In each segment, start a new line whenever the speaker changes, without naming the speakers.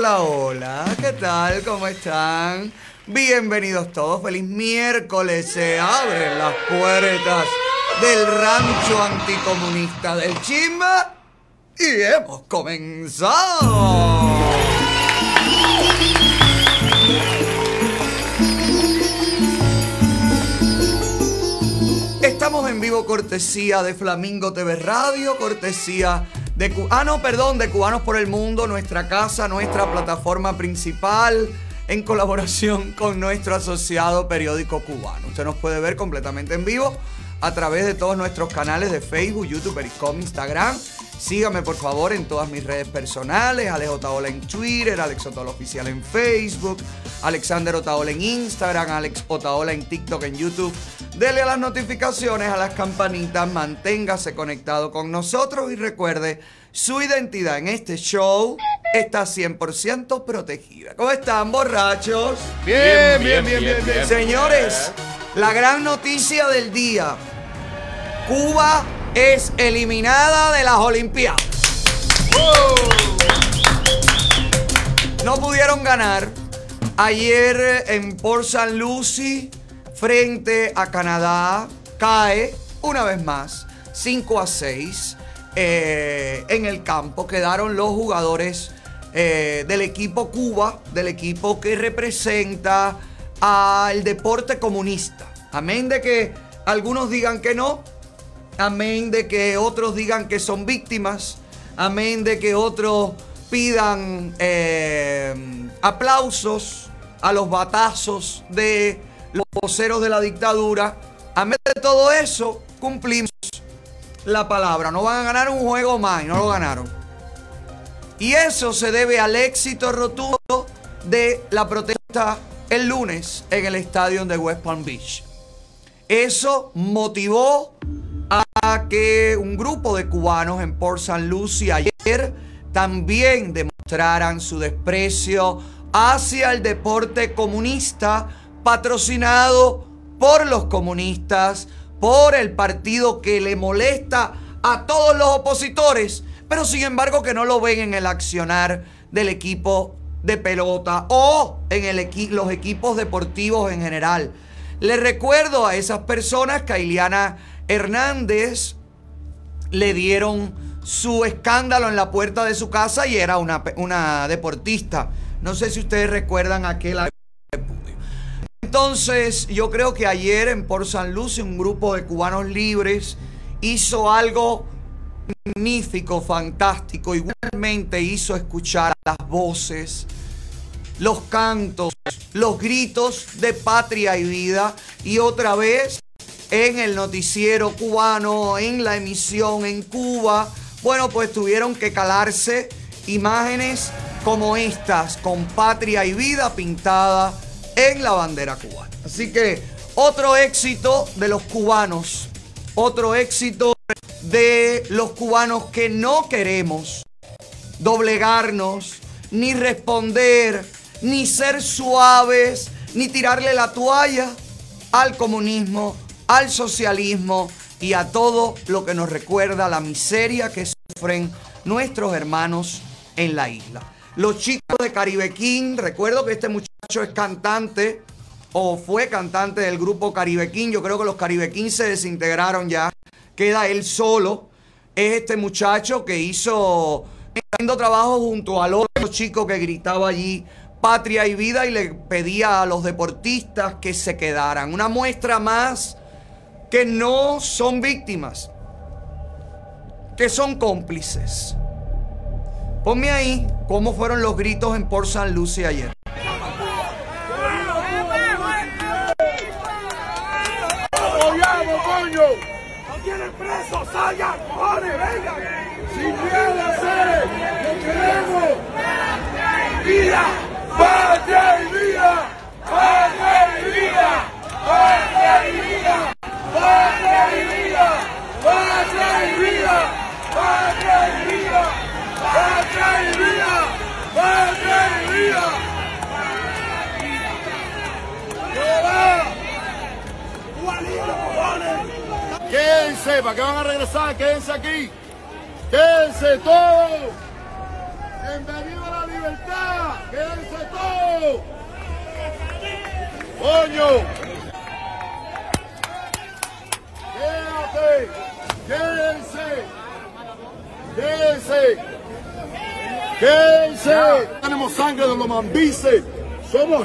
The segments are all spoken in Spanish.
Hola, hola, ¿qué tal? ¿Cómo están? Bienvenidos todos, feliz miércoles. Se abren las puertas del rancho anticomunista del Chimba y hemos comenzado. Estamos en vivo cortesía de Flamingo TV Radio, cortesía de... Ah, no, perdón, de Cubanos por el Mundo, nuestra casa, nuestra plataforma principal, en colaboración con nuestro asociado periódico cubano. Usted nos puede ver completamente en vivo a través de todos nuestros canales de Facebook, YouTube, Periscope, Instagram. Sígame por favor en todas mis redes personales, Alex Otaola en Twitter, Alex Otaola Oficial en Facebook, Alexander Otaola en Instagram, Alex Otaola en TikTok, en YouTube. Dele a las notificaciones, a las campanitas, manténgase conectado con nosotros y recuerde, su identidad en este show está 100% protegida. ¿Cómo están, borrachos?
Bien, bien, bien, bien, bien.
Señores, la gran noticia del día. Cuba es eliminada de las Olimpiadas. No pudieron ganar. Ayer en Port St. Lucie, frente a Canadá, cae una vez más 5 a 6 eh, en el campo. Quedaron los jugadores eh, del equipo Cuba, del equipo que representa al deporte comunista. Amén de que algunos digan que no, Amén de que otros digan que son víctimas. Amén de que otros pidan eh, aplausos a los batazos de los voceros de la dictadura. Amén de todo eso, cumplimos la palabra. No van a ganar un juego más y no lo ganaron. Y eso se debe al éxito rotundo de la protesta el lunes en el estadio de West Palm Beach. Eso motivó que un grupo de cubanos en Port St. Lucie ayer también demostraran su desprecio hacia el deporte comunista patrocinado por los comunistas, por el partido que le molesta a todos los opositores, pero sin embargo que no lo ven en el accionar del equipo de pelota o en el los equipos deportivos en general. Le recuerdo a esas personas que Hernández le dieron su escándalo en la puerta de su casa y era una, una deportista. No sé si ustedes recuerdan aquel. Entonces, yo creo que ayer en Port San Lucie un grupo de cubanos libres hizo algo magnífico, fantástico. Igualmente hizo escuchar las voces, los cantos, los gritos de patria y vida. Y otra vez en el noticiero cubano, en la emisión en Cuba, bueno, pues tuvieron que calarse imágenes como estas, con patria y vida pintada en la bandera cubana. Así que otro éxito de los cubanos, otro éxito de los cubanos que no queremos doblegarnos, ni responder, ni ser suaves, ni tirarle la toalla al comunismo, al socialismo y a todo lo que nos recuerda la miseria que sufren nuestros hermanos en la isla. Los chicos de Caribe King, recuerdo que este muchacho es cantante o fue cantante del grupo Caribe King. Yo creo que los Caribe se desintegraron ya. Queda él solo. Es este muchacho que hizo tremendo trabajo junto al otro chico que gritaba allí patria y vida y le pedía a los deportistas que se quedaran. Una muestra más que no son víctimas, que son cómplices. Ponme ahí cómo fueron los gritos en Port San Lucie ayer.
¡Salgan, cojones! ¡Vengan! ¡Sin miedo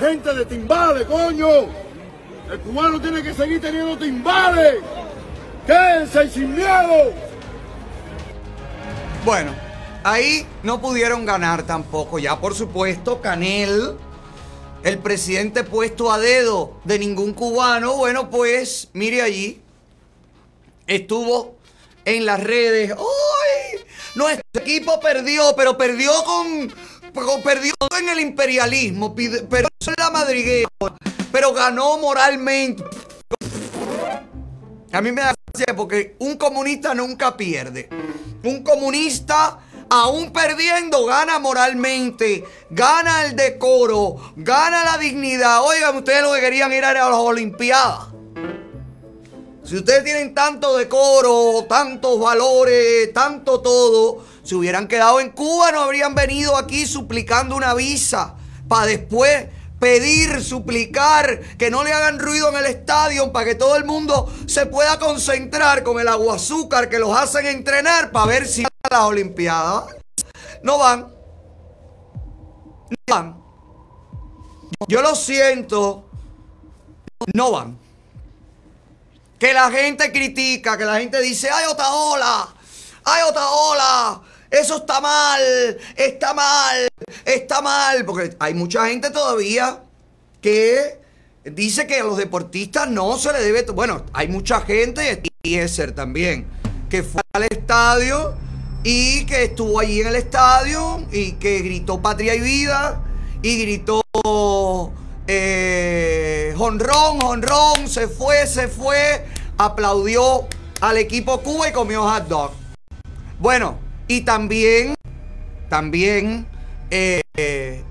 gente de timbales, coño. El cubano tiene que seguir teniendo timbales. Quédense sin miedo.
Bueno, ahí no pudieron ganar tampoco. Ya por supuesto, Canel, el presidente puesto a dedo de ningún cubano, bueno, pues mire allí, estuvo en las redes. ¡Ay! Nuestro equipo perdió, pero perdió con, con- perdió en el imperialismo, perdió en la madriguera, pero ganó moralmente. A mí me da gracia porque un comunista nunca pierde. Un comunista, aún perdiendo, gana moralmente, gana el decoro, gana la dignidad. Oigan, ustedes lo que querían ir a las Olimpiadas. Si ustedes tienen tanto decoro, tantos valores, tanto todo, si hubieran quedado en Cuba no habrían venido aquí suplicando una visa para después pedir, suplicar que no le hagan ruido en el estadio para que todo el mundo se pueda concentrar con el agua azúcar que los hacen entrenar para ver si van a las Olimpiadas. No van. No van. Yo lo siento. No van que la gente critica, que la gente dice, hay otra ola, hay otra ola, eso está mal, está mal, está mal, porque hay mucha gente todavía que dice que a los deportistas no se le debe, bueno, hay mucha gente, y Esser también, que fue al estadio y que estuvo allí en el estadio y que gritó patria y vida y gritó eh, jonrón, jonrón, se fue, se fue, aplaudió al equipo Cuba y comió hot dog. Bueno, y también, también eh, eh,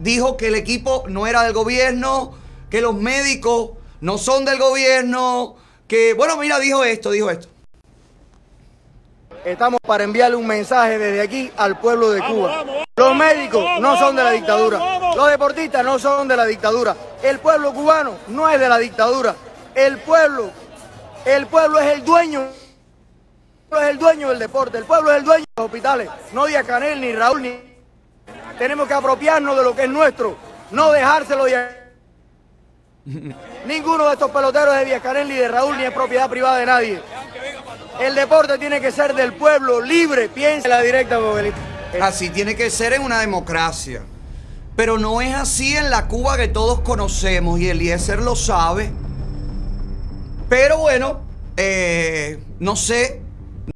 dijo que el equipo no era del gobierno, que los médicos no son del gobierno, que, bueno, mira, dijo esto, dijo esto.
Estamos para enviarle un mensaje desde aquí al pueblo de Cuba. Los médicos no son de la dictadura. Los deportistas no son de la dictadura. El pueblo cubano no es de la dictadura. El pueblo, el pueblo es el dueño. El pueblo es el dueño del deporte. El pueblo es el dueño de los hospitales. No Díaz Canel ni Raúl ni. Tenemos que apropiarnos de lo que es nuestro. No dejárselo de. Ninguno de estos peloteros de Díaz Canel ni de Raúl ni es propiedad privada de nadie. El deporte tiene que ser del pueblo, libre. Piensa en la directa, el-
Así tiene que ser en una democracia. Pero no es así en la Cuba que todos conocemos y Eliezer lo sabe. Pero bueno, eh, no sé,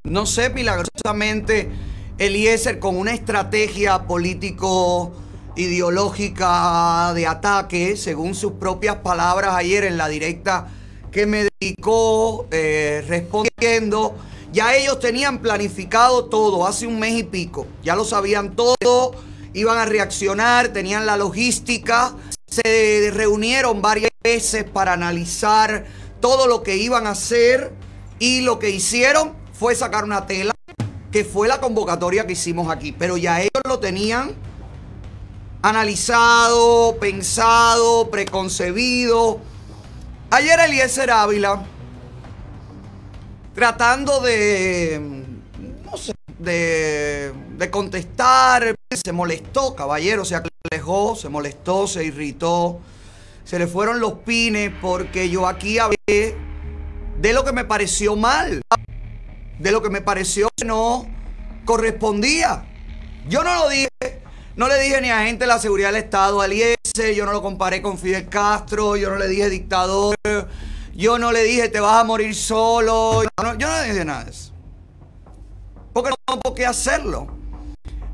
no sé, milagrosamente Eliezer con una estrategia político ideológica de ataque, según sus propias palabras ayer en la directa que me dedicó eh, respondiendo, ya ellos tenían planificado todo hace un mes y pico, ya lo sabían todo, iban a reaccionar, tenían la logística, se reunieron varias veces para analizar todo lo que iban a hacer y lo que hicieron fue sacar una tela que fue la convocatoria que hicimos aquí, pero ya ellos lo tenían analizado, pensado, preconcebido. Ayer Eliezer Ávila, tratando de, no sé, de, de contestar, se molestó, caballero, se alejó, se molestó, se irritó, se le fueron los pines porque yo aquí hablé de lo que me pareció mal, de lo que me pareció que no correspondía. Yo no lo dije, no le dije ni a gente de la seguridad del Estado, a Eliezer, yo no lo comparé con Fidel Castro, yo no le dije dictador, yo no le dije te vas a morir solo, yo no, le dije nada de eso. Porque no tengo por qué hacerlo.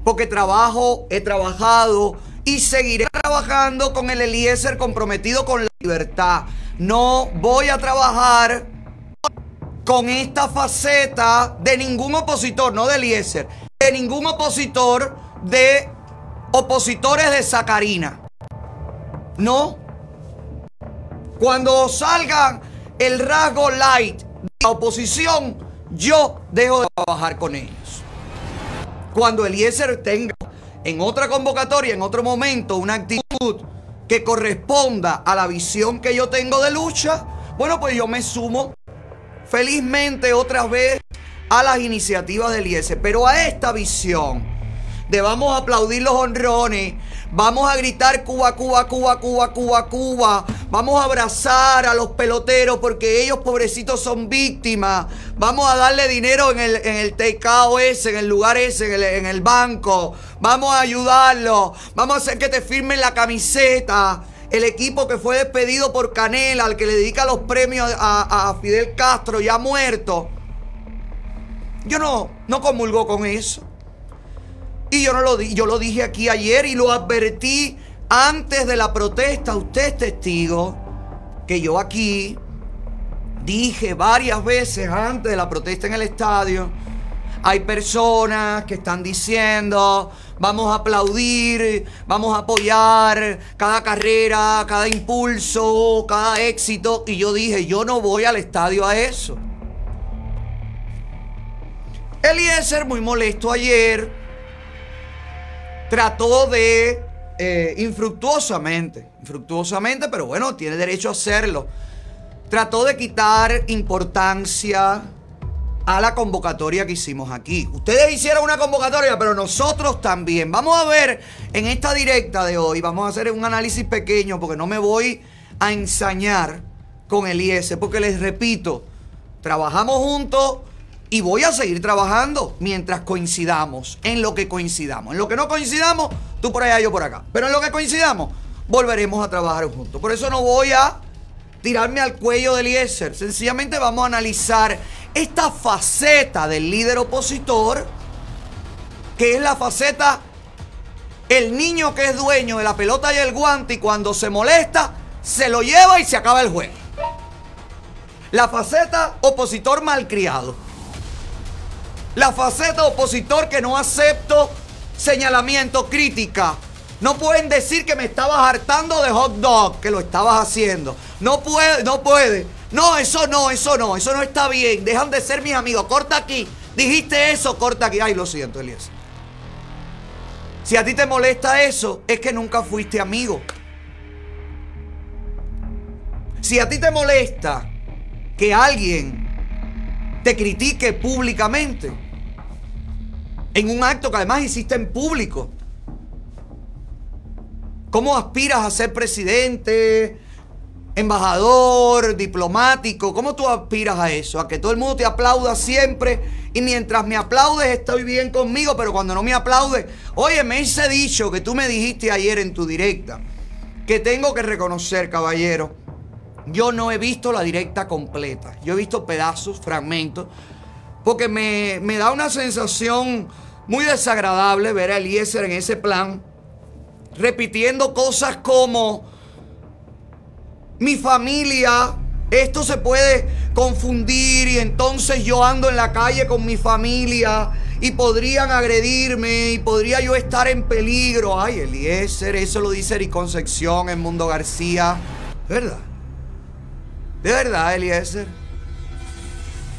Porque trabajo, he trabajado y seguiré trabajando con el Eliezer comprometido con la libertad. No voy a trabajar con esta faceta de ningún opositor, no de Eliezer, de ningún opositor de opositores de Sacarina. No. Cuando salgan el rasgo light de la oposición, yo dejo de trabajar con ellos. Cuando Eliezer tenga en otra convocatoria, en otro momento, una actitud que corresponda a la visión que yo tengo de lucha, bueno, pues yo me sumo felizmente otra vez a las iniciativas del IES, pero a esta visión de vamos a aplaudir los honrones, vamos a gritar Cuba, Cuba, Cuba, Cuba, Cuba, Cuba, vamos a abrazar a los peloteros porque ellos pobrecitos son víctimas, vamos a darle dinero en el, en el ese, en el lugar ese, en el, en el banco, vamos a ayudarlos, vamos a hacer que te firmen la camiseta. El equipo que fue despedido por Canela, al que le dedica los premios a, a Fidel Castro, ya muerto. Yo no, no comulgo con eso. Y yo no lo yo lo dije aquí ayer y lo advertí antes de la protesta. Usted es testigo que yo aquí dije varias veces antes de la protesta en el estadio. Hay personas que están diciendo, vamos a aplaudir, vamos a apoyar cada carrera, cada impulso, cada éxito. Y yo dije, yo no voy al estadio a eso. Eliezer, muy molesto ayer, trató de, eh, infructuosamente, infructuosamente, pero bueno, tiene derecho a hacerlo, trató de quitar importancia a la convocatoria que hicimos aquí. Ustedes hicieron una convocatoria, pero nosotros también. Vamos a ver en esta directa de hoy, vamos a hacer un análisis pequeño, porque no me voy a ensañar con el IS, porque les repito, trabajamos juntos y voy a seguir trabajando mientras coincidamos, en lo que coincidamos. En lo que no coincidamos, tú por allá, yo por acá. Pero en lo que coincidamos, volveremos a trabajar juntos. Por eso no voy a tirarme al cuello del Eliezer. Sencillamente vamos a analizar esta faceta del líder opositor, que es la faceta, el niño que es dueño de la pelota y el guante y cuando se molesta, se lo lleva y se acaba el juego. La faceta opositor malcriado. La faceta opositor que no acepto señalamiento, crítica. No pueden decir que me estabas hartando de hot dog, que lo estabas haciendo. No puede, no puede. No, eso no, eso no, eso no está bien. Dejan de ser mis amigos. Corta aquí. Dijiste eso, corta aquí. Ay, lo siento, Elías. Si a ti te molesta eso, es que nunca fuiste amigo. Si a ti te molesta que alguien te critique públicamente, en un acto que además hiciste en público. ¿Cómo aspiras a ser presidente, embajador, diplomático? ¿Cómo tú aspiras a eso? A que todo el mundo te aplauda siempre y mientras me aplaudes estoy bien conmigo, pero cuando no me aplaudes, oye, me hice dicho que tú me dijiste ayer en tu directa que tengo que reconocer, caballero, yo no he visto la directa completa. Yo he visto pedazos, fragmentos, porque me, me da una sensación muy desagradable ver a Eliezer en ese plan, repitiendo cosas como, mi familia, esto se puede confundir y entonces yo ando en la calle con mi familia y podrían agredirme y podría yo estar en peligro. Ay, Eliezer, eso lo dice Eri Concepción en Mundo García. ¿De verdad? ¿De verdad, Eliezer?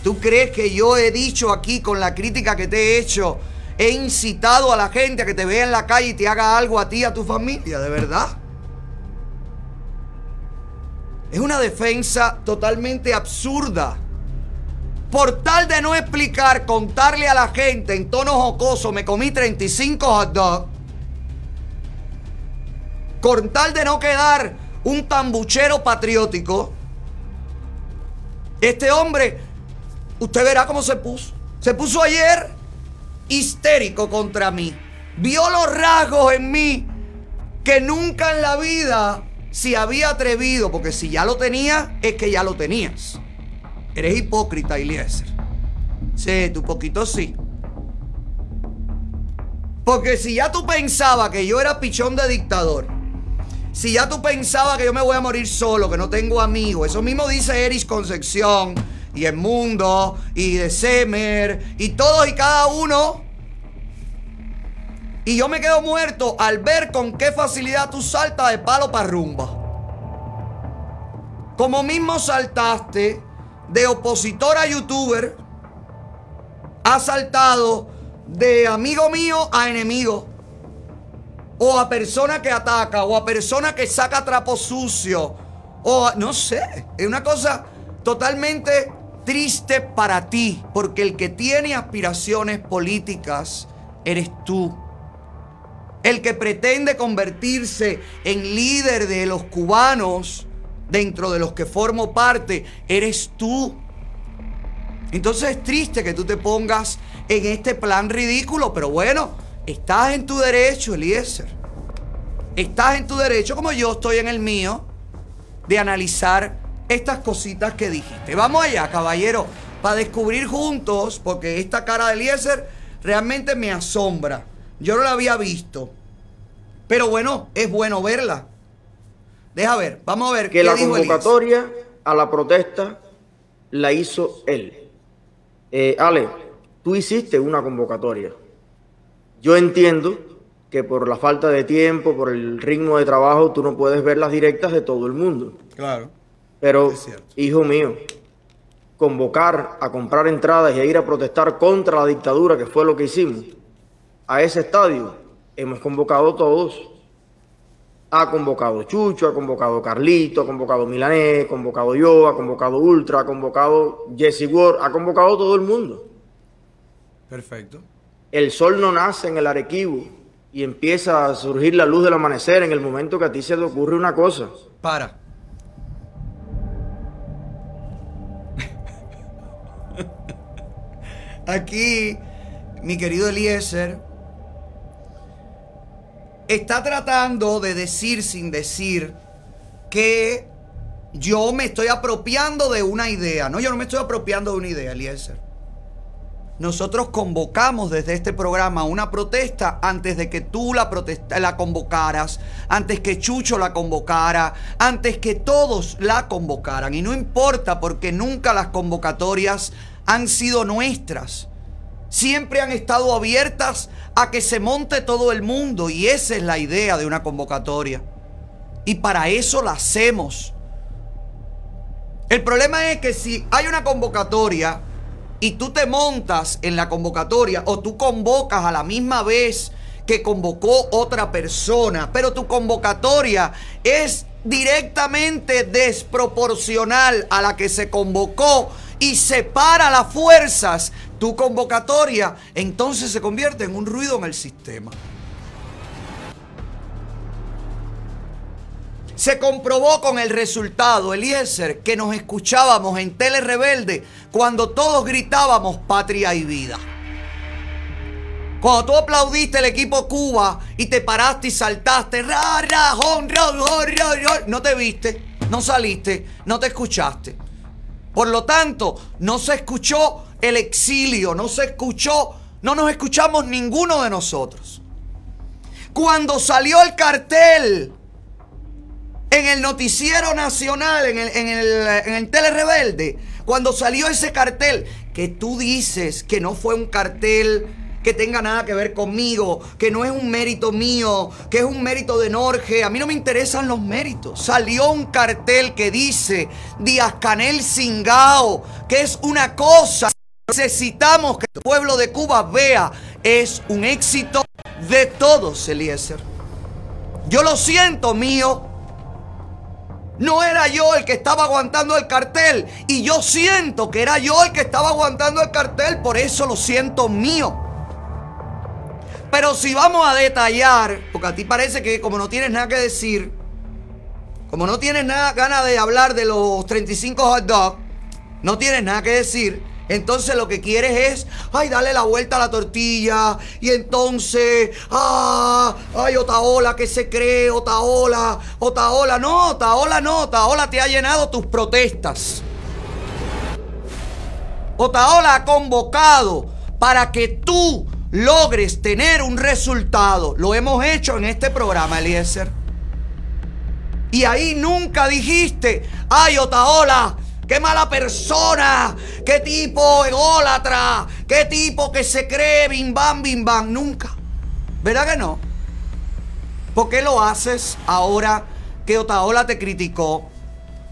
¿Tú crees que yo he dicho aquí con la crítica que te he hecho he incitado a la gente a que te vea en la calle y te haga algo a ti y a tu familia, de verdad. Es una defensa totalmente absurda. Por tal de no explicar, contarle a la gente en tono jocoso, me comí 35 hot dogs. Con tal de no quedar un tambuchero patriótico. Este hombre, usted verá cómo se puso. Se puso ayer histérico contra mí. Vio los rasgos en mí que nunca en la vida se había atrevido, porque si ya lo tenía, es que ya lo tenías. Eres hipócrita, Eliezer. Sí, tu poquito sí. Porque si ya tú pensabas que yo era pichón de dictador, si ya tú pensabas que yo me voy a morir solo, que no tengo amigos, eso mismo dice Eris Concepción y el mundo y de Semer y todos y cada uno. Y yo me quedo muerto al ver con qué facilidad tú saltas de palo para rumba. Como mismo saltaste de opositor a youtuber, has saltado de amigo mío a enemigo. o a persona que ataca, o a persona que saca trapo sucio, o a- no sé, es una cosa totalmente triste para ti, porque el que tiene aspiraciones políticas eres tú. El que pretende convertirse en líder de los cubanos, dentro de los que formo parte, eres tú. Entonces es triste que tú te pongas en este plan ridículo, pero bueno, estás en tu derecho, Eliezer. Estás en tu derecho, como yo estoy en el mío, de analizar estas cositas que dijiste. Vamos allá, caballero, para descubrir juntos, porque esta cara de Eliezer realmente me asombra. Yo no la había visto. Pero bueno, es bueno verla. Deja ver, vamos a ver
que
qué
la
dijo Eliezer.
convocatoria a la protesta la hizo él. Eh, Ale, tú hiciste una convocatoria. Yo entiendo que por la falta de tiempo, por el ritmo de trabajo, tú no puedes ver las directas de todo el mundo.
Claro.
Pero, hijo mío, convocar a comprar entradas y a ir a protestar contra la dictadura, que fue lo que hicimos, a ese estadio, hemos convocado todos. Ha convocado Chucho, ha convocado Carlito, ha convocado Milanés, ha convocado yo, ha convocado Ultra, ha convocado Jesse Ward, ha convocado todo el mundo.
Perfecto.
El sol no nace en el Arequibo y empieza a surgir la luz del amanecer en el momento que a ti se te ocurre una cosa.
Para. Aquí, mi querido Eliezer está tratando de decir sin decir que yo me estoy apropiando de una idea. No, yo no me estoy apropiando de una idea, Eliezer. Nosotros convocamos desde este programa una protesta antes de que tú la, protesta, la convocaras, antes que Chucho la convocara, antes que todos la convocaran. Y no importa porque nunca las convocatorias han sido nuestras. Siempre han estado abiertas a que se monte todo el mundo y esa es la idea de una convocatoria. Y para eso la hacemos. El problema es que si hay una convocatoria y tú te montas en la convocatoria o tú convocas a la misma vez que convocó otra persona, pero tu convocatoria es directamente desproporcional a la que se convocó y separa las fuerzas, tu convocatoria entonces se convierte en un ruido en el sistema. Se comprobó con el resultado, Eliezer, que nos escuchábamos en Tele Rebelde cuando todos gritábamos patria y vida. Cuando tú aplaudiste el equipo Cuba y te paraste y saltaste, ra, ra, ro, ro, ro, ro, no te viste, no saliste, no te escuchaste. Por lo tanto, no se escuchó el exilio, no se escuchó, no nos escuchamos ninguno de nosotros. Cuando salió el cartel en el noticiero nacional, en el, en el, en el cuando salió ese cartel, que tú dices que no fue un cartel que tenga nada que ver conmigo, que no es un mérito mío, que es un mérito de Norge. A mí no me interesan los méritos. Salió un cartel que dice Díaz Canel Singao, que es una cosa necesitamos que el pueblo de Cuba vea. Es un éxito de todos, Eliezer. Yo lo siento, mío. No era yo el que estaba aguantando el cartel. Y yo siento que era yo el que estaba aguantando el cartel. Por eso lo siento mío. Pero si vamos a detallar, porque a ti parece que como no tienes nada que decir, como no tienes nada ganas de hablar de los 35 hot dogs, no tienes nada que decir, entonces lo que quieres es, ay, darle la vuelta a la tortilla. Y entonces, ah, ay, Otaola, que se cree? Otaola, Otaola, no, Otaola no, Otaola te ha llenado tus protestas. Otaola ha convocado para que tú logres tener un resultado. Lo hemos hecho en este programa, Eliezer. Y ahí nunca dijiste, ay, Otaola, qué mala persona, qué tipo ególatra, qué tipo que se cree bim bam, bim bam. Nunca. ¿Verdad que no? ¿Por qué lo haces ahora que Otaola te criticó?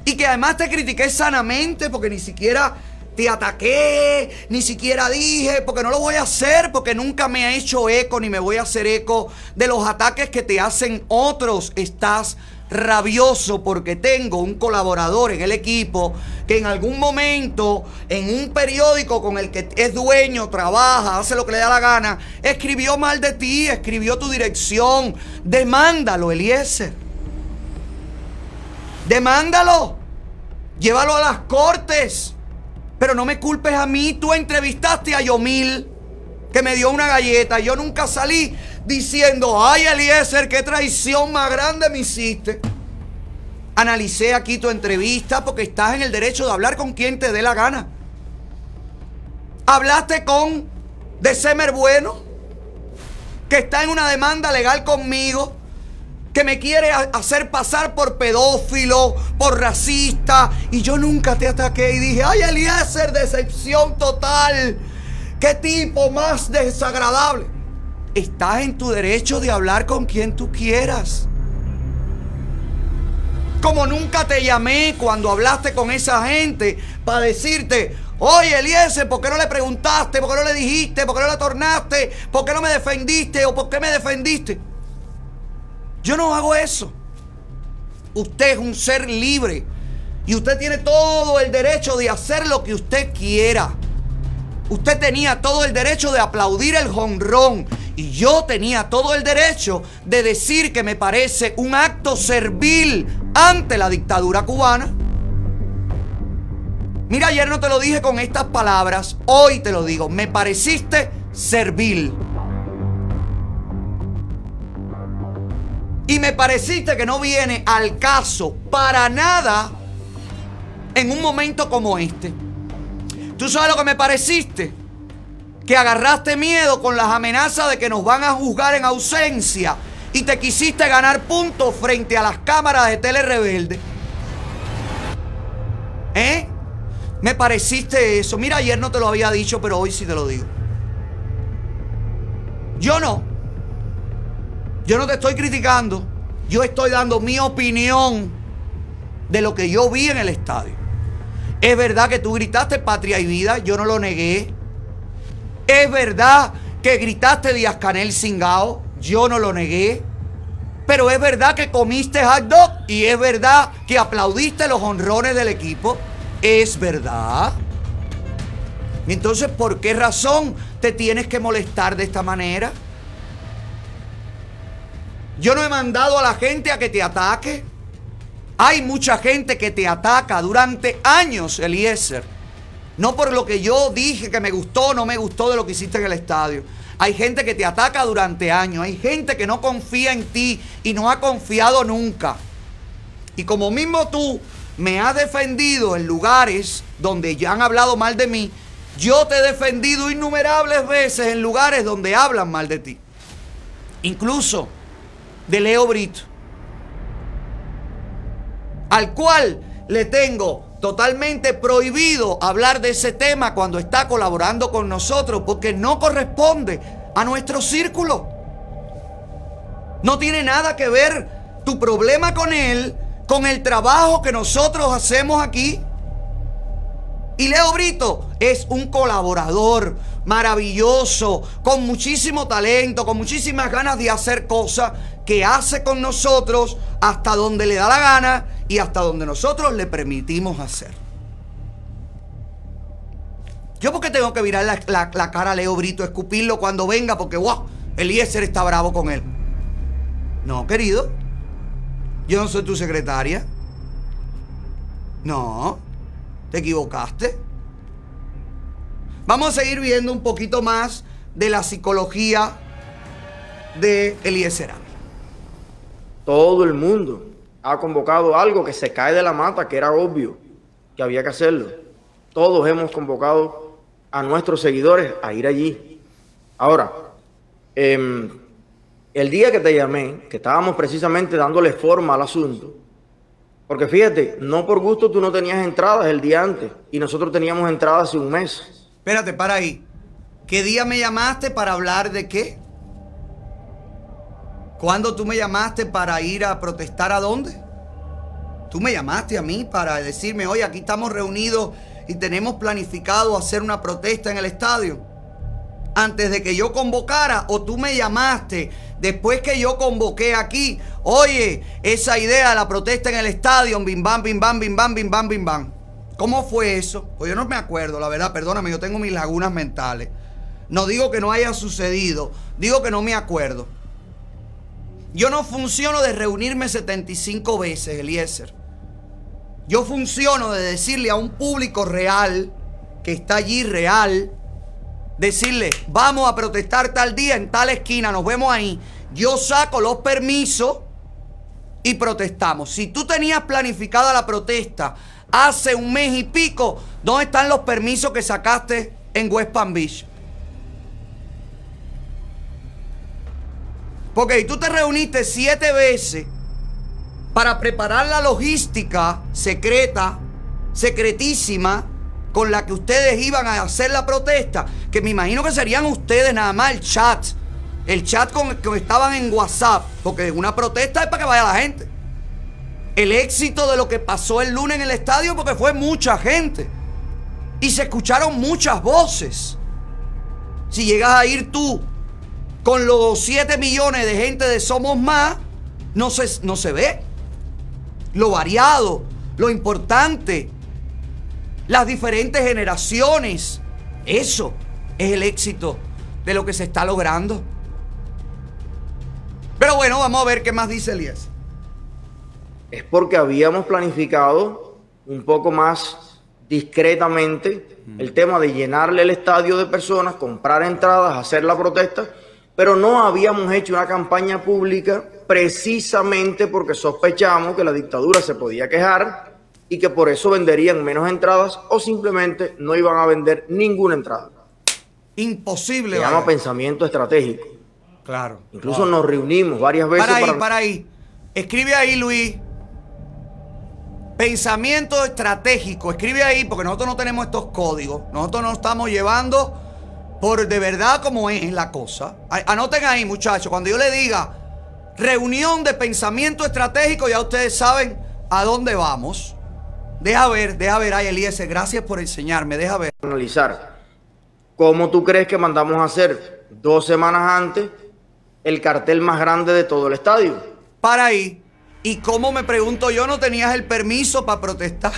Y que además te critiqué sanamente porque ni siquiera te ataqué, ni siquiera dije, porque no lo voy a hacer, porque nunca me ha hecho eco, ni me voy a hacer eco de los ataques que te hacen otros. Estás rabioso porque tengo un colaborador en el equipo que en algún momento en un periódico con el que es dueño, trabaja, hace lo que le da la gana, escribió mal de ti, escribió tu dirección. Demándalo, Eliezer. Demándalo. Llévalo a las cortes. Pero no me culpes a mí. Tú entrevistaste a Yomil, que me dio una galleta. Yo nunca salí diciendo, ay Eliezer, qué traición más grande me hiciste. Analicé aquí tu entrevista porque estás en el derecho de hablar con quien te dé la gana. Hablaste con December Bueno, que está en una demanda legal conmigo que me quiere hacer pasar por pedófilo, por racista, y yo nunca te ataqué y dije, ay Eliezer, decepción total, qué tipo más desagradable. Estás en tu derecho de hablar con quien tú quieras. Como nunca te llamé cuando hablaste con esa gente para decirte, oye Eliezer, ¿por qué no le preguntaste? ¿Por qué no le dijiste? ¿Por qué no le tornaste? ¿Por qué no me defendiste? ¿O por qué me defendiste? Yo no hago eso. Usted es un ser libre y usted tiene todo el derecho de hacer lo que usted quiera. Usted tenía todo el derecho de aplaudir el jonrón y yo tenía todo el derecho de decir que me parece un acto servil ante la dictadura cubana. Mira, ayer no te lo dije con estas palabras, hoy te lo digo, me pareciste servil. Y me pareciste que no viene al caso para nada en un momento como este. ¿Tú sabes lo que me pareciste? Que agarraste miedo con las amenazas de que nos van a juzgar en ausencia y te quisiste ganar puntos frente a las cámaras de Tele Rebelde. ¿Eh? Me pareciste eso. Mira, ayer no te lo había dicho, pero hoy sí te lo digo. Yo no. Yo no te estoy criticando. Yo estoy dando mi opinión de lo que yo vi en el estadio. Es verdad que tú gritaste patria y vida, yo no lo negué. Es verdad que gritaste Díaz Canel Singao, yo no lo negué. Pero es verdad que comiste hot dog y es verdad que aplaudiste los honrones del equipo. Es verdad. Entonces, ¿por qué razón te tienes que molestar de esta manera? Yo no he mandado a la gente a que te ataque. Hay mucha gente que te ataca durante años, Eliezer. No por lo que yo dije que me gustó o no me gustó de lo que hiciste en el estadio. Hay gente que te ataca durante años. Hay gente que no confía en ti y no ha confiado nunca. Y como mismo tú me has defendido en lugares donde ya han hablado mal de mí, yo te he defendido innumerables veces en lugares donde hablan mal de ti. Incluso de Leo Brito, al cual le tengo totalmente prohibido hablar de ese tema cuando está colaborando con nosotros porque no corresponde a nuestro círculo. No tiene nada que ver tu problema con él con el trabajo que nosotros hacemos aquí. Y Leo Brito es un colaborador maravilloso, con muchísimo talento, con muchísimas ganas de hacer cosas que hace con nosotros hasta donde le da la gana y hasta donde nosotros le permitimos hacer. Yo porque tengo que virar la, cara a Leo Brito, escupirlo cuando venga porque, wow, Eliezer está bravo con él. No, querido. Yo no soy tu secretaria. No, te equivocaste. Vamos a seguir viendo un poquito más de la psicología de Eliezer
todo el mundo ha convocado algo que se cae de la mata, que era obvio que había que hacerlo. Todos hemos convocado a nuestros seguidores a ir allí. Ahora, em, el día que te llamé, que estábamos precisamente dándole forma al asunto, porque fíjate, no por gusto tú no tenías entradas el día antes y nosotros teníamos entradas hace un mes.
Espérate, para ahí. ¿Qué día me llamaste para hablar de qué? ¿Cuándo tú me llamaste para ir a protestar a dónde? Tú me llamaste a mí para decirme, oye, aquí estamos reunidos y tenemos planificado hacer una protesta en el estadio. Antes de que yo convocara o tú me llamaste después que yo convoqué aquí, oye, esa idea de la protesta en el estadio, bim bam, bim bam, bim bam, bim bam, bim bam. ¿Cómo fue eso? Pues yo no me acuerdo, la verdad, perdóname, yo tengo mis lagunas mentales. No digo que no haya sucedido, digo que no me acuerdo. Yo no funciono de reunirme 75 veces, Eliezer. Yo funciono de decirle a un público real, que está allí real, decirle, vamos a protestar tal día en tal esquina, nos vemos ahí. Yo saco los permisos y protestamos. Si tú tenías planificada la protesta hace un mes y pico, ¿dónde están los permisos que sacaste en West Palm Beach? Porque tú te reuniste siete veces para preparar la logística secreta, secretísima, con la que ustedes iban a hacer la protesta, que me imagino que serían ustedes nada más el chat, el chat con el que estaban en WhatsApp, porque una protesta es para que vaya la gente. El éxito de lo que pasó el lunes en el estadio, porque fue mucha gente. Y se escucharon muchas voces. Si llegas a ir tú con los 7 millones de gente de Somos Más, no se, no se ve. Lo variado, lo importante, las diferentes generaciones. Eso es el éxito de lo que se está logrando. Pero bueno, vamos a ver qué más dice Elías.
Es porque habíamos planificado un poco más discretamente el tema de llenarle el estadio de personas, comprar entradas, hacer la protesta pero no habíamos hecho una campaña pública precisamente porque sospechamos que la dictadura se podía quejar y que por eso venderían menos entradas o simplemente no iban a vender ninguna entrada.
Imposible.
Se llama pensamiento estratégico.
Claro.
Incluso nos reunimos varias veces.
Para ahí, para... para ahí. Escribe ahí, Luis. Pensamiento estratégico. Escribe ahí porque nosotros no tenemos estos códigos. Nosotros nos estamos llevando por de verdad como es la cosa. Anoten ahí, muchachos, cuando yo le diga reunión de pensamiento estratégico, ya ustedes saben a dónde vamos. Deja ver, deja ver, ay Eliezer, gracias por enseñarme, deja ver.
Analizar. ¿Cómo tú crees que mandamos a hacer dos semanas antes el cartel más grande de todo el estadio?
Para ahí. ¿Y cómo me pregunto yo no tenías el permiso para protestar?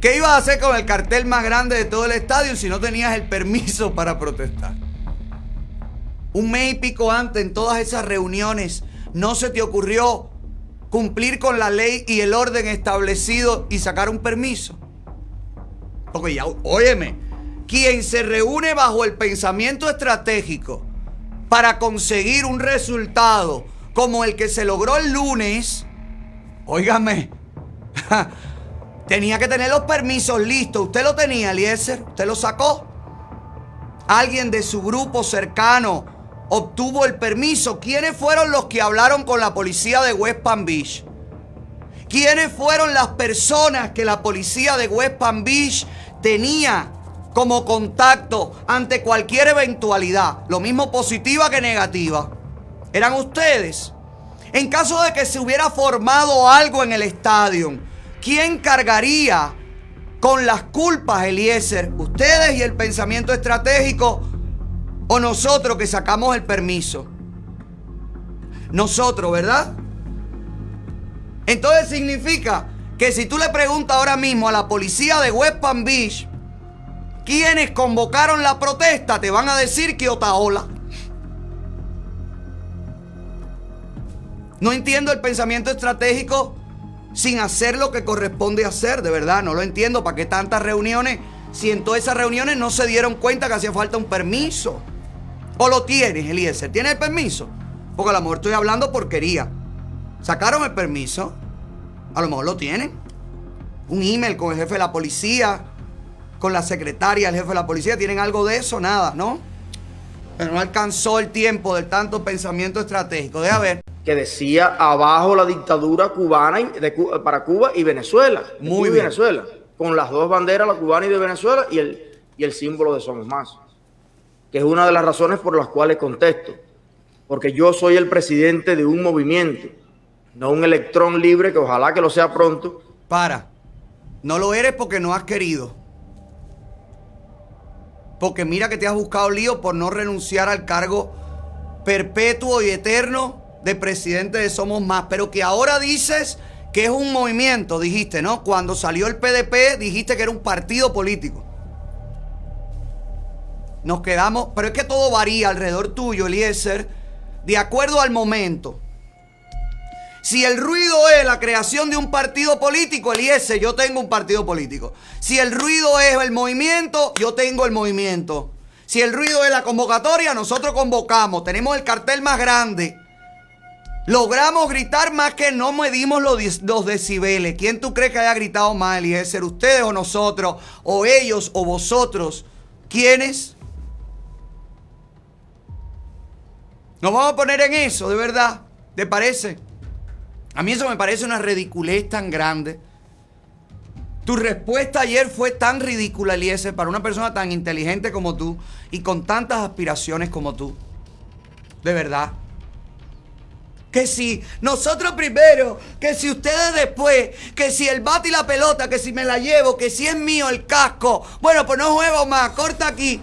¿Qué ibas a hacer con el cartel más grande de todo el estadio si no tenías el permiso para protestar? Un mes y pico antes, en todas esas reuniones, ¿no se te ocurrió cumplir con la ley y el orden establecido y sacar un permiso? Porque ya, óyeme, quien se reúne bajo el pensamiento estratégico para conseguir un resultado como el que se logró el lunes, óigame, Tenía que tener los permisos listos. ¿Usted lo tenía, Eliezer? ¿Usted lo sacó? ¿Alguien de su grupo cercano obtuvo el permiso? ¿Quiénes fueron los que hablaron con la policía de West Palm Beach? ¿Quiénes fueron las personas que la policía de West Palm Beach tenía como contacto ante cualquier eventualidad? Lo mismo positiva que negativa. ¿Eran ustedes? En caso de que se hubiera formado algo en el estadio, ¿quién cargaría con las culpas, Eliezer? ¿Ustedes y el pensamiento estratégico o nosotros que sacamos el permiso? Nosotros, ¿verdad? Entonces significa que si tú le preguntas ahora mismo a la policía de West Palm Beach quiénes convocaron la protesta, te van a decir que Otaola. No entiendo el pensamiento estratégico sin hacer lo que corresponde hacer, de verdad, no lo entiendo. ¿Para qué tantas reuniones? Si en todas esas reuniones no se dieron cuenta que hacía falta un permiso. ¿O lo tienes, Eliezer? ¿Tienes el permiso? Porque a lo mejor estoy hablando porquería. ¿Sacaron el permiso? A lo mejor lo tienen. Un email con el jefe de la policía, con la secretaria, el jefe de la policía. ¿Tienen algo de eso? Nada, ¿no? Pero no alcanzó el tiempo del tanto pensamiento estratégico. Deja ver
que decía abajo la dictadura cubana para Cuba y Venezuela. Muy bien. Venezuela. Con las dos banderas, la cubana y de Venezuela, y el, y el símbolo de Somos Más. Que es una de las razones por las cuales contesto. Porque yo soy el presidente de un movimiento, no un electrón libre, que ojalá que lo sea pronto.
Para. No lo eres porque no has querido. Porque mira que te has buscado lío por no renunciar al cargo perpetuo y eterno de presidente de Somos Más. Pero que ahora dices que es un movimiento, dijiste, ¿no? Cuando salió el PDP dijiste que era un partido político. Nos quedamos, pero es que todo varía alrededor tuyo, Eliezer, de acuerdo al momento. Si el ruido es la creación de un partido político, Eliezer, yo tengo un partido político. Si el ruido es el movimiento, yo tengo el movimiento. Si el ruido es la convocatoria, nosotros convocamos. Tenemos el cartel más grande. Logramos gritar más que no medimos los, decibeles. ¿Quién tú crees que haya gritado más, Eliezer? ¿Ustedes o nosotros? ¿O ellos o vosotros? ¿Quiénes? Nos vamos a poner en eso, de verdad. ¿Te parece? A mí eso me parece una ridiculez tan grande. Tu respuesta ayer fue tan ridícula, Eliezer, para una persona tan inteligente como tú y con tantas aspiraciones como tú. De verdad. Que si nosotros primero, que si ustedes después, que si el bate y la pelota, que si me la llevo, que si es mío el casco. Bueno, pues no juego más, corta aquí.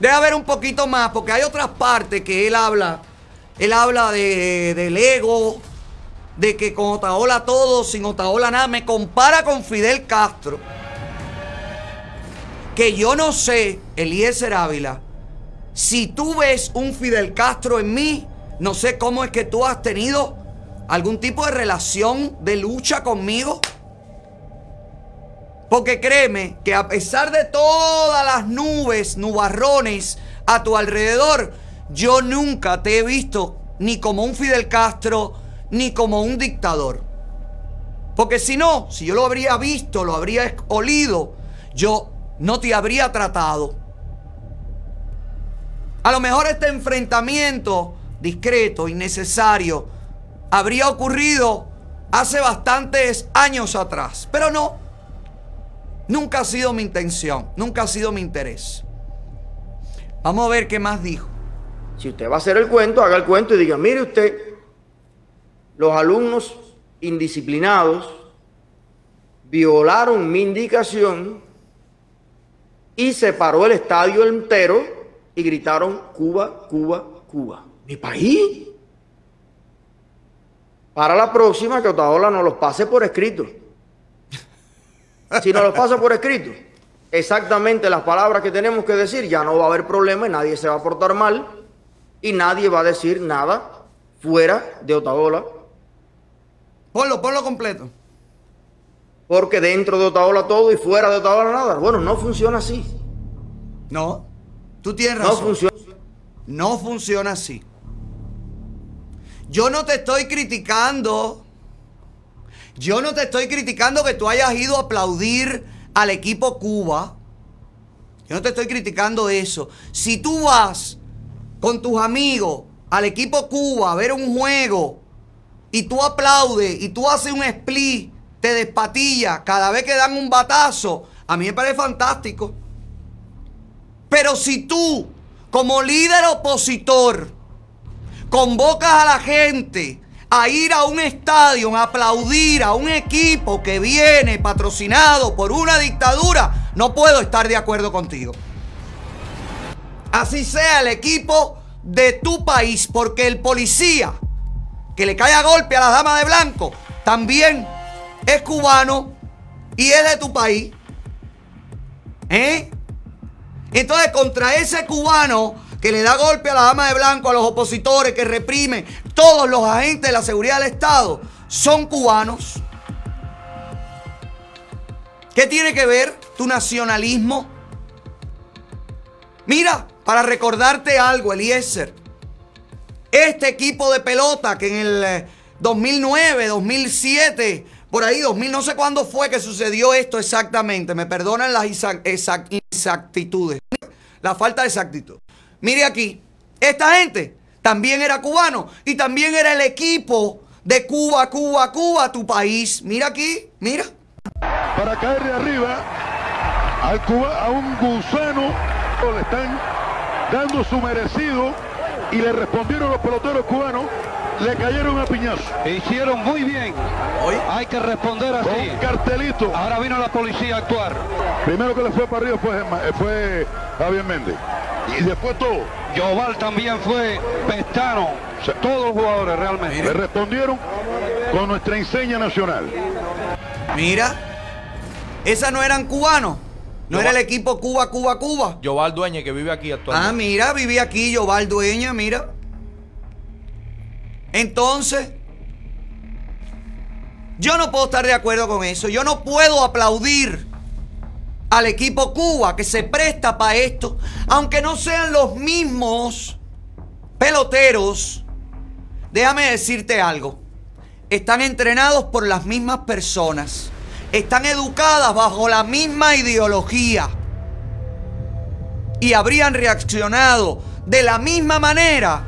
Debe haber un poquito más, porque hay otras partes que él habla. Él habla de, del ego, de que con Otaola todo, sin Otaola nada. Me compara con Fidel Castro. Que yo no sé, Eliezer Ávila, si tú ves un Fidel Castro en mí, no sé cómo es que tú has tenido algún tipo de relación de lucha conmigo. Porque créeme que a pesar de todas las nubes, nubarrones a tu alrededor, yo nunca te he visto ni como un Fidel Castro, ni como un dictador. Porque si no, si yo lo habría visto, lo habría olido, yo no te habría tratado. A lo mejor este enfrentamiento discreto, innecesario, habría ocurrido hace bastantes años atrás. Pero no, Nunca ha sido mi intención, nunca ha sido mi interés. Vamos a ver qué más dijo.
Si usted va a hacer el cuento, haga el cuento y diga, mire usted, los alumnos indisciplinados violaron mi indicación y se paró el estadio entero y gritaron Cuba, Cuba, Cuba. Mi país. Para la próxima que Otaola nos los pase por escrito. Si nos lo pasa por escrito, exactamente las palabras que tenemos que decir, ya no va a haber problema y nadie se va a portar mal y nadie va a decir nada fuera de Otaola.
Ponlo, ponlo completo.
Porque dentro de Otaola todo y fuera de Otaola nada. Bueno, no funciona así.
No, tú tienes razón.
No funciona.
No funciona así. Yo no te estoy criticando yo no te estoy criticando que tú hayas ido a aplaudir al equipo Cuba. Yo no te estoy criticando eso. Si tú vas con tus amigos al equipo Cuba a ver un juego y tú aplaudes y tú haces un split, te despatilla cada vez que dan un batazo, a mí me parece fantástico. Pero si tú, como líder opositor, convocas a la gente a ir a un estadio a aplaudir a un equipo que viene patrocinado por una dictadura, no puedo estar de acuerdo contigo. Así sea el equipo de tu país, porque el policía que le cae a golpe a la dama de blanco también es cubano y es de tu país. ¿Eh? Entonces, contra ese cubano que le da golpe a la dama de blanco, a los opositores, que reprime, todos los agentes de la seguridad del Estado son cubanos. ¿Qué tiene que ver tu nacionalismo? Mira, para recordarte algo, Eliezer, este equipo de pelota que en el 2009, eh, 2007, por ahí, 2000, no sé cuándo fue que sucedió esto exactamente, me perdonan las inexactitudes, la falta de exactitud. Mire aquí, esta gente también era cubano y también era el equipo de Cuba, Cuba, Cuba, tu país. Mira aquí, mira.
Para caer de arriba al Cuba, a un gusano le están dando su merecido y le respondieron los peloteros cubanos
le cayeron a piñazo.
Hicieron muy bien. Hay que responder así.
Con cartelito.
Ahora vino la policía a actuar.
Primero que le fue para arriba fue, fue Javier Méndez. Y después todo.
Yoval también fue Pestano. todos los jugadores realmente.
Le respondieron con nuestra enseña nacional.
Mira, esas no eran cubanos. No era el equipo Cuba, Cuba, Cuba.
Yoval Dueña, que vive aquí actualmente.
Ah, mira, vivía aquí Yoval Dueña, mira. Entonces, yo no puedo estar de acuerdo con eso. Yo no puedo aplaudir al equipo Cuba que se presta para esto, aunque no sean los mismos peloteros. Déjame decirte algo. Están entrenados por las mismas personas están educadas bajo la misma ideología y habrían reaccionado de la misma manera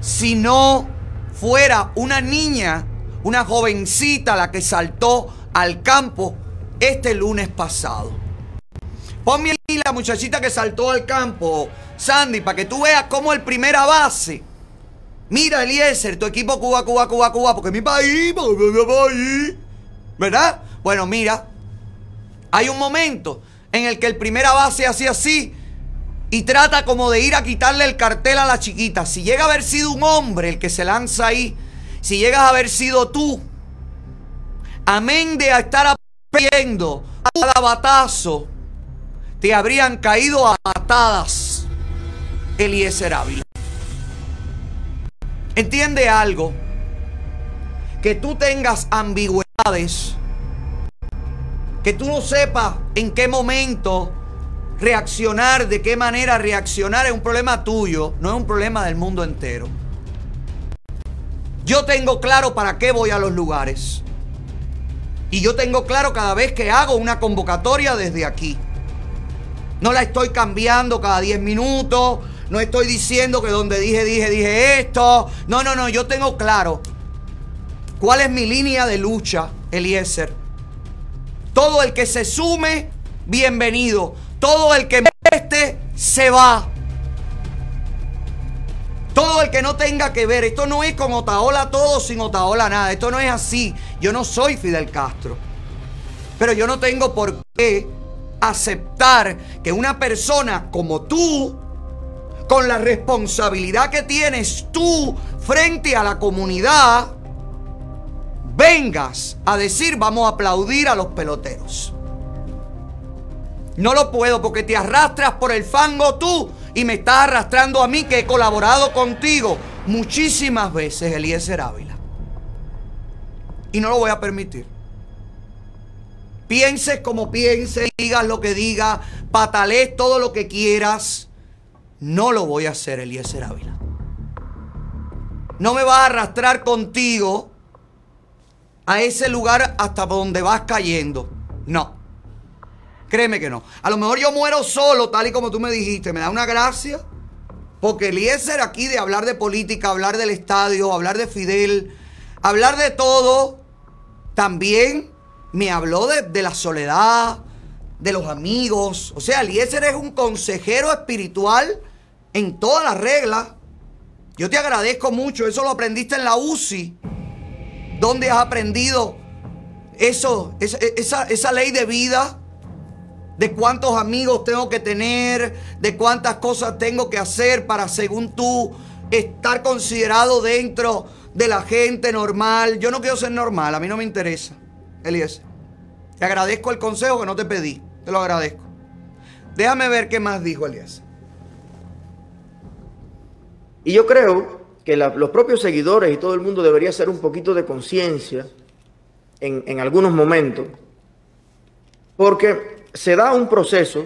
si no fuera una niña, una jovencita la que saltó al campo este lunes pasado. Ponme ahí la muchachita que saltó al campo, Sandy, para que tú veas cómo el primera base. Mira, Eliezer, tu equipo Cuba, Cuba, Cuba, Cuba, porque mi país, porque mi país. ¿Verdad? Bueno, mira, hay un momento en el que el primera base hace así y trata como de ir a quitarle el cartel a la chiquita. Si llega a haber sido un hombre el que se lanza ahí, si llegas a haber sido tú, amén de estar aprendiendo cada batazo, te habrían caído a patadas Eliezer Ávila. Entiende algo, que tú tengas ambigüedades que tú no sepas en qué momento reaccionar, de qué manera reaccionar, es un problema tuyo, no es un problema del mundo entero. Yo tengo claro para qué voy a los lugares. Y yo tengo claro cada vez que hago una convocatoria desde aquí. No la estoy cambiando cada 10 minutos. No estoy diciendo que donde dije, dije, dije esto. No, no, no. Yo tengo claro cuál es mi línea de lucha, Eliezer. Todo el que se sume, bienvenido. Todo el que moleste, se va. Todo el que no tenga que ver. Esto no es con Otaola todo sin Otaola nada. Esto no es así. Yo no soy Fidel Castro. Pero yo no tengo por qué aceptar que una persona como tú, con la responsabilidad que tienes tú frente a la comunidad, vengas a decir vamos a aplaudir a los peloteros. No lo puedo porque te arrastras por el fango tú y me estás arrastrando a mí que he colaborado contigo muchísimas veces, Eliezer Ávila. Y no lo voy a permitir. Pienses como pienses, digas lo que digas, patales todo lo que quieras. No lo voy a hacer, Eliezer Ávila. No me vas a arrastrar contigo a ese lugar hasta donde vas cayendo. No. Créeme que no. A lo mejor yo muero solo, tal y como tú me dijiste. Me da una gracia. Porque Eliezer aquí de hablar de política, hablar del estadio, hablar de Fidel, hablar de todo, también me habló de, de la soledad, de los amigos. O sea, Eliezer es un consejero espiritual en todas las reglas. Yo te agradezco mucho. Eso lo aprendiste en la UCI. ¿Dónde has aprendido eso, esa, esa, ley de vida? de cuántos amigos tengo que tener, de cuántas cosas tengo que hacer para, según tú, estar considerado dentro de la gente normal. Yo no quiero ser normal, a mí no me interesa, Elías. Te agradezco el consejo que no te pedí, te lo agradezco. Déjame ver qué más dijo Elías.
Y yo creo que los propios seguidores y todo el mundo debería hacer un poquito de conciencia en, algunos momentos, porque se da un proceso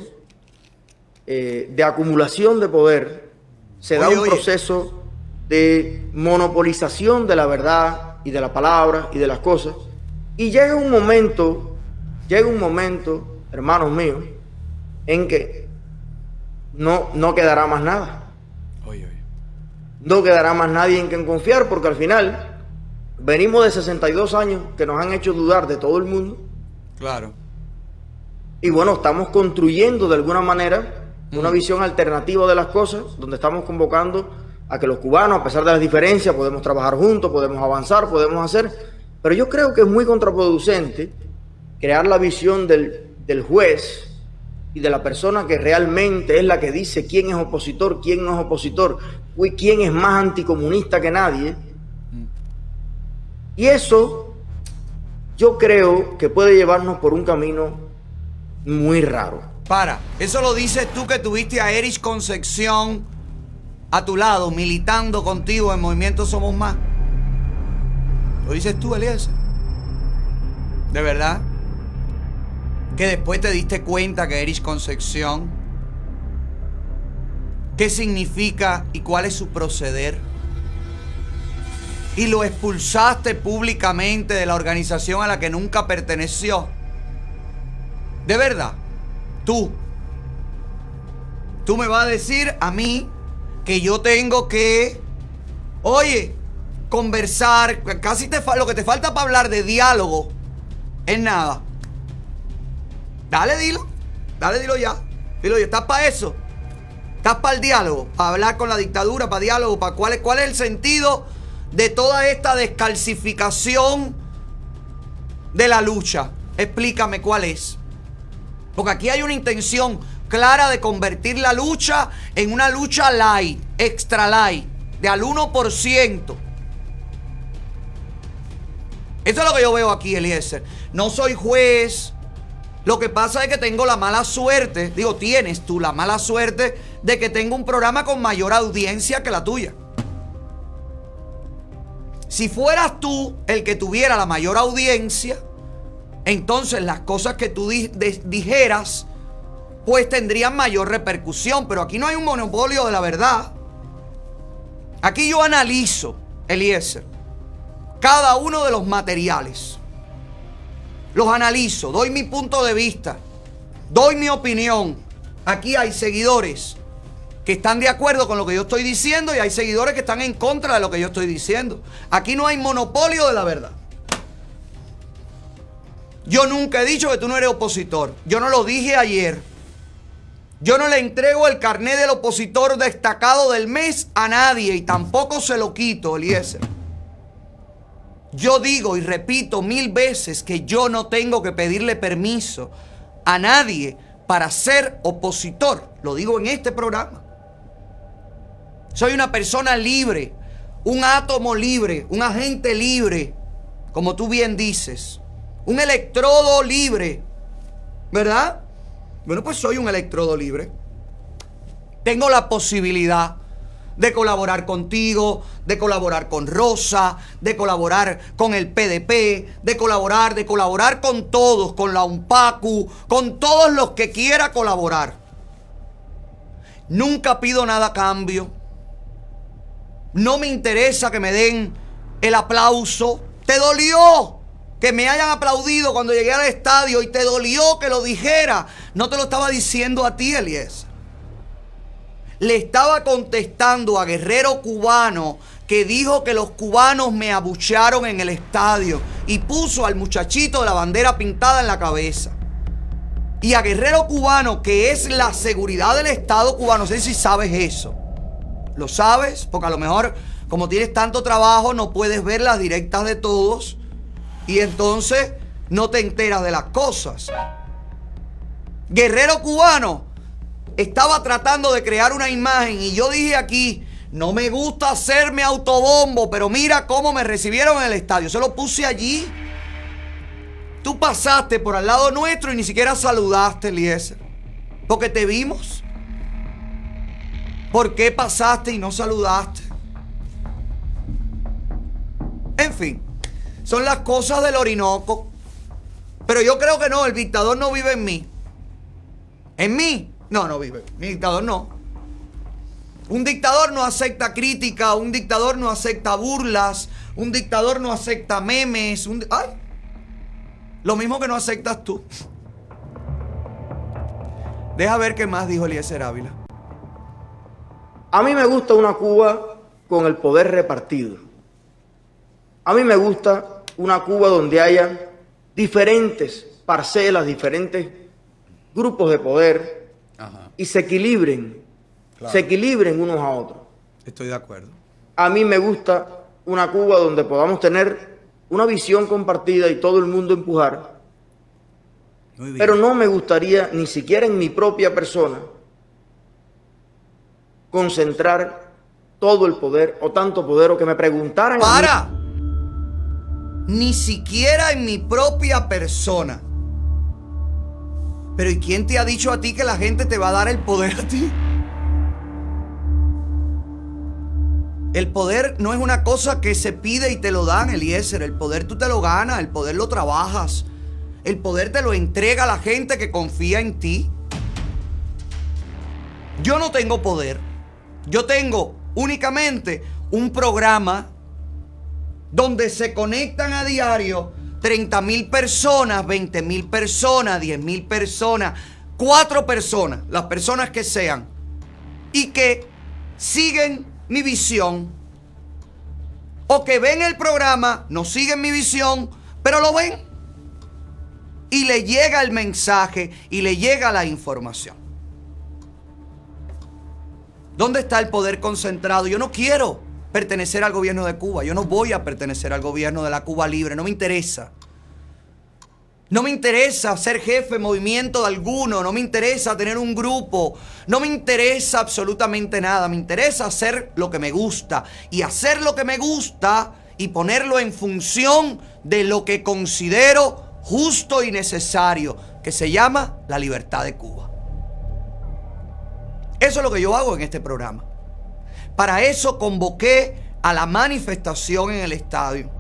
eh, de acumulación de poder, se da un proceso de monopolización de la verdad y de la palabra y de las cosas, y llega un momento, llega un momento, hermanos míos, en que no, no quedará más nada no quedará más nadie en quien confiar porque al final venimos de 62 años que nos han hecho dudar de todo el mundo.
Claro.
Y bueno, estamos construyendo de alguna manera una mm. visión alternativa de las cosas, donde estamos convocando a que los cubanos, a pesar de las diferencias, podemos trabajar juntos, podemos avanzar, podemos hacer, pero yo creo que es muy contraproducente crear la visión del, del juez y de la persona que realmente es la que dice quién es opositor, quién no es opositor, quién es más anticomunista que nadie. Y eso yo creo que puede llevarnos por un camino muy raro.
Para, eso lo dices tú que tuviste a Erich Concepción a tu lado, militando contigo en Movimiento Somos Más. Lo dices tú, Eliezer. ¿De verdad? Que después te diste cuenta que Erich Concepción, qué significa y cuál es su proceder. Y lo expulsaste públicamente de la organización a la que nunca perteneció. De verdad, tú, tú me vas a decir a mí que yo tengo que, oye, conversar, casi te lo que te falta para hablar de diálogo es nada. Dale, dilo. Dale, dilo ya. Dilo ya. ¿Estás para eso? ¿Estás para el diálogo? ¿Para hablar con la dictadura? ¿Para diálogo? ¿Para cuál, es, ¿Cuál es el sentido de toda esta descalcificación de la lucha? Explícame cuál es. Porque aquí hay una intención clara de convertir la lucha en una lucha light, extra light, de al 1%. Eso es lo que yo veo aquí, Eliezer. No soy juez, lo que pasa es que tengo la mala suerte, digo, tienes tú la mala suerte de que tengo un programa con mayor audiencia que la tuya. Si fueras tú el que tuviera la mayor audiencia, entonces las cosas que tú dijeras, pues tendrían mayor repercusión. Pero aquí no hay un monopolio de la verdad. Aquí yo analizo, Eliezer, cada uno de los materiales los analizo, doy mi punto de vista, doy mi opinión. Aquí hay seguidores que están de acuerdo con lo que yo estoy diciendo y hay seguidores que están en contra de lo que yo estoy diciendo. Aquí no hay monopolio de la verdad. Yo nunca he dicho que tú no eres opositor. Yo no lo dije ayer. Yo no le entrego el carnet del opositor destacado del mes a nadie y tampoco se lo quito, Eliezer. Yo digo y repito mil veces que yo no tengo que pedirle permiso a nadie para ser opositor. Lo digo en este programa. Soy una persona libre, un átomo libre, un agente libre, como tú bien dices. Un electrodo libre, ¿verdad? Bueno, pues soy un electrodo libre. Tengo la posibilidad de colaborar contigo, de colaborar con Rosa, de colaborar con el PDP, de colaborar, de colaborar con todos, con la UNPACU, con todos los que quiera colaborar. Nunca pido nada a cambio. No me interesa que me den el aplauso. ¿Te dolió? Que me hayan aplaudido cuando llegué al estadio y te dolió que lo dijera. No te lo estaba diciendo a ti, Elías le estaba contestando a Guerrero Cubano que dijo que los cubanos me abucharon en el estadio y puso al muchachito de la bandera pintada en la cabeza. Y a Guerrero Cubano, que es la seguridad del Estado cubano, no sé si sabes eso. ¿Lo sabes? Porque a lo mejor, como tienes tanto trabajo, no puedes ver las directas de todos y entonces no te enteras de las cosas. Guerrero Cubano estaba tratando de crear una imagen y yo dije aquí, no me gusta hacerme autobombo, pero mira cómo me recibieron en el estadio. Se lo puse allí. Tú pasaste por al lado nuestro y ni siquiera saludaste, Eliezer. Porque te vimos. ¿Por qué pasaste y no saludaste? En fin, son las cosas del Orinoco. Pero yo creo que no, el dictador no vive en mí. En mí no, no vive. Mi dictador no. Un dictador no acepta crítica, un dictador no acepta burlas, un dictador no acepta memes. ¡Ay! Lo mismo que no aceptas tú. Deja ver qué más dijo Eliezer Ávila.
A mí me gusta una Cuba con el poder repartido. A mí me gusta una Cuba donde haya diferentes parcelas, diferentes grupos de poder y se equilibren, se equilibren unos a otros.
Estoy de acuerdo.
A mí me gusta una Cuba donde podamos tener una visión compartida y todo el mundo empujar.
Muy bien.
Pero no me gustaría, ni siquiera en mi propia persona, concentrar todo el poder o tanto poder o que me preguntaran.
¡Para! Ni siquiera en mi propia persona. Pero ¿y quién te ha dicho a ti que la gente te va a dar el poder a ti? El poder no es una cosa que se pide y te lo dan, Eliezer. El poder tú te lo ganas, el poder lo trabajas. El poder te lo entrega la gente que confía en ti. Yo no tengo poder. Yo tengo únicamente un programa donde se conectan a diario 30 mil personas, 20 mil personas, 10 mil personas, cuatro personas, las personas que sean, y que siguen mi visión, o que ven el programa, no siguen mi visión, pero lo ven, y le llega el mensaje y le llega la información. ¿Dónde está el poder concentrado? Yo no quiero pertenecer al gobierno de Cuba. Yo no voy a pertenecer al gobierno de la Cuba libre. No me interesa. No me interesa ser jefe de movimiento de alguno. No me interesa tener un grupo. No me interesa absolutamente nada. Me interesa hacer lo que me gusta. Y hacer lo que me gusta y ponerlo en función de lo que considero justo y necesario. Que se llama la libertad de Cuba. Eso es lo que yo hago en este programa. Para eso convoqué a la manifestación en el estadio.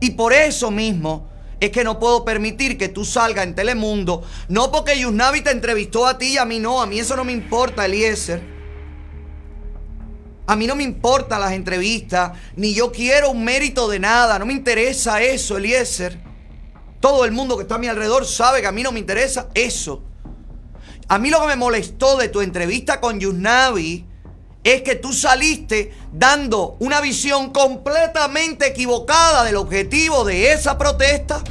Y por eso mismo es que no puedo permitir que tú salgas en Telemundo. No porque Yusnavi te entrevistó a ti y a mí no. A mí eso no me importa, Eliezer. A mí no me importan las entrevistas. Ni yo quiero un mérito de nada. No me interesa eso, Eliezer. Todo el mundo que está a mi alrededor sabe que a mí no me interesa eso. A mí lo que me molestó de tu entrevista con Yusnavi es que tú saliste dando una visión completamente equivocada del objetivo de esa protesta.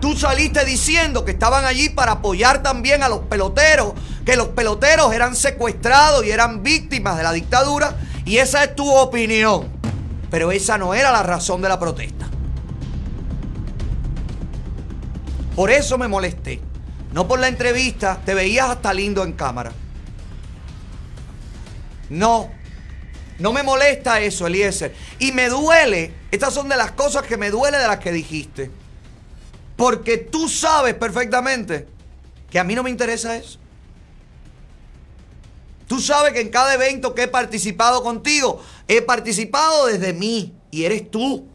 Tú saliste diciendo que estaban allí para apoyar también a los peloteros, que los peloteros eran secuestrados y eran víctimas de la dictadura, y esa es tu opinión. Pero esa no era la razón de la protesta. Por eso me molesté. No por la entrevista, te veías hasta lindo en cámara. No, no me molesta eso, Eliezer. Y me duele, estas son de las cosas que me duele de las que dijiste. Porque tú sabes perfectamente que a mí no me interesa eso. Tú sabes que en cada evento que he participado contigo, he participado desde mí y eres tú.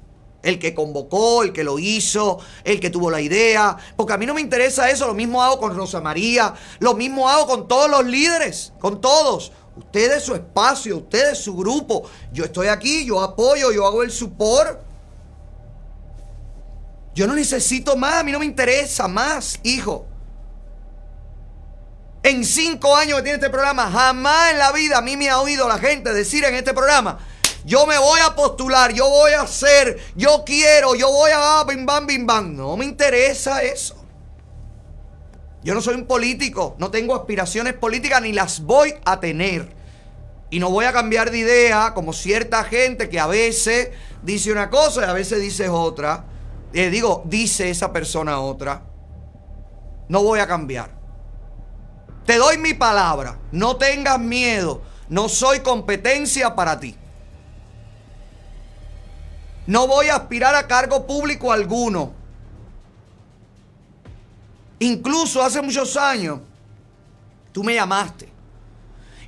El que convocó, el que lo hizo, el que tuvo la idea. Porque a mí no me interesa eso. Lo mismo hago con Rosa María. Lo mismo hago con todos los líderes. Con todos. Ustedes su espacio, ustedes su grupo. Yo estoy aquí, yo apoyo, yo hago el support. Yo no necesito más, a mí no me interesa más, hijo. En cinco años que tiene este programa, jamás en la vida a mí me ha oído la gente decir en este programa, yo me voy a postular, yo voy a hacer, yo quiero, yo voy a bim bam, bim bam. No me interesa eso. Yo no soy un político, no tengo aspiraciones políticas ni las voy a tener. Y no voy a cambiar de idea como cierta gente que a veces dice una cosa y a veces dice otra. Eh, digo, dice esa persona otra. No voy a cambiar. Te doy mi palabra. No tengas miedo. No soy competencia para ti. No voy a aspirar a cargo público alguno. Incluso hace muchos años, tú me llamaste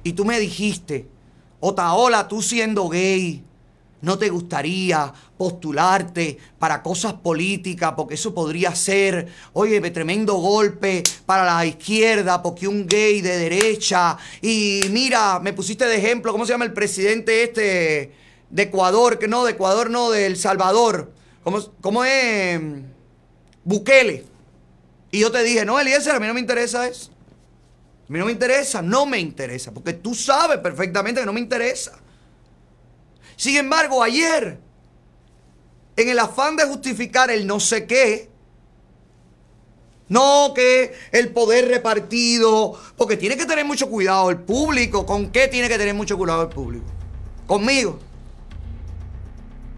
y tú me dijiste, Otaola, tú siendo gay, ¿no te gustaría postularte para cosas políticas? Porque eso podría ser, oye, tremendo golpe para la izquierda, porque un gay de derecha. Y mira, me pusiste de ejemplo, ¿cómo se llama el presidente este de Ecuador? Que no, de Ecuador no, de El Salvador. ¿Cómo, cómo es? Bukele. Y yo te dije, no, Eliezer, a mí no me interesa eso. A mí no me interesa, no me interesa, porque tú sabes perfectamente que no me interesa. Sin embargo, ayer, en el afán de justificar el no sé qué, No que el poder repartido, porque tiene que tener mucho cuidado el público. ¿Con qué tiene que tener mucho cuidado el público? Conmigo.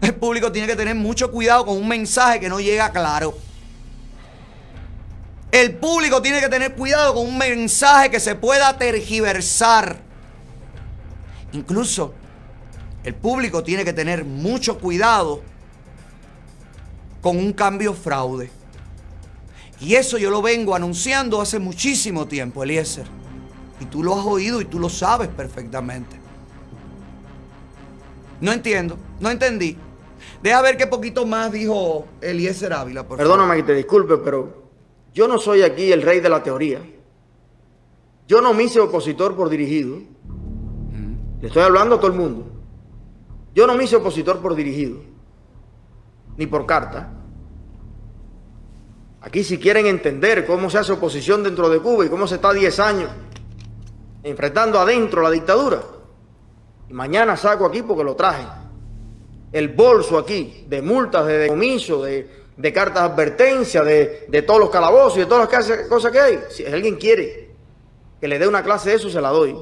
El público tiene que tener mucho cuidado con un mensaje que no llega claro. El público tiene que tener cuidado con un mensaje que se pueda tergiversar. Incluso el público tiene que tener mucho cuidado con un cambio fraude. Y eso yo lo vengo anunciando hace muchísimo tiempo, Eliezer. Y tú lo has oído y tú lo sabes perfectamente. No entiendo, no entendí. Deja ver qué poquito más dijo Eliezer Ávila,
por Perdóname que te disculpe, pero yo no soy aquí el rey de la teoría. Yo no me hice opositor por dirigido. Le estoy hablando a todo el mundo. Yo no me hice opositor por dirigido, ni por carta. Aquí si quieren entender cómo se hace oposición dentro de Cuba y cómo se está 10 años enfrentando adentro la dictadura. Y mañana saco aquí porque lo traje. El bolso aquí de multas, de decomiso, de, de cartas de advertencia, de, de, todos los calabozos y de todas las cosas que hay. Si alguien quiere que le dé una clase de eso, se la doy.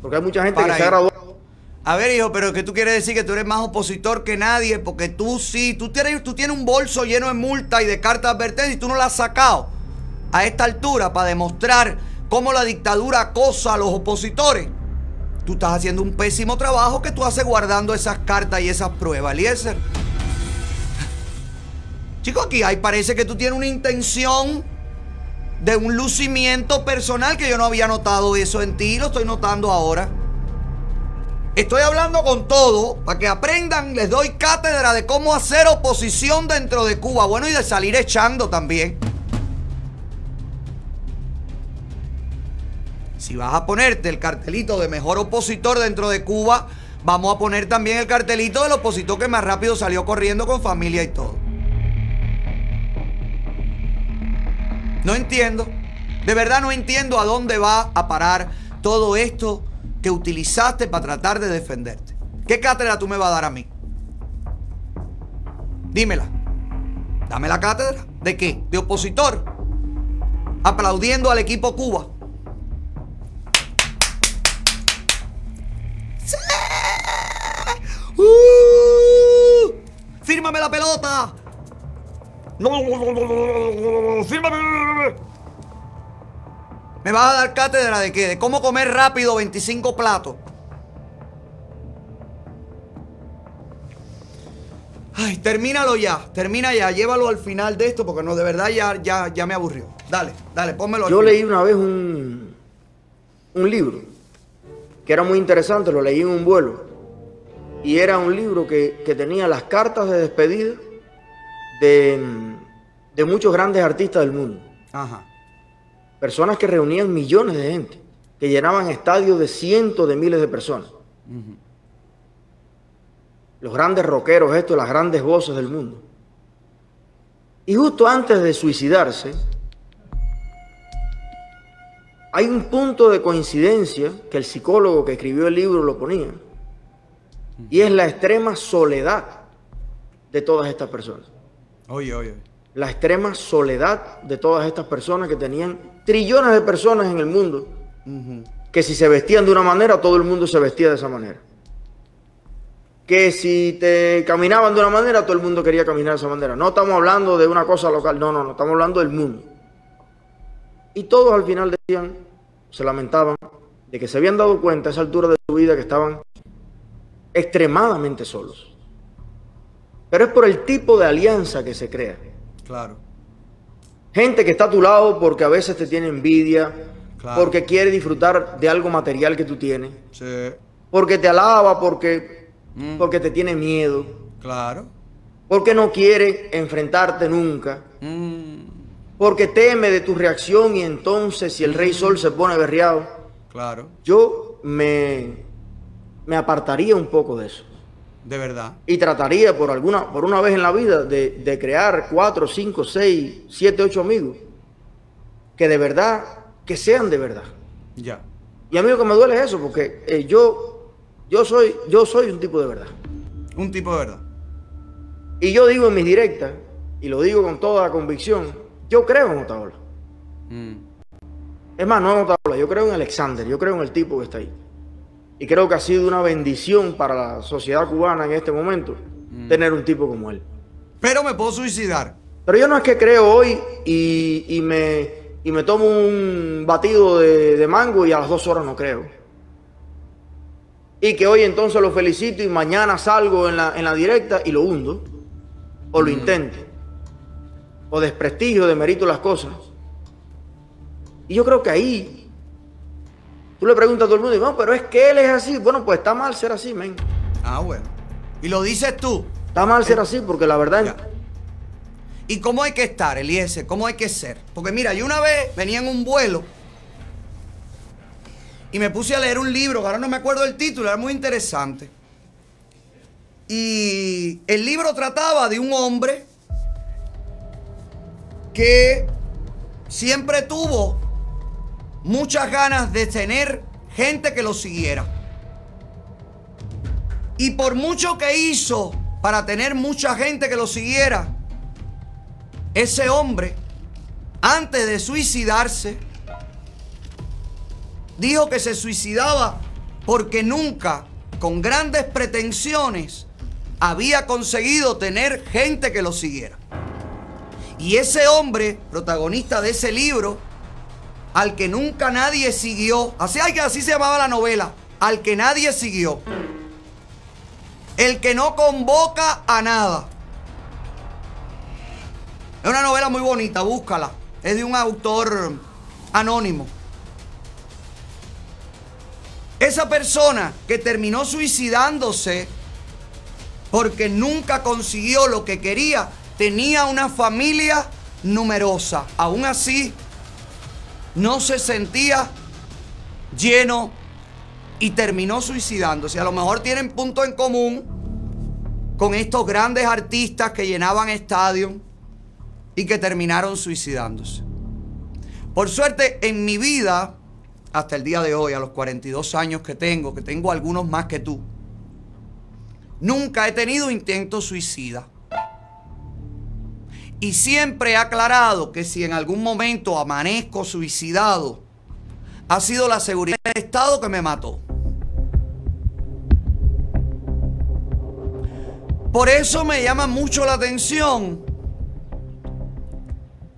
Porque hay mucha gente que se ha graduado.
A ver, hijo, pero que tú quieres decir que tú eres más opositor que nadie, porque tú sí, tú tienes, tú tienes un bolso lleno de multa y de cartas de advertencia y tú no la has sacado a esta altura para demostrar cómo la dictadura acosa a los opositores. Tú estás haciendo un pésimo trabajo que tú haces guardando esas cartas y esas pruebas, Eliezer. Chico, aquí hay, parece que tú tienes una intención de un lucimiento personal que yo no había notado eso en ti, lo estoy notando ahora. Estoy hablando con todo para que aprendan, les doy cátedra de cómo hacer oposición dentro de Cuba. Bueno, y de salir echando también. Si vas a ponerte el cartelito de mejor opositor dentro de Cuba, vamos a poner también el cartelito del opositor que más rápido salió corriendo con familia y todo. No entiendo. De verdad no entiendo a dónde va a parar todo esto que utilizaste para tratar de defenderte. ¿Qué cátedra tú me vas a dar a mí? Dímela. Dame la cátedra. ¿De qué? ¿De opositor? Aplaudiendo al equipo Cuba. ¡Uh! ¡Fírmame la pelota! ¡No! ¡Fírmame! ¿Me vas a dar cátedra de qué? De cómo comer rápido 25 platos. Ay, termínalo ya, termina ya, llévalo al final de esto porque no, de verdad ya, ya, ya me aburrió. Dale, dale, pónmelo.
Yo leí una vez un, un libro que era muy interesante, lo leí en un vuelo. Y era un libro que, que tenía las cartas de despedida de, de muchos grandes artistas del mundo. Ajá. Personas que reunían millones de gente, que llenaban estadios de cientos de miles de personas. Los grandes rockeros, estos, las grandes voces del mundo. Y justo antes de suicidarse, hay un punto de coincidencia que el psicólogo que escribió el libro lo ponía, y es la extrema soledad de todas estas personas.
Oye, oye.
La extrema soledad de todas estas personas que tenían trillones de personas en el mundo que si se vestían de una manera, todo el mundo se vestía de esa manera. Que si te caminaban de una manera, todo el mundo quería caminar de esa manera. No estamos hablando de una cosa local, no, no, no, estamos hablando del mundo. Y todos al final decían, se lamentaban de que se habían dado cuenta a esa altura de su vida que estaban extremadamente solos. Pero es por el tipo de alianza que se crea.
Claro.
Gente que está a tu lado porque a veces te tiene envidia, porque quiere disfrutar de algo material que tú tienes, porque te alaba, porque, mm. porque te tiene miedo.
Claro.
Porque no quiere enfrentarte nunca. Mm. Porque teme de tu reacción y entonces si el Rey mm. Sol se pone berriado.
Claro.
Yo me, me apartaría un poco de eso.
De verdad.
Y trataría por alguna, por una vez en la vida de, crear cuatro, cinco, seis, siete, ocho amigos. Que de verdad, que sean de verdad.
Ya.
Y a mí lo que me duele es eso, porque eh, yo, yo, soy, yo soy un tipo de verdad.
Un tipo de verdad.
Y yo digo en mis directas, y lo digo con toda convicción, Yo creo en Otaola. Es más, no en Otaola, yo creo en Alexander, yo creo en el tipo que está ahí. Y creo que ha sido una bendición para la sociedad cubana en este momento tener un tipo como él.
Pero me puedo suicidar.
Pero yo no es que creo hoy y, y me, y me tomo un batido de, de mango y a las dos horas no creo. Y que hoy entonces lo felicito y mañana salgo en la, en la directa y lo hundo. O lo intento. O desprestigio, demerito las cosas. Y yo creo que ahí, tú le preguntas a todo el mundo y no, pero es que él es así. Bueno, pues está mal ser así, men.
Ah, bueno. Y lo dices tú.
Está mal ser así porque la verdad...
Ya. ¿Y cómo hay que estar, Eliezer? ¿Cómo hay que ser? Porque mira, yo una vez venía en un vuelo y me puse a leer un libro, que ahora no me acuerdo del título, era muy interesante. Y el libro trataba de un hombre que siempre tuvo muchas ganas de tener gente que lo siguiera. Y por mucho que hizo para tener mucha gente que lo siguiera, ese hombre, antes de suicidarse, dijo que se suicidaba porque nunca, con grandes pretensiones, había conseguido tener gente que lo siguiera. Y ese hombre, protagonista de ese libro, al que nunca nadie siguió, así, así se llamaba la novela, al que nadie siguió, el que no convoca a nada. Es una novela muy bonita, búscala. Es de un autor anónimo. Esa persona que terminó suicidándose porque nunca consiguió lo que quería, tenía una familia numerosa. Aún así, no se sentía lleno y terminó suicidándose. A lo mejor tienen punto en común con estos grandes artistas que llenaban estadios y que terminaron suicidándose. Por suerte, en mi vida, hasta el día de hoy, a los 42 años que tengo, que tengo algunos más que tú, nunca he tenido intento suicida. Y siempre he aclarado que si en algún momento amanezco suicidado, ha sido la seguridad del Estado que me mató. Por eso me llama mucho la atención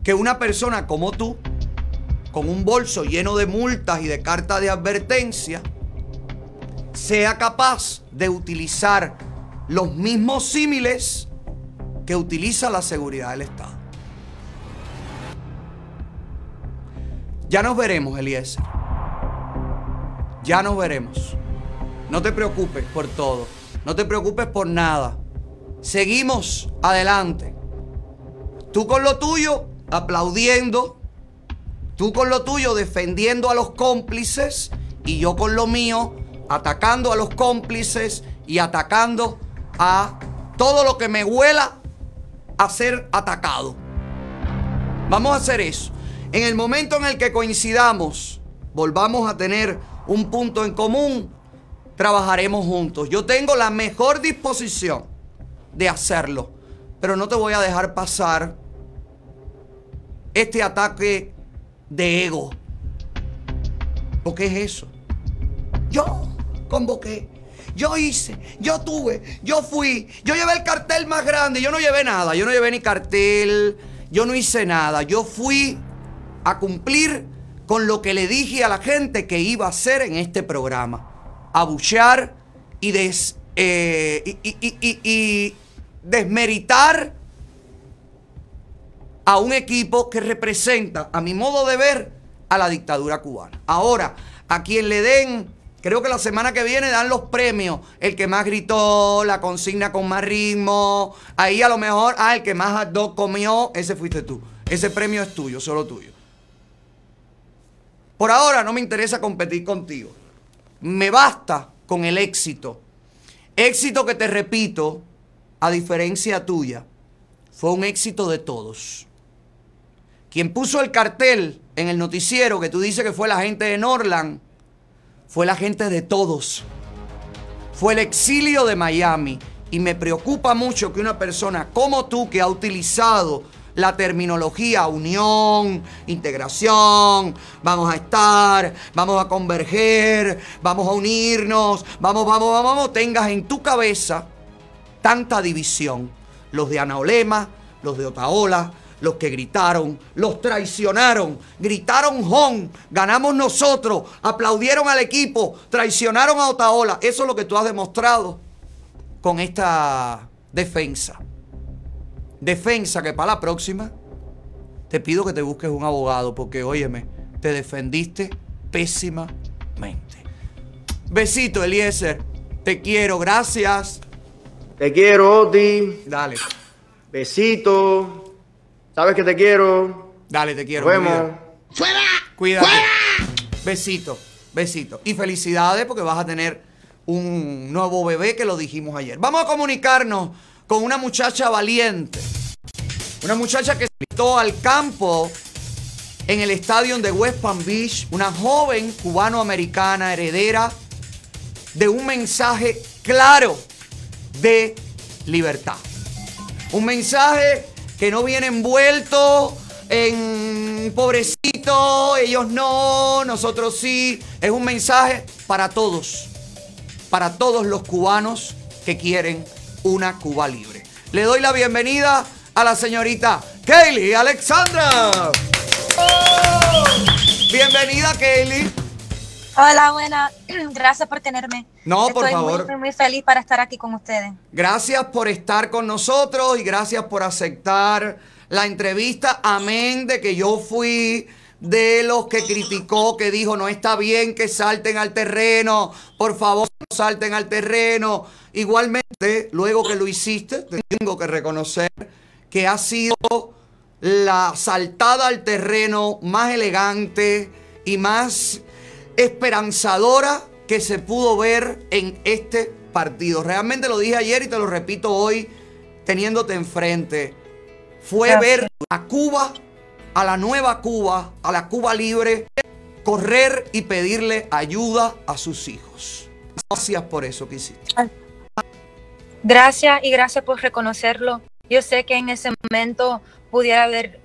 que una persona como tú, con un bolso lleno de multas y de cartas de advertencia, sea capaz de utilizar los mismos símiles que utiliza la seguridad del Estado. Ya nos veremos, Eliezer. Ya nos veremos. No te preocupes por todo. No te preocupes por nada. Seguimos adelante. Tú con lo tuyo, aplaudiendo. Tú con lo tuyo, defendiendo a los cómplices. Y yo con lo mío, atacando a los cómplices y atacando a todo lo que me huela a ser atacado. Vamos a hacer eso. En el momento en el que coincidamos, volvamos a tener un punto en común, trabajaremos juntos. Yo tengo la mejor disposición de hacerlo, pero no te voy a dejar pasar este ataque de ego. ¿Porque es eso? Yo convoqué, yo hice, yo tuve, yo fui, yo llevé el cartel más grande, yo no llevé nada, yo no llevé ni cartel, yo no hice nada, yo fui a cumplir con lo que le dije a la gente que iba a hacer en este programa. Abuchear eh, y, y desmeritar a un equipo que representa, a mi modo de ver, a la dictadura cubana. Ahora, a quien le den, creo que la semana que viene dan los premios, el que más gritó, la consigna con más ritmo, ahí a lo mejor, ah, el que más comió, ese fuiste tú. Ese premio es tuyo, solo tuyo. Por ahora no me interesa competir contigo. Me basta con el éxito. Éxito que te repito, a diferencia tuya, fue un éxito de todos. Quien puso el cartel en el noticiero que tú dices que fue la gente de Norland, fue la gente de todos. Fue el exilio de Miami. Y me preocupa mucho que una persona como tú, que ha utilizado la terminología unión, integración, vamos a estar, vamos a converger, vamos a unirnos, vamos, vamos, vamos, vamos, tengas en tu cabeza tanta división. Los de Anaolema, los de Otaola, los que gritaron, los traicionaron, gritaron Hon, ganamos nosotros, aplaudieron al equipo, traicionaron a Otaola. Eso es lo que tú has demostrado con esta defensa. Defensa que para la próxima te pido que te busques un abogado porque, óyeme, te defendiste pésimamente. Besito, Eliezer. Te quiero, gracias.
Te quiero, Oti.
Dale.
Besito. Sabes que te quiero.
Dale, te quiero.
Nos vemos.
¡Fuera!
Cuídate.
¡Fuera!
Besito, besito. Y felicidades porque vas a tener un nuevo bebé que lo dijimos ayer. Vamos a comunicarnos con una muchacha valiente. Una muchacha que saltó al campo en el estadio de West Palm Beach. Una joven cubano-americana heredera de un mensaje claro de libertad. Un mensaje que no viene envuelto en pobrecito, ellos no, nosotros sí. Es un mensaje para todos, para todos los cubanos que quieren una Cuba libre. Le doy la bienvenida a la señorita Kaylee Alexandra. ¡Oh! Bienvenida, Kaylee.
Hola, buena. Gracias por tenerme.
No, por
Estoy
favor.
Muy, muy feliz para estar aquí con ustedes.
Gracias por estar con nosotros y gracias por aceptar la entrevista. Amén de que yo fui de los que criticó, que dijo no está bien que salten al terreno, por favor no salten al terreno. Igualmente, luego que lo hiciste, te tengo que reconocer que ha sido la saltada al terreno más elegante y más esperanzadora que se pudo ver en este partido. Realmente lo dije ayer y te lo repito hoy teniéndote enfrente. Fue
Gracias.
ver a Cuba, a la nueva Cuba, a la Cuba libre, correr y pedirle ayuda a sus hijos. Gracias por eso que hiciste.
Gracias y gracias por reconocerlo. Yo sé que en ese momento pudiera haber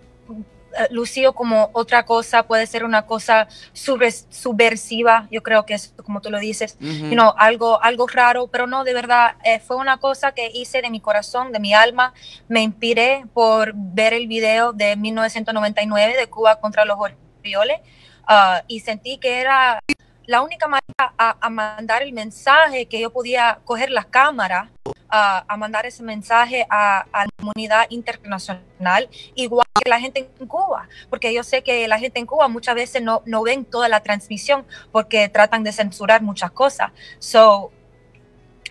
lucido como otra cosa, puede ser una cosa subversiva, yo creo que es como tú lo dices,
Ujú.
you know, algo, algo raro, pero no, de verdad, eh, fue una cosa que hice de mi corazón, de mi alma. Me inspiré por ver el video de 1999 de Cuba contra los Orioles ah, y sentí que era la única manera a, mandar el mensaje que yo podía coger la cámara a, a mandar ese mensaje a, a la comunidad internacional, igual que la gente en Cuba, porque yo sé que la gente en Cuba muchas veces no, no ven toda la transmisión porque tratan de censurar muchas cosas. So,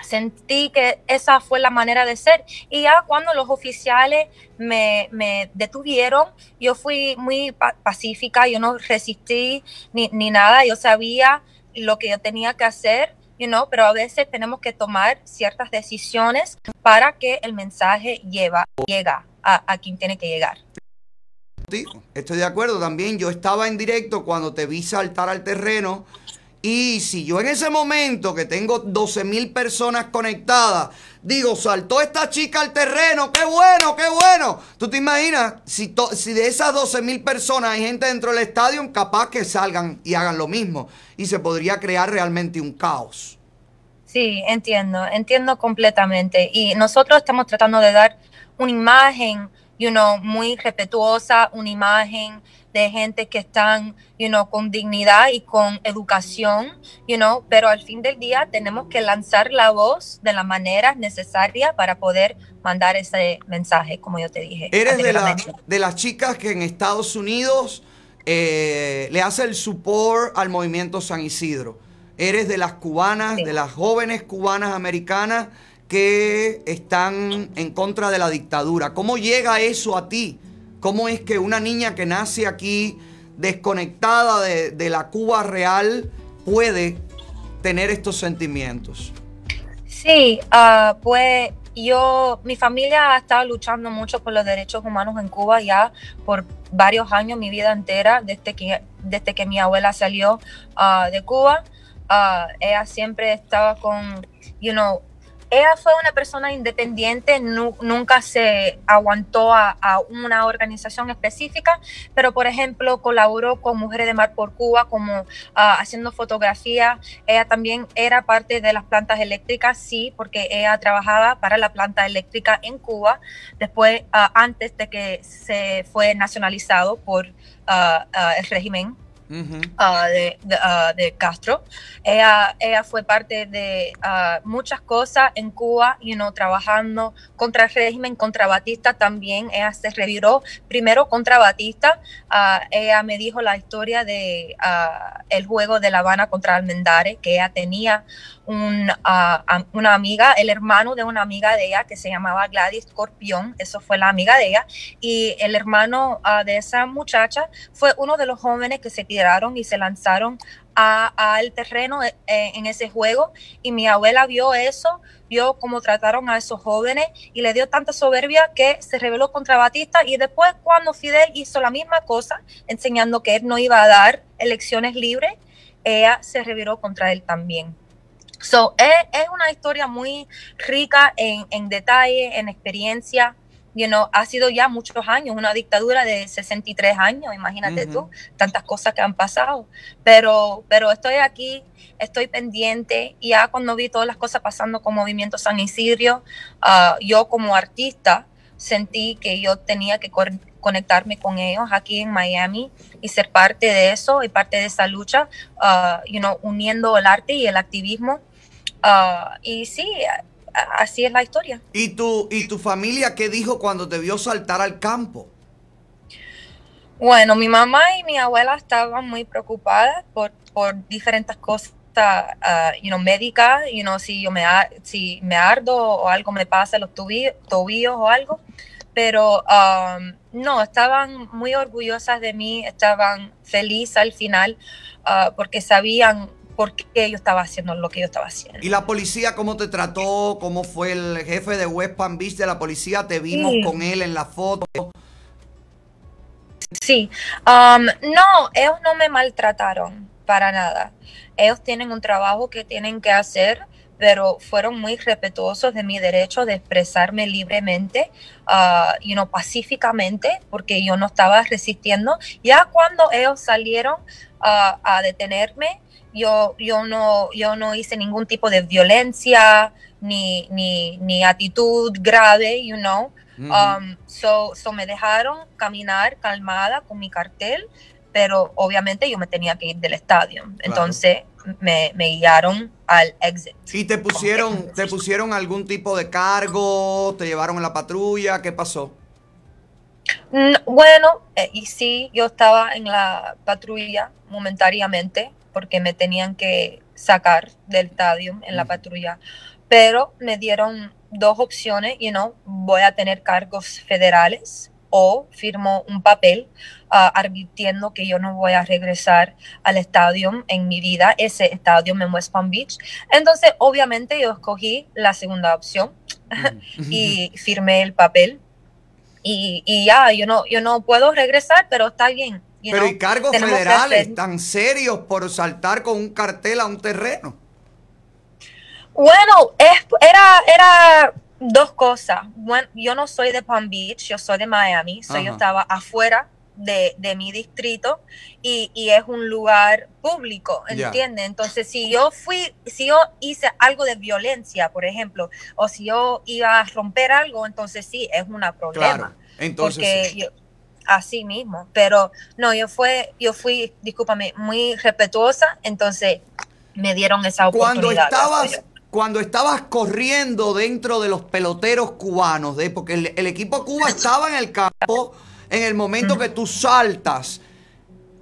sentí que esa fue la manera de ser. Y ya cuando los oficiales me, me detuvieron, yo fui muy pa- pacífica, yo no resistí ni, ni nada, yo sabía lo que yo tenía que hacer, you know, pero a veces tenemos que tomar ciertas decisiones para que el mensaje lleva, llega a, a quien tiene que llegar.
Estoy de acuerdo también. Yo estaba en directo cuando te vi saltar al terreno. Y si yo en ese momento que tengo 12 mil personas conectadas, digo, saltó esta chica al terreno, qué bueno, qué bueno. ¿Tú te imaginas? Si, si de esas 12 mil personas hay gente dentro del estadio, capaz que salgan y hagan lo mismo. Y se podría crear realmente un caos.
Sí, entiendo, entiendo completamente. Y nosotros estamos tratando de dar una imagen, you know, muy respetuosa, una imagen de gente que están, you know, con dignidad y con educación, you know, pero al fin del día tenemos que lanzar la voz de la manera necesaria para poder mandar ese mensaje, como yo te dije.
Eres de, la- de las chicas que en Estados Unidos eh, le hace el support al movimiento San Isidro. Eres de las cubanas,
Sí.
de las jóvenes cubanas americanas que están en contra de la dictadura. ¿Cómo llega eso a ti? ¿Cómo es que una niña que nace aquí desconectada de, la Cuba real puede tener estos sentimientos?
Sí, ah, pues yo, mi familia ha estado luchando mucho por los derechos humanos en Cuba ya por varios años, mi vida entera, desde que, desde que mi abuela salió ah, de Cuba. Ah, ella siempre estaba con, you know, ella fue una persona independiente, nunca se aguantó a, una organización específica, pero por ejemplo colaboró con Mujeres de Mar por Cuba como ah, haciendo fotografía. Ella también era parte de las plantas eléctricas, sí, porque ella trabajaba para la planta eléctrica en Cuba, después, ah, antes de que se fue nacionalizado por ah, el régimen Ah, de, ah, de, Castro. Ella, ella fue parte de ah, muchas cosas en Cuba, you know, trabajando contra el régimen, contra Batista también. Ella se reviró primero contra Batista. ella me dijo la historia de el juego de La Habana contra Almendares, que ella tenía un, una amiga, el hermano de una amiga de ella que se llamaba Gladys Corpión, eso fue la amiga de ella, y el hermano de esa muchacha fue uno de los jóvenes que se tiraron y se lanzaron al terreno eh, en ese juego y mi abuela vio eso, vio cómo trataron a esos jóvenes y le dio tanta soberbia que se rebeló contra Batista y después cuando Fidel hizo la misma cosa, enseñando que él no iba a dar elecciones libres, ella se rebeló contra él también. So, es, una historia muy rica en, en detalle, en experiencia. You know, ha sido ya muchos años, una dictadura de 63 años, imagínate tú, tantas cosas que han pasado. Pero, pero estoy aquí, estoy pendiente, y ya cuando vi todas las cosas pasando con Movimiento San Isidro, ah, yo como artista sentí que yo tenía que conectarme con ellos aquí en Miami y ser parte de eso y parte de esa lucha, uh, you know, uniendo el arte y el activismo Ah, y sí, así es la historia.
¿Y tu, ¿Y tu familia qué dijo cuando te vio saltar al campo?
Bueno, mi mamá y mi abuela estaban muy preocupadas por, por diferentes cosas uh, you know, médicas, you know, si yo me, si me ardo o algo me pasa en los tobillos, tobillos o algo, pero um, no, estaban muy orgullosas de mí, estaban felices al final uh, porque sabían por qué yo estaba haciendo lo que yo estaba haciendo.
¿Y la policía cómo te trató? ¿Cómo fue el jefe de West Palm Beach de la policía? ¿Te vimos con él en la foto?
Sí, um, no, ellos no me maltrataron para nada. Ellos tienen un trabajo que tienen que hacer, pero fueron muy respetuosos de mi derecho de expresarme libremente, uh, y no pacíficamente, porque yo no estaba resistiendo. Ya cuando ellos salieron uh, a detenerme, yo, yo, no, yo no hice ningún tipo de violencia ni, ni, ni actitud grave, you know. um, so, so me dejaron caminar calmada con mi cartel, pero obviamente yo me tenía que ir del estadio. Entonces me, me, guiaron al exit.
¿Y te pusieron, te pusieron algún tipo de cargo? ¿Te llevaron a la patrulla? ¿Qué pasó?
bueno, eh, y sí, yo estaba en la patrulla momentáneamente porque me tenían que sacar del estadio en la patrulla. Pero me dieron dos opciones, you know, voy a tener cargos federales o firmo un papel uh, advirtiendo que yo no voy a regresar al estadio en mi vida, ese estadio en West Palm Beach. Entonces, obviamente yo escogí la segunda opción y firmé el papel. Y, y, ya, yo no, yo no puedo regresar, pero está bien.
Pero ¿y cargos federales tan serios por saltar con un cartel a un terreno?
Bueno, era, era dos cosas. Bueno, yo no soy de Palm Beach, yo soy de Miami, yo estaba afuera de, mi distrito y, es un lugar público, ¿entiendes? Entonces, si yo fui, si yo hice algo de violencia, por ejemplo, o si yo iba a romper algo, entonces sí, es un problema. Claro. Entonces, yo, así mismo. Pero no, yo fue, yo fui, discúlpame, muy respetuosa, entonces me dieron esa oportunidad.
Cuando estabas, cuando estabas corriendo dentro de los peloteros cubanos, de, porque el, equipo Cuba estaba en el campo en el momento que tú saltas.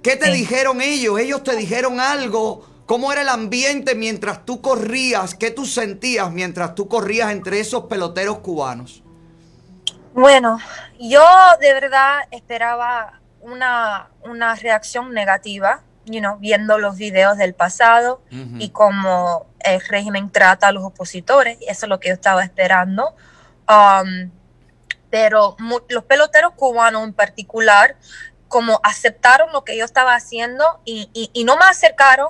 ¿Qué te dijeron ellos? ¿Ellos te dijeron algo? ¿Cómo era el ambiente mientras tú corrías? ¿Qué tú sentías mientras tú corrías entre esos peloteros cubanos?
Bueno, yo de verdad esperaba una, una reacción negativa, you know, viendo los videos del pasado y cómo el régimen trata a los opositores. Eso es lo que yo estaba esperando. Um, pero los peloteros cubanos en particular, como aceptaron lo que yo estaba haciendo y, y, y no me acercaron,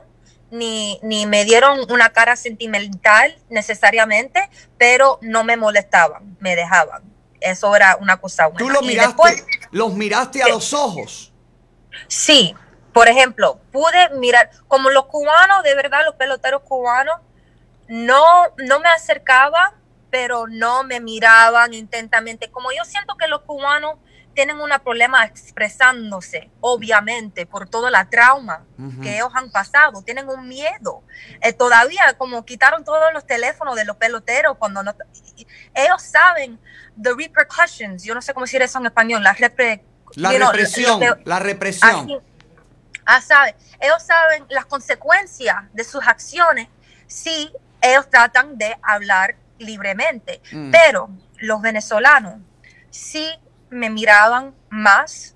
ni, ni me dieron una cara sentimental necesariamente, pero no me molestaban, me dejaban. Eso era una cosa buena.
¿Tú lo miraste,
después-
los miraste a los ojos?
Sí, por ejemplo, pude mirar, como los cubanos, de verdad, los peloteros cubanos, no, no me acercaban, pero no me miraban intensamente. Como yo siento que los cubanos tienen un problema expresándose, obviamente, por toda la trauma que ellos han pasado, tienen un miedo. Eh, todavía, como quitaron todos los teléfonos de los peloteros, cuando no, ellos saben the repercussions, yo no sé cómo decir eso en español, la repre,
La
know,
represión, la represión.
Así, ah, sabe, ellos saben las consecuencias de sus acciones si ellos tratan de hablar libremente.
Mm.
Pero los venezolanos sí me miraban más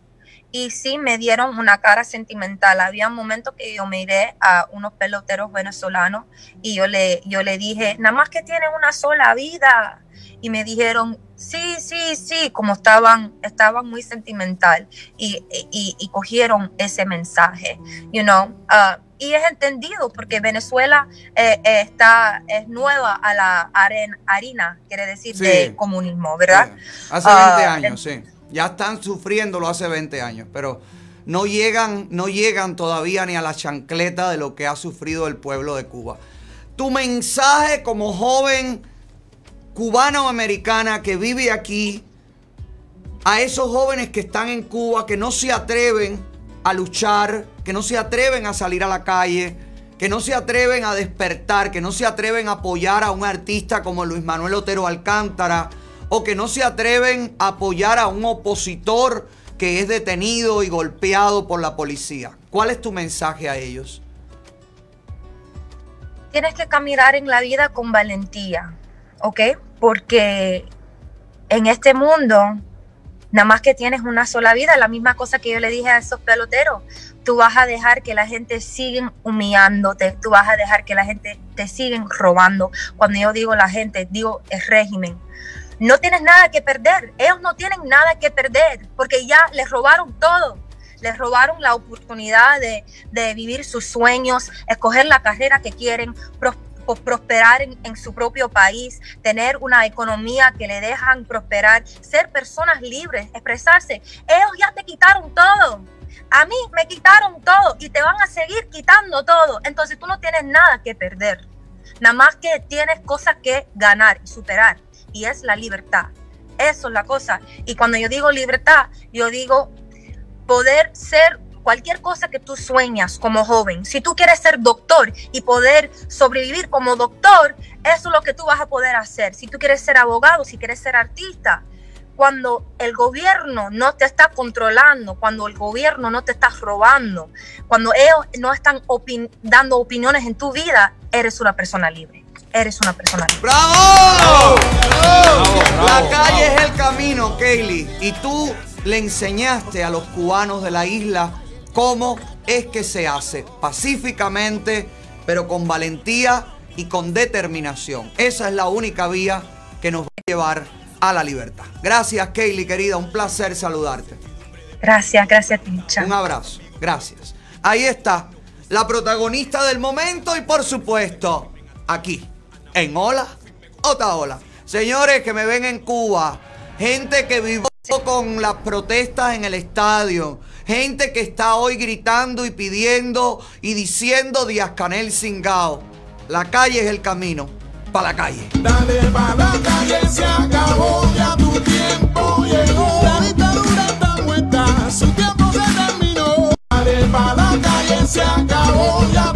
y sí me dieron una cara sentimental. Había un momento que yo miré a unos peloteros venezolanos y yo le, yo le dije, nada más que tienen una sola vida. Y me dijeron, sí, sí, sí, como estaban, estaban muy sentimental y, y, y cogieron ese mensaje, you know. ah, y es entendido porque Venezuela eh, eh, está, es nueva a la aren- harina, quiere decir,
Sí.
de comunismo, ¿verdad?
Sí, Hace 20
Ah,
años, sí. Ya están sufriéndolo hace 20 años, pero no llegan, no llegan todavía ni a la chancleta de lo que ha sufrido el pueblo de Cuba. Tu mensaje como joven cubano-americana que vive aquí, a esos jóvenes que están en Cuba, que no se atreven a luchar, que no se atreven a salir a la calle, que no se atreven a despertar, que no se atreven a apoyar a un artista como Luis Manuel Otero Alcántara, o que no se atreven a apoyar a un opositor que es detenido y golpeado por la policía. ¿Cuál es tu mensaje a ellos?
tienes que caminar en la vida con valentía, ¿ok? Porque en este mundo, nada más que tienes una sola vida, la misma cosa que yo le dije a esos peloteros, tú vas a dejar que la gente siga humillándote, tú vas a dejar que la gente te siga robando. Cuando yo digo la gente, digo el régimen. No tienes nada que perder, ellos no tienen nada que perder, porque ya les robaron todo les robaron la oportunidad de, vivir sus sueños, escoger la carrera que quieren, pros, prosperar en, en, su propio país, tener una economía que le dejan prosperar, ser personas libres, expresarse. Ellos ya te quitaron todo. A mí me quitaron todo y te van a seguir quitando todo. Entonces tú no tienes nada que perder. Nada más que tienes cosas que ganar y superar. Y es la libertad. Eso es la cosa. Y cuando yo digo libertad, yo digo poder ser cualquier cosa que tú sueñas como joven. Si tú quieres ser doctor y poder sobrevivir como doctor, eso es lo que tú vas a poder hacer. Si tú quieres ser abogado, si quieres ser artista, cuando el gobierno no te está controlando, cuando el gobierno no te está robando, cuando ellos no están dando opiniones en tu vida, eres una persona libre. Eres una persona.
¡Bravo! ¡Bravo! bravo La calle bravo. es el camino, Kaylee. Y tú le enseñaste a los cubanos de la isla cómo es que se hace pacíficamente, pero con valentía y con determinación. Esa es la única vía que nos va a llevar a la libertad. Gracias, Kaylee, querida. Un placer saludarte.
Gracias, gracias, Tincha.
Un abrazo. Gracias. Ahí está la protagonista del momento y, por supuesto, aquí, en Hola, Otaola. Señores que me ven en Cuba, gente que vivió con las protestas en el estadio. Gente que está hoy gritando y pidiendo y diciendo Díaz Canel Singao. La calle es el camino. Para la calle.
Dale para la calle, se acabó ya tu tiempo llegó. La dictadura está muerta, su tiempo se terminó. Dale para la calle, se acabó ya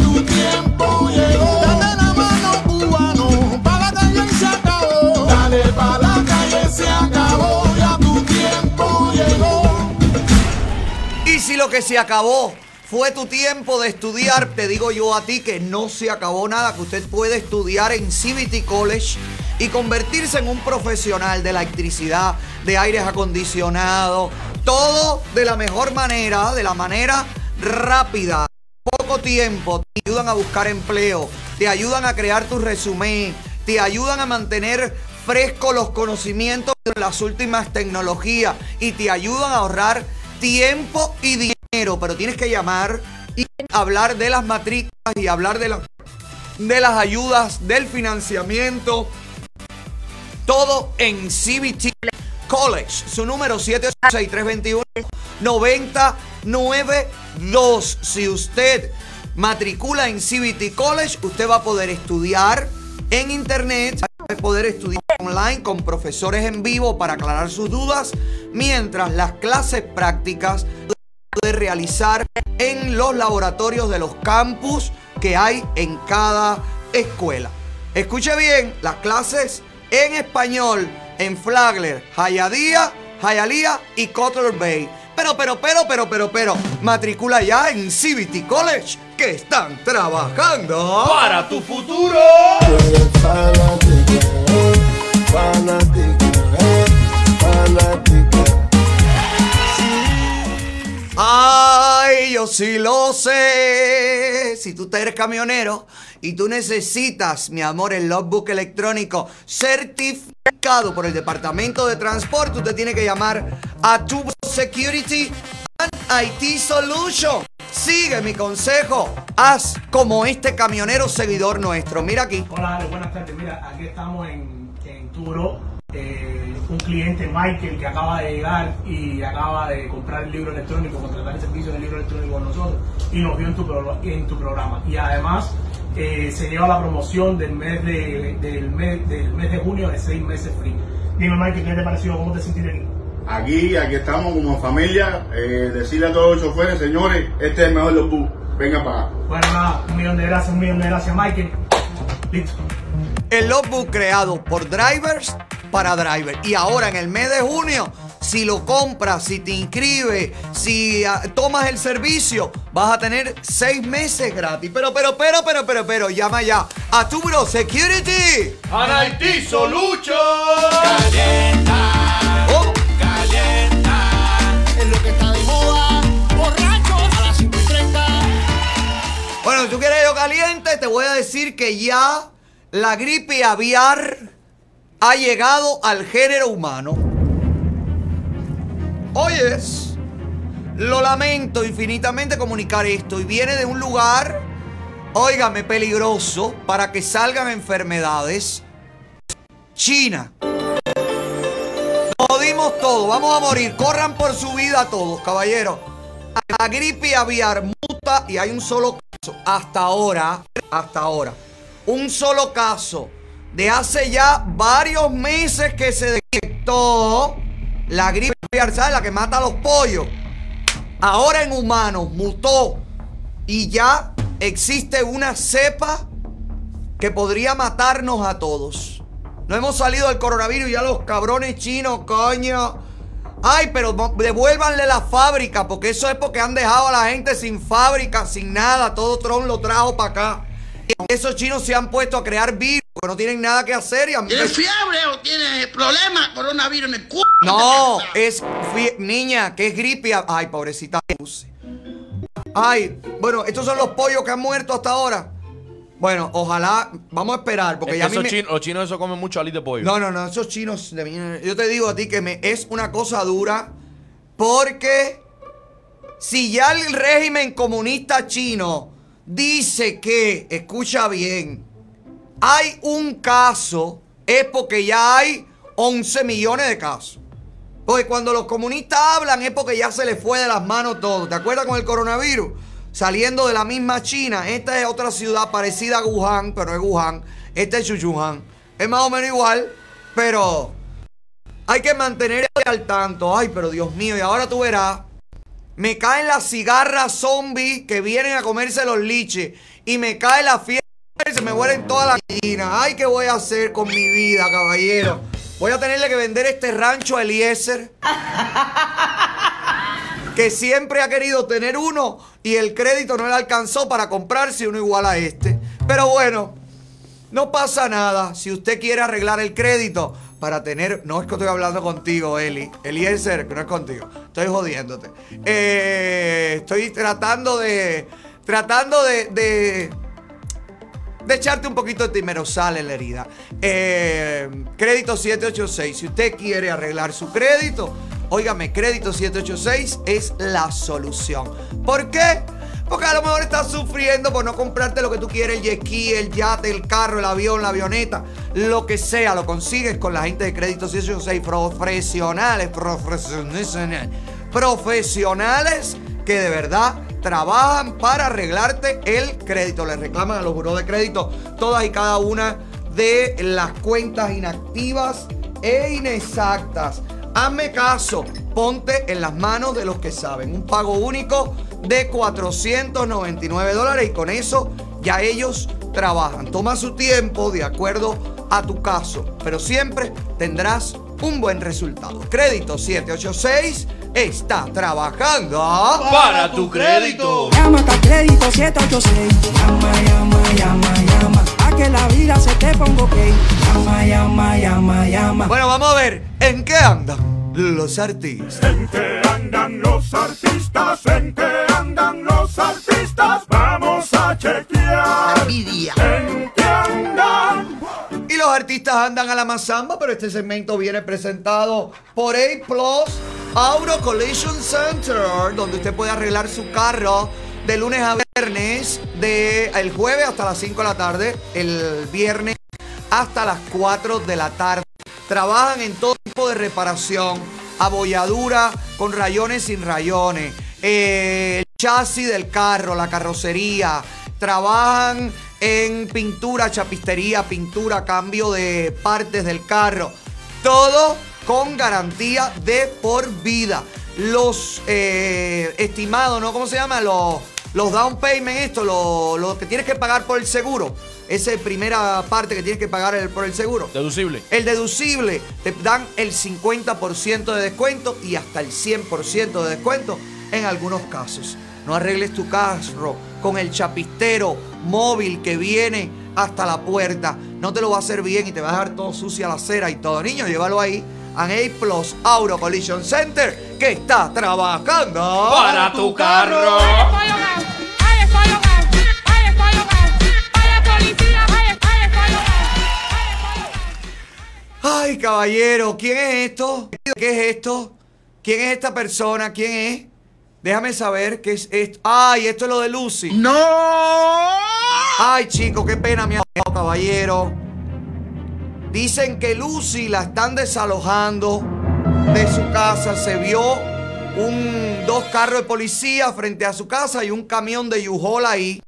lo que se acabó fue tu tiempo de estudiar, te digo yo a ti que no se acabó nada, que usted puede estudiar en CBT College y convertirse en un profesional de electricidad, de aires acondicionados, todo de la mejor manera, de la manera rápida. Poco tiempo, te ayudan a buscar empleo, te ayudan a crear tu resumen, te ayudan a mantener frescos los conocimientos de las últimas tecnologías y te ayudan a ahorrar tiempo y dinero, pero tienes que llamar y hablar de las matrículas y hablar de, la- de las ayudas, del financiamiento. Todo en CBT College. Su número 786-321-9092. Si usted matricula en CBT College, usted va a poder estudiar en internet, a poder estudiar online con profesores en vivo para aclarar sus dudas, mientras las clases prácticas de realizar en los laboratorios de los campus que hay en cada escuela. Escuche bien, las clases en español en Flagler, Hialeah, Hialeah y Cutler Bay. Pero, pero, pero, pero, pero, pero, matricula ya en CBT College, que están trabajando
Para tu futuro.
Ay, yo sí lo sé. Si tú eres camionero y tú necesitas, mi amor, el logbook electrónico certificado por el Departamento de Transporte, usted tiene que llamar a Tubo Security and IT Solution. Sigue mi consejo. Haz como este camionero seguidor nuestro. Mira aquí.
Hola, buenas tardes. Mira, aquí estamos en, en Turo. Eh, un cliente, Michael, que acaba de llegar y acaba de comprar el libro electrónico, contratar el servicio del libro electrónico con nosotros y nos vio en tu, pro- en tu programa. Y además eh, se lleva la promoción del mes de, del, mes, del mes de junio de seis meses free. Dime, Michael, ¿qué te pareció? ¿Cómo te sentiste aquí?
Aquí, aquí estamos como familia. Eh, decirle a todos los choferes, señores, este es el mejor los bus. Venga para acá.
Bueno, nada, un millón de gracias, un millón de gracias, Michael. Listo.
El logbook creado por drivers para drivers. Y ahora en el mes de junio, si lo compras, si te inscribes, si ah, tomas el servicio, vas a tener seis meses gratis. Pero, pero, pero, pero, pero, pero, llama ya a tu bro Security.
Anaiti Solution.
Oh,
Es lo que está de moda. Borrachos a las 5 y 30.
Bueno, si tú quieres yo caliente, te voy a decir que ya la gripe aviar ha llegado al género humano. Oyes, lo lamento infinitamente comunicar esto y viene de un lugar, óigame, peligroso para que salgan enfermedades. China. Nos jodimos todo, vamos a morir, corran por su vida todos, caballeros. La gripe aviar muta y hay un solo caso. Hasta ahora, hasta ahora. Un solo caso de hace ya varios meses que se detectó la gripe aviar. La que mata a los pollos. Ahora en humanos mutó y ya existe una cepa que podría matarnos a todos. No hemos salido del coronavirus ya los cabrones chinos, coño. Ay, pero devuélvanle la fábrica, porque eso es porque han dejado a la gente sin fábrica, sin nada. Todo Trump lo trajo para acá. Esos chinos se han puesto a crear virus, porque no tienen nada que hacer y han
¿Tienes fiebre o tienes problemas? Coronavirus en el culo.
No, es fie- niña, que es gripe. Ay, pobrecita. Ay, bueno, estos son los pollos que han muerto hasta ahora. Bueno, ojalá, vamos a esperar, porque
Es
ya
que
a mí me-
chinos, los chinos eso comen mucho alito de pollo.
No, no, no, esos chinos de. Yo te digo a ti que me es una cosa dura porque si ya el régimen comunista chino dice que, escucha bien, hay un caso, es porque ya hay 11 millones de casos. Porque cuando los comunistas hablan es porque ya se les fue de las manos todo. ¿Te acuerdas con el coronavirus? Saliendo de la misma China. Esta es otra ciudad parecida a Wuhan, pero es Wuhan. Esta es Chuchuhan. Es más o menos igual, pero hay que mantener al tanto. Ay, pero Dios mío, y ahora tú verás. Me caen las cigarras zombies que vienen a comerse los liches. Y me cae la fiebre se me mueren todas las gallinas. Ay, ¿qué voy a hacer con mi vida, caballero? Voy a tenerle que vender este rancho a Eliezer. Que siempre ha querido tener uno y el crédito no le alcanzó para comprarse uno igual a este. Pero bueno, no pasa nada. Si usted quiere arreglar el crédito para tener. No es que estoy hablando contigo, Eli. Eliezer, que no es contigo. Estoy jodiéndote. Eh, estoy tratando de. Tratando de. de echarte un poquito de timerosal en la herida. Eh, crédito 786. Si usted quiere arreglar su crédito, óigame, crédito 786 es la solución. ¿Por qué? Porque a lo mejor estás sufriendo por no comprarte lo que tú quieres, el jet el yate, el carro, el avión, la avioneta, lo que sea, lo consigues con la gente de Crédito 686 profesionales, profesionales, profesionales que de verdad trabajan para arreglarte el crédito. Le reclaman a los buros de crédito todas y cada una de las cuentas inactivas e inexactas. Hazme caso, ponte en las manos de los que saben. Un pago único de 499 dólares y con eso ya ellos trabajan. Toma su tiempo de acuerdo a tu caso, pero siempre tendrás un buen resultado. Crédito 786 está trabajando
Para tu crédito.
Llama a crédito 786. Llama, llama, llama, llama. A que la vida se te ponga ok. Llama, llama, llama, llama.
Bueno, vamos a ver en qué andan los artistas.
¿En qué andan los artistas? ¿En qué andan los artistas? Vamos a chequear. ¿En qué andan?
Y los artistas andan a la mazamba, pero este segmento viene presentado por A Plus Auto Collision Center, donde usted puede arreglar su carro de lunes a viernes, de el jueves hasta las 5 de la tarde, el viernes hasta las 4 de la tarde. Trabajan en todo tipo de reparación, abolladura con rayones sin rayones, eh, el chasis del carro, la carrocería. Trabajan en pintura, chapistería, pintura, cambio de partes del carro. Todo con garantía de por vida. Los eh, estimados, ¿no? ¿Cómo se llama? Los, los down payment, esto, lo, lo que tienes que pagar por el seguro. Esa primera parte que tienes que pagar el- por el seguro.
Deducible.
El deducible te dan el 50% de descuento y hasta el 100% de descuento en algunos casos. No arregles tu carro con el chapistero móvil que viene hasta la puerta. No te lo va a hacer bien y te va a dejar todo sucio a la acera y todo. Niño, llévalo ahí a A Plus Auto Collision Center que está trabajando
Para tu carro.
Ay, caballero, ¿quién es esto? ¿Qué es esto? ¿Quién es esta persona? ¿Quién es? Déjame saber qué es esto. Ay, esto es lo de Lucy. ¡No! Ay, chico, qué pena, mi amado caballero. Dicen que Lucy la están desalojando de su casa. Se vio un, dos carros de policía frente a su casa y un camión de U-Haul ahí.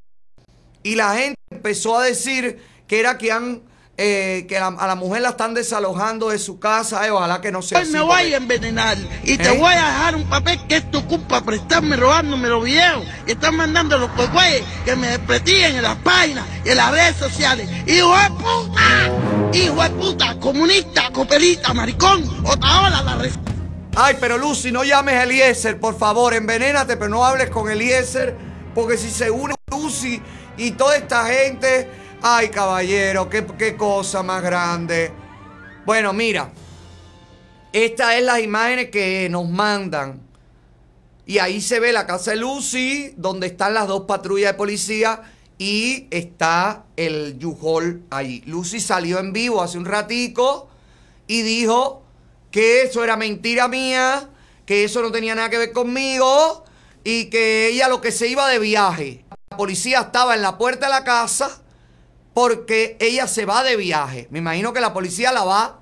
Y la gente empezó a decir que era que han eh, que la- a la mujer la están desalojando de su casa. Eh, ojalá que no sea
Hoy
así.
me voy a envenenar y te
¿Eh?
voy a dejar un papel que es tu culpa por estarme robándome los videos y están mandando los cogüeyes que me desprestiguen en las páginas y en las redes sociales. ¡Hijo de puta! ¡Hijo de puta! ¡Comunista! ¡Copelita! ¡Maricón! ¡Otra hora la res...
Ay, pero Lucy, no llames a Eliezer, por favor, envenénate, pero no hables con Eliezer, porque si se une Lucy y toda esta gente, ay, caballero, qué, qué cosa más grande. Bueno, mira, estas es las imágenes que nos mandan. Y ahí se ve la casa de Lucy, donde están las dos patrullas de policía y está el U-Haul ahí. Lucy salió en vivo hace un ratico y dijo que eso era mentira mía, que eso no tenía nada que ver conmigo y que ella lo que se iba de viaje. La policía estaba en la puerta de la casa porque ella se va de viaje. Me imagino que la policía la va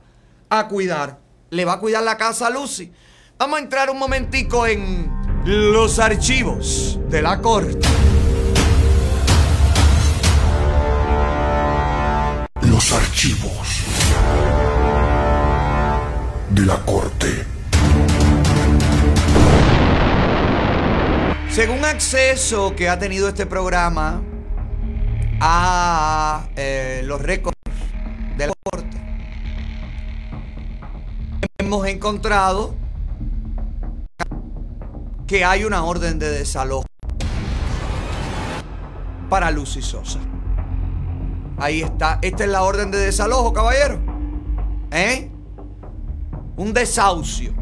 a cuidar. Le va a cuidar la casa a Lucy. Vamos a entrar un momentico en los archivos de la corte.
Los archivos de la corte.
Según acceso que ha tenido este programa a eh, los récords de la corte, hemos encontrado que hay una orden de desalojo para Lucy Sosa. Ahí está. Esta es la orden de desalojo, caballero. ¿Eh? Un desahucio.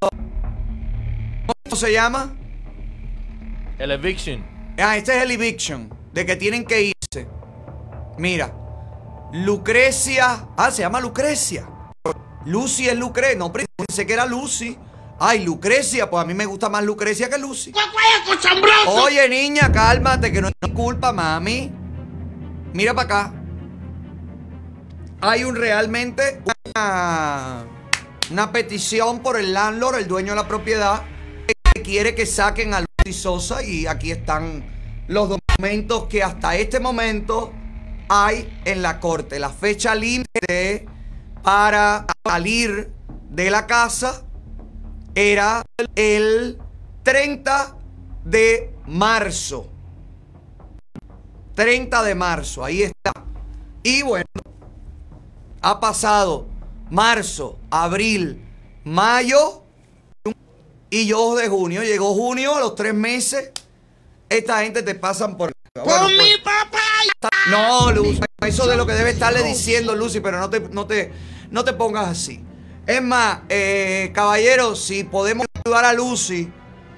¿Cómo se llama?
El eviction.
Ah, este es el eviction, de que tienen que irse. Mira, Lucrecia. Ah, se llama Lucrecia. Lucy es Lucrecia. No, pensé que era Lucy. Ay, Lucrecia, pues a mí me gusta más Lucrecia que Lucy. Oye, niña, cálmate, que no es mi culpa, mami. Mira para acá. Hay un realmente una, una petición por el landlord, el dueño de la propiedad, que quiere que saquen a Lucy Sosa y aquí están los documentos que hasta este momento hay en la corte. La fecha límite para salir de la casa era el 30 de marzo. 30 de marzo, ahí está. Y bueno, ha pasado marzo, abril, mayo y 2 de junio. Llegó junio, a los tres meses. Esta gente te pasan por. Bueno,
mi
pues,
papá!
no, Lucy, eso de lo que debe estarle diciendo Lucy, pero no te, no te, no te pongas así. Es más, eh, caballeros, si podemos ayudar a Lucy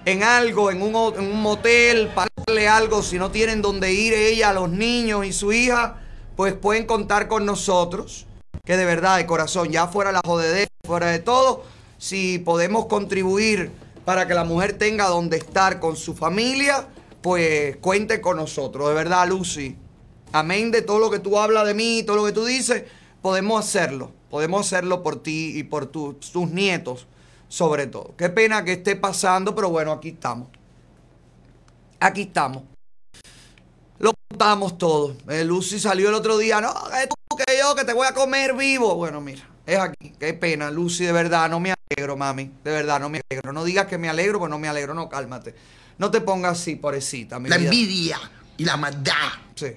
en algo, en un, en un motel, pagarle algo, si no tienen donde ir ella, los niños y su hija, pues pueden contar con nosotros. Que de verdad, de corazón, ya fuera la jodedera, fuera de todo, si podemos contribuir para que la mujer tenga donde estar con su familia, pues cuente con nosotros. De verdad, Lucy. Amén de todo lo que tú hablas de mí, todo lo que tú dices, podemos hacerlo. Podemos hacerlo por ti y por tu- tus nietos, sobre todo. Qué pena que esté pasando, pero bueno, aquí estamos. Aquí estamos. Lo contamos todo. Eh, Lucy salió el otro día, no, que tú, que yo, que te voy a comer vivo. Bueno, mira, es aquí. Qué pena, Lucy, de verdad, no me alegro, mami. De verdad, no me alegro. No digas que me alegro, pues no me alegro, no, cálmate. No te pongas así, pobrecita. mi
La
vida.
envidia y la maldad.
Sí.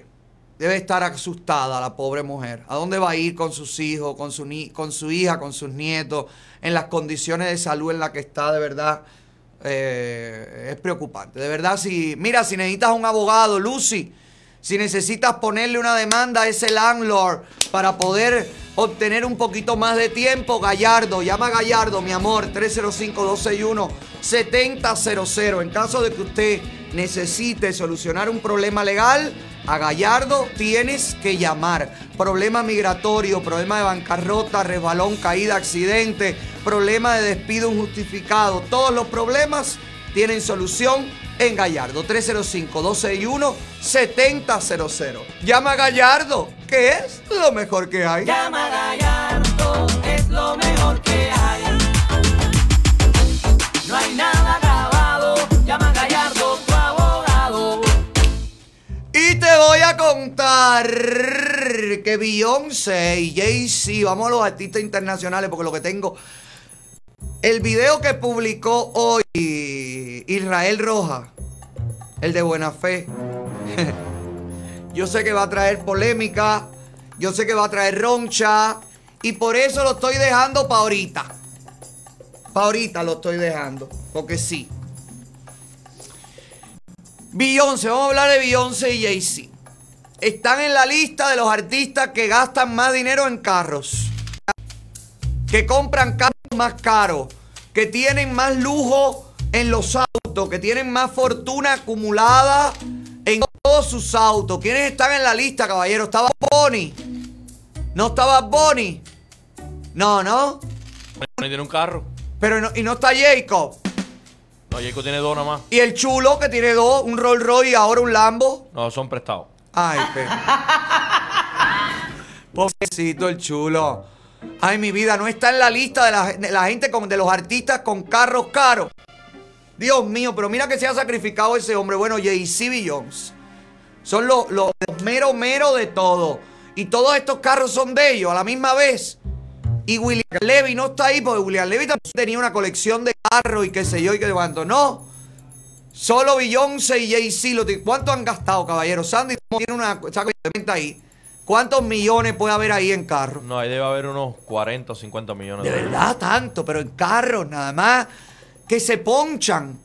Debe estar asustada la pobre mujer. ¿A dónde va a ir con sus hijos, con su, ni- con su hija, con sus nietos, en las condiciones de salud en las que está? De verdad, eh, es preocupante. De verdad, si, mira, si necesitas un abogado, Lucy, si necesitas ponerle una demanda a ese landlord para poder obtener un poquito más de tiempo, Gallardo, llama a Gallardo, mi amor, 305-261-7000. En caso de que usted necesite solucionar un problema legal, a Gallardo tienes que llamar. Problema migratorio, problema de bancarrota, resbalón, caída, accidente, problema de despido injustificado. Todos los problemas tienen solución en Gallardo. 305-261-7000. Llama a Gallardo, que es lo mejor que hay.
Llama a Gallardo, es lo mejor que hay. No hay nada grabado, llama a Gallardo, tu abogado.
Y te voy a contar que Beyoncé y Jay-Z, vamos a los artistas internacionales porque lo que tengo. El video que publicó hoy Israel Roja, el de Buena Fe, yo sé que va a traer polémica, yo sé que va a traer roncha y por eso lo estoy dejando para ahorita. Para ahorita lo estoy dejando, porque sí. Beyoncé, vamos a hablar de Beyoncé y Jay-Z. Están en la lista de los artistas que gastan más dinero en carros. Que compran carros más caros. Que tienen más lujo en los autos. Que tienen más fortuna acumulada en todos sus autos. ¿Quiénes están en la lista, caballero? ¿Estaba Bonnie? ¿No estaba Bonnie? No, ¿no?
No tiene un carro.
Pero no- y no está Jacob.
No, Jacob tiene dos nada más.
Y el chulo que tiene dos, un Rolls Royce y ahora un Lambo.
No, son prestados.
Ay, pe. Pobrecito el chulo. Ay, mi vida, no está en la lista de la, gente con, de los artistas con carros caros. Dios mío, pero mira que se ha sacrificado ese hombre. Bueno, Jay-Z Beyoncé. Son los, mero mero de todo. Y todos estos carros son de ellos a la misma vez. Y William Levy no está ahí porque William Levy también tenía una colección de carros y qué sé yo y qué cuánto. No. Solo Beyoncé y Jay-Z. ¿Cuánto han gastado, caballero? Sandy tiene una saco de venta ahí. ¿Cuántos millones puede haber ahí en carros?
No, ahí debe haber unos 40 o 50 millones.
De
dólares.
verdad, tanto, pero en carros nada más que se ponchan.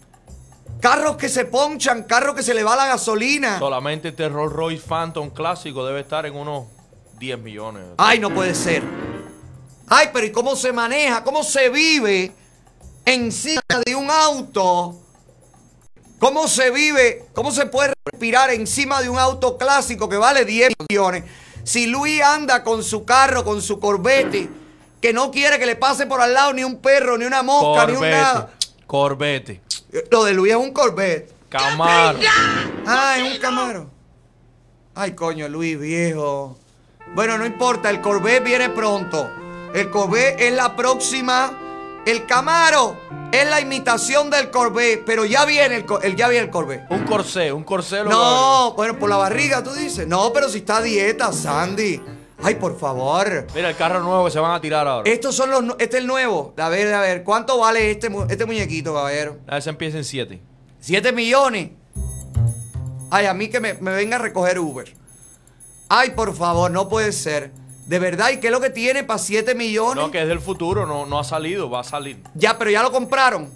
Carros que se ponchan, carros que se le va la gasolina.
Solamente este Rolls Royce Phantom clásico debe estar en unos 10 millones.
Ay, no puede ser. Ay, pero ¿y cómo se maneja? ¿Cómo se vive encima de un auto? ¿Cómo se vive? ¿Cómo se puede respirar encima de un auto clásico que vale 10 millones? Si Luis anda con su carro, con su Corvette, que no quiere que le pase por al lado ni un perro, ni una mosca, ni un nada.
Corvette.
Lo de Luis es un Corvette.
Camaro.
Ah, es un Camaro. Ay, coño, Luis, viejo. Bueno, no importa, el Corvette viene pronto. El Corvette es la próxima. El Camaro es la imitación del Corvette, pero ya viene el, el- ya viene el Corvette.
Un corsé, un corsé. lo
No, bueno, por la barriga tú dices. No, pero si está a dieta, Sandy. Ay, por favor.
Mira el carro nuevo que se van a tirar ahora.
Estos son los. Este es el nuevo. A ver, a ver. ¿Cuánto vale este, mu- este muñequito, caballero?
A ver si empieza en 7.
¿Siete millones? Ay, a mí que me, me venga a recoger Uber. Ay, por favor, no puede ser. ¿De verdad? ¿Y qué es lo que tiene para 7 millones?
No, que es del futuro, no, no ha salido, va a salir.
Ya, pero ya lo compraron.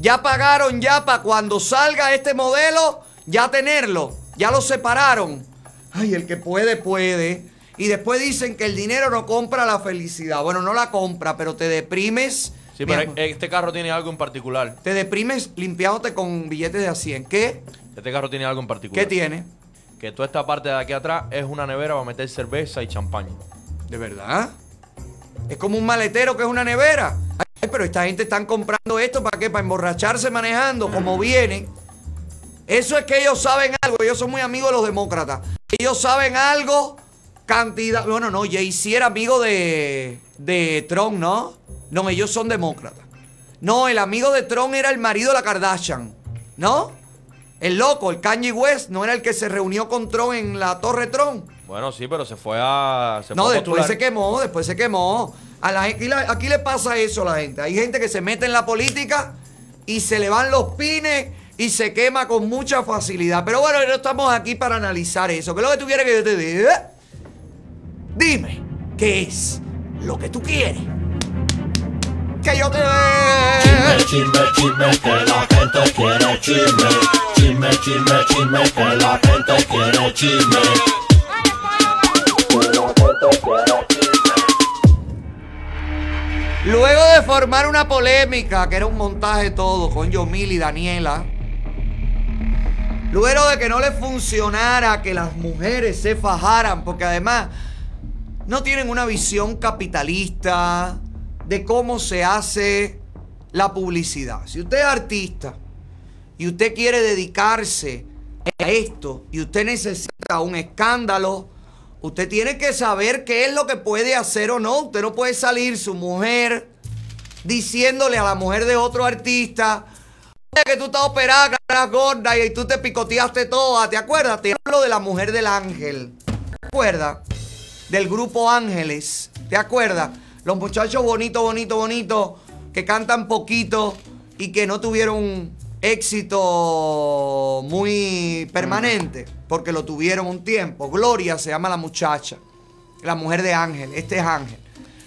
Ya pagaron ya para cuando salga este modelo, ya tenerlo. Ya lo separaron. Ay, el que puede, puede. Y después dicen que el dinero no compra la felicidad. Bueno, no la compra, pero te deprimes.
Sí, pero este carro tiene algo en particular.
Te deprimes limpiándote con billetes de a 100. ¿Qué?
Este carro tiene algo en particular.
¿Qué tiene?
Que toda esta parte de aquí atrás es una nevera para meter cerveza y champaña.
¿De verdad? Es como un maletero que es una nevera. Pero esta gente están comprando esto para qué? Para emborracharse manejando como viene. Eso es que ellos saben algo. Ellos son muy amigos de los demócratas. Ellos saben algo. Cantidad. Bueno, no, Jay-Z era amigo de, de Trump, ¿no? No, ellos son demócratas. No, el amigo de Trump era el marido de la Kardashian, ¿no? El loco, el Kanye West, no era el que se reunió con Trump en la Torre Trump.
Bueno, sí, pero se fue a. Se
No,
fue a
después se quemó, después se quemó. A la, aquí, la- aquí le pasa eso a la gente. Hay gente que se mete en la política y se le van los pines y se quema con mucha facilidad. Pero bueno, no estamos aquí para analizar eso. ¿Qué es lo que tú quieres que yo te diga? Dime, ¿qué es lo que tú quieres? Que yo te dé.
Chisme, chisme, que la gente quiere chisme. Chisme, chisme, chisme, que la gente quiere chisme.
Luego de formar una polémica, que era un montaje todo, con Yomil y Daniela, luego de que no le funcionara que las mujeres se fajaran, porque además no tienen una visión capitalista de cómo se hace la publicidad. Si usted es artista y usted quiere dedicarse a esto y usted necesita un escándalo, usted tiene que saber qué es lo que puede hacer o no. Usted no puede salir su mujer diciéndole a la mujer de otro artista "Oye, que tú estás operada, eras gorda y tú te picoteaste toda. ¿Te acuerdas? Te hablo de la mujer del ángel. ¿Te acuerdas? Del grupo Ángeles. ¿Te acuerdas? Los muchachos bonitos, bonitos, bonitos, que cantan poquito y que no tuvieron éxito muy permanente, porque lo tuvieron un tiempo. Gloria se llama la muchacha, la mujer de Ángel. Este es Ángel.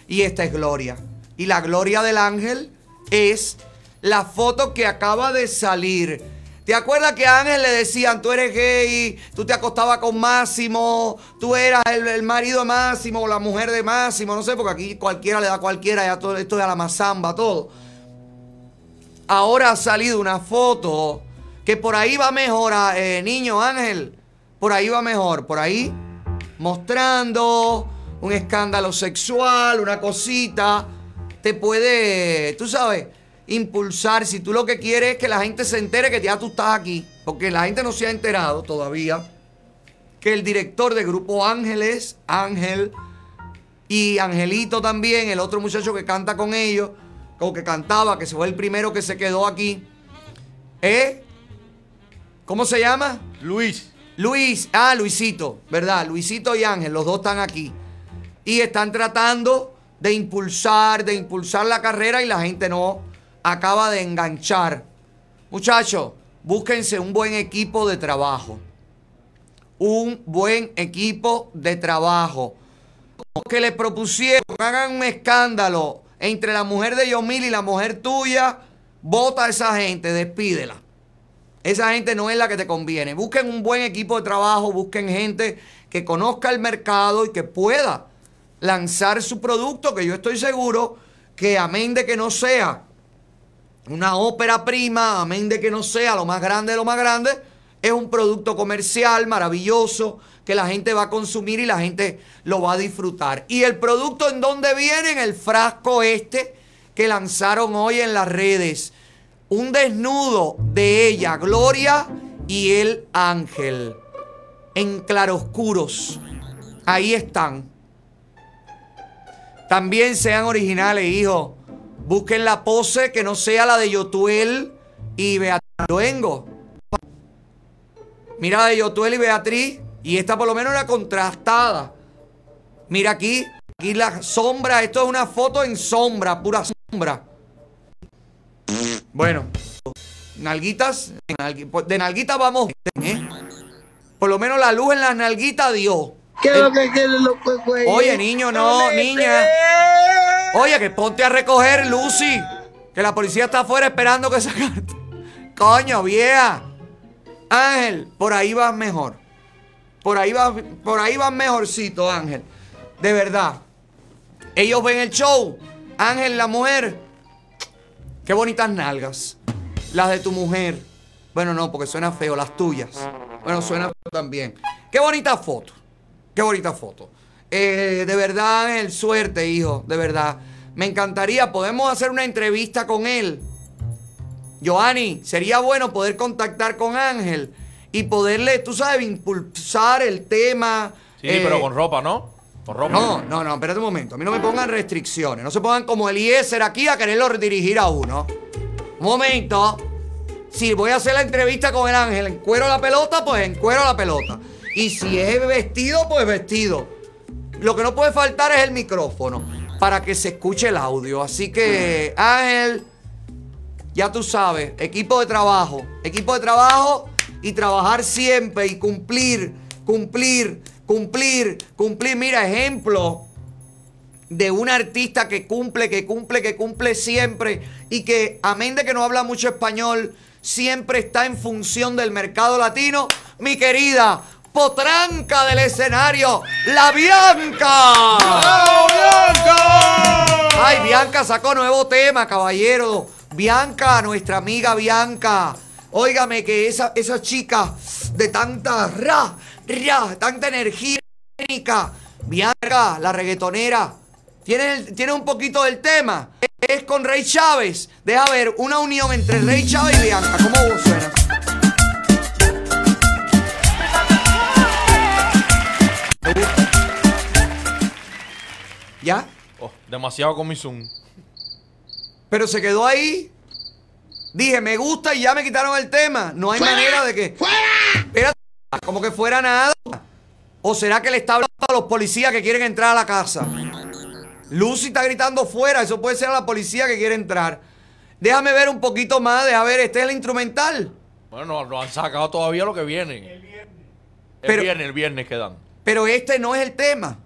Y esta es Gloria. Y la gloria del ángel es la foto que acaba de salir. ¿Te acuerdas que a Ángel le decían, tú eres gay, tú te acostabas con Máximo, tú eras el, el marido de Máximo o la mujer de Máximo, no sé, porque aquí cualquiera le da a cualquiera, ya todo esto es a la mazamba, todo. Ahora ha salido una foto que por ahí va mejor, ah, eh, niño Ángel, por ahí va mejor, por ahí mostrando un escándalo sexual, una cosita, te puede, tú sabes, impulsar. Si tú lo que quieres es que la gente se entere que ya tú estás aquí, porque la gente no se ha enterado todavía que el director de Grupo Ángeles, Ángel, y Angelito también, el otro muchacho que canta con ellos, o que cantaba, que se fue el primero que se quedó aquí, ¿eh? ¿Cómo se llama?
Luis.
Luis, ah, Luisito, ¿verdad? Luisito y Ángel, los dos están aquí. Y están tratando de impulsar, de impulsar la carrera y la gente no acaba de enganchar. Muchachos, búsquense un buen equipo de trabajo. Un buen equipo de trabajo. Que le propusieron, hagan un escándalo entre la mujer de Yomil y la mujer tuya, vota a esa gente, despídela. Esa gente no es la que te conviene. Busquen un buen equipo de trabajo, busquen gente que conozca el mercado y que pueda lanzar su producto, que yo estoy seguro que amén de que no sea una ópera prima, amén de que no sea lo más grande de lo más grande, es un producto comercial maravilloso que la gente va a consumir y la gente lo va a disfrutar. ¿Y el producto en dónde viene? En el frasco este que lanzaron hoy en las redes. Un desnudo de ella, Gloria, y el ángel. En claroscuros. Ahí están. También sean originales, hijo. Busquen la pose que no sea la de Yotuel y Beatriz Luengo. Mira la de Yotuel y Beatriz. Y esta por lo menos era contrastada. Mira aquí. Aquí la sombra. Esto es una foto en sombra. Pura sombra. Bueno. Nalguitas. De nalguitas vamos. ¿eh? Por lo menos la luz en las nalguitas dio.
¿Qué es lo que quieren los cuecueyes?
Oye, niño, no, niña. Oye, que ponte a recoger, Lucy. Que la policía está afuera esperando que saque. Coño, vieja. Ángel, por ahí vas mejor. Por ahí vas, por ahí vas mejorcito, Ángel. De verdad. Ellos ven el show. Ángel, la mujer. Qué bonitas nalgas. Las de tu mujer. Bueno, no, porque suena feo, las tuyas. Bueno, suena feo también. Qué bonita foto. Qué bonita foto. Eh, de verdad, Ángel, suerte, hijo. De verdad. Me encantaría. Podemos hacer una entrevista con él. Joanny, sería bueno poder contactar con Ángel y poderle, tú sabes, impulsar el tema.
Sí,
eh,
pero con ropa, ¿no? Con ropa.
No, no, no, espérate un momento. A mí no me pongan restricciones. No se pongan como Eliezer aquí a quererlo dirigir a uno. Un momento. Si voy a hacer la entrevista con el ángel, encuero la pelota, pues encuero la pelota. Y si es vestido, pues vestido. Lo que no puede faltar es el micrófono para que se escuche el audio. Así que, Ángel, ya tú sabes, equipo de trabajo. Equipo de trabajo y trabajar siempre y cumplir, cumplir, cumplir, cumplir. Mira, ejemplo de un artista que cumple, que cumple, que cumple siempre y que, amén de que no habla mucho español, siempre está en función del mercado latino. Mi querida potranca del escenario, la Bianca. Bianca! Ay, Bianca sacó nuevo tema, caballero. Bianca, nuestra amiga Bianca. Óigame que esa, esa chica de tanta ra, ra, tanta energía. Bianca, la reggaetonera. ¿Tiene, el- tiene un poquito del tema. Es con Rey Chávez. Deja ver una unión entre Rey Chávez y Bianca. ¿Cómo suena? ¿Ya?
Oh, demasiado con mi zoom.
Pero se quedó ahí. Dije, me gusta y ya me quitaron el tema. No hay manera de que. Espérate, como que fuera nada. ¿O será que le está hablando a los policías que quieren entrar a la casa? Lucy está gritando fuera. Eso puede ser a la policía que quiere entrar. Déjame ver un poquito más. Deja ver, este es el instrumental.
Bueno, no, no han sacado todavía lo que viene. El viernes. El
Pero-
viernes, el viernes quedan.
Pero este no es el tema.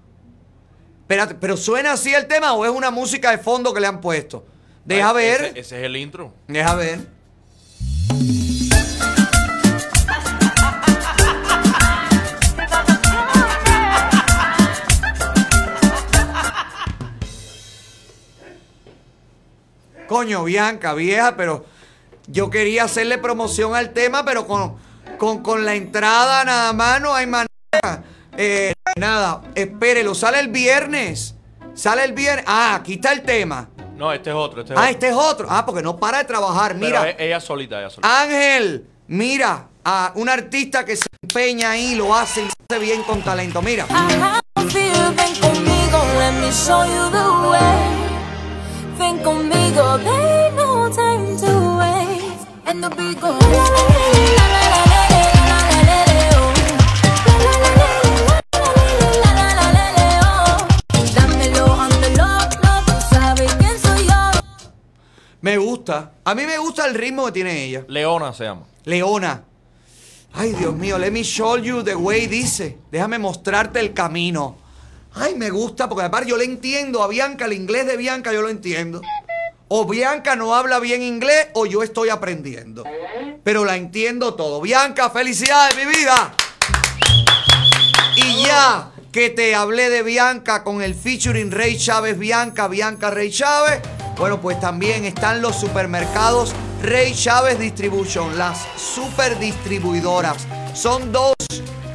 Espérate, ¿pero suena así el tema o es una música de fondo que le han puesto? Deja
Ay,
ver.
Ese, ese es el intro.
Deja ver. Coño, Bianca, vieja, pero yo quería hacerle promoción al tema, pero con, con, con la entrada nada más no hay manera. Eh, nada, espérelo, sale el viernes. Sale el viernes. Ah, aquí está el tema.
No, este es otro. Este es
Ah,
otro.
este es otro. Ah, porque no para de trabajar.
Pero
Mira,
e- ella solita, ella solita.
Ángel, mira, a un artista que se empeña ahí, lo hace y lo hace bien con talento. Mira.
Ven conmigo, let me show you the way. Ven conmigo, ain't no time to waste. And the
Me gusta. A mí me gusta el ritmo que tiene ella.
Leona se llama.
Leona. Ay, Dios mío, let me show you the way, dice. Déjame mostrarte el camino. Ay, me gusta, porque aparte yo le entiendo a Bianca, el inglés de Bianca yo lo entiendo. O Bianca no habla bien inglés o yo estoy aprendiendo. Pero la entiendo todo. Bianca, felicidades, mi vida. Y ya que te hablé de Bianca con el featuring Rey Chávez Bianca, Bianca Rey Chávez, bueno, pues también están los supermercados Rey Chávez Distribution, las super distribuidoras. Son dos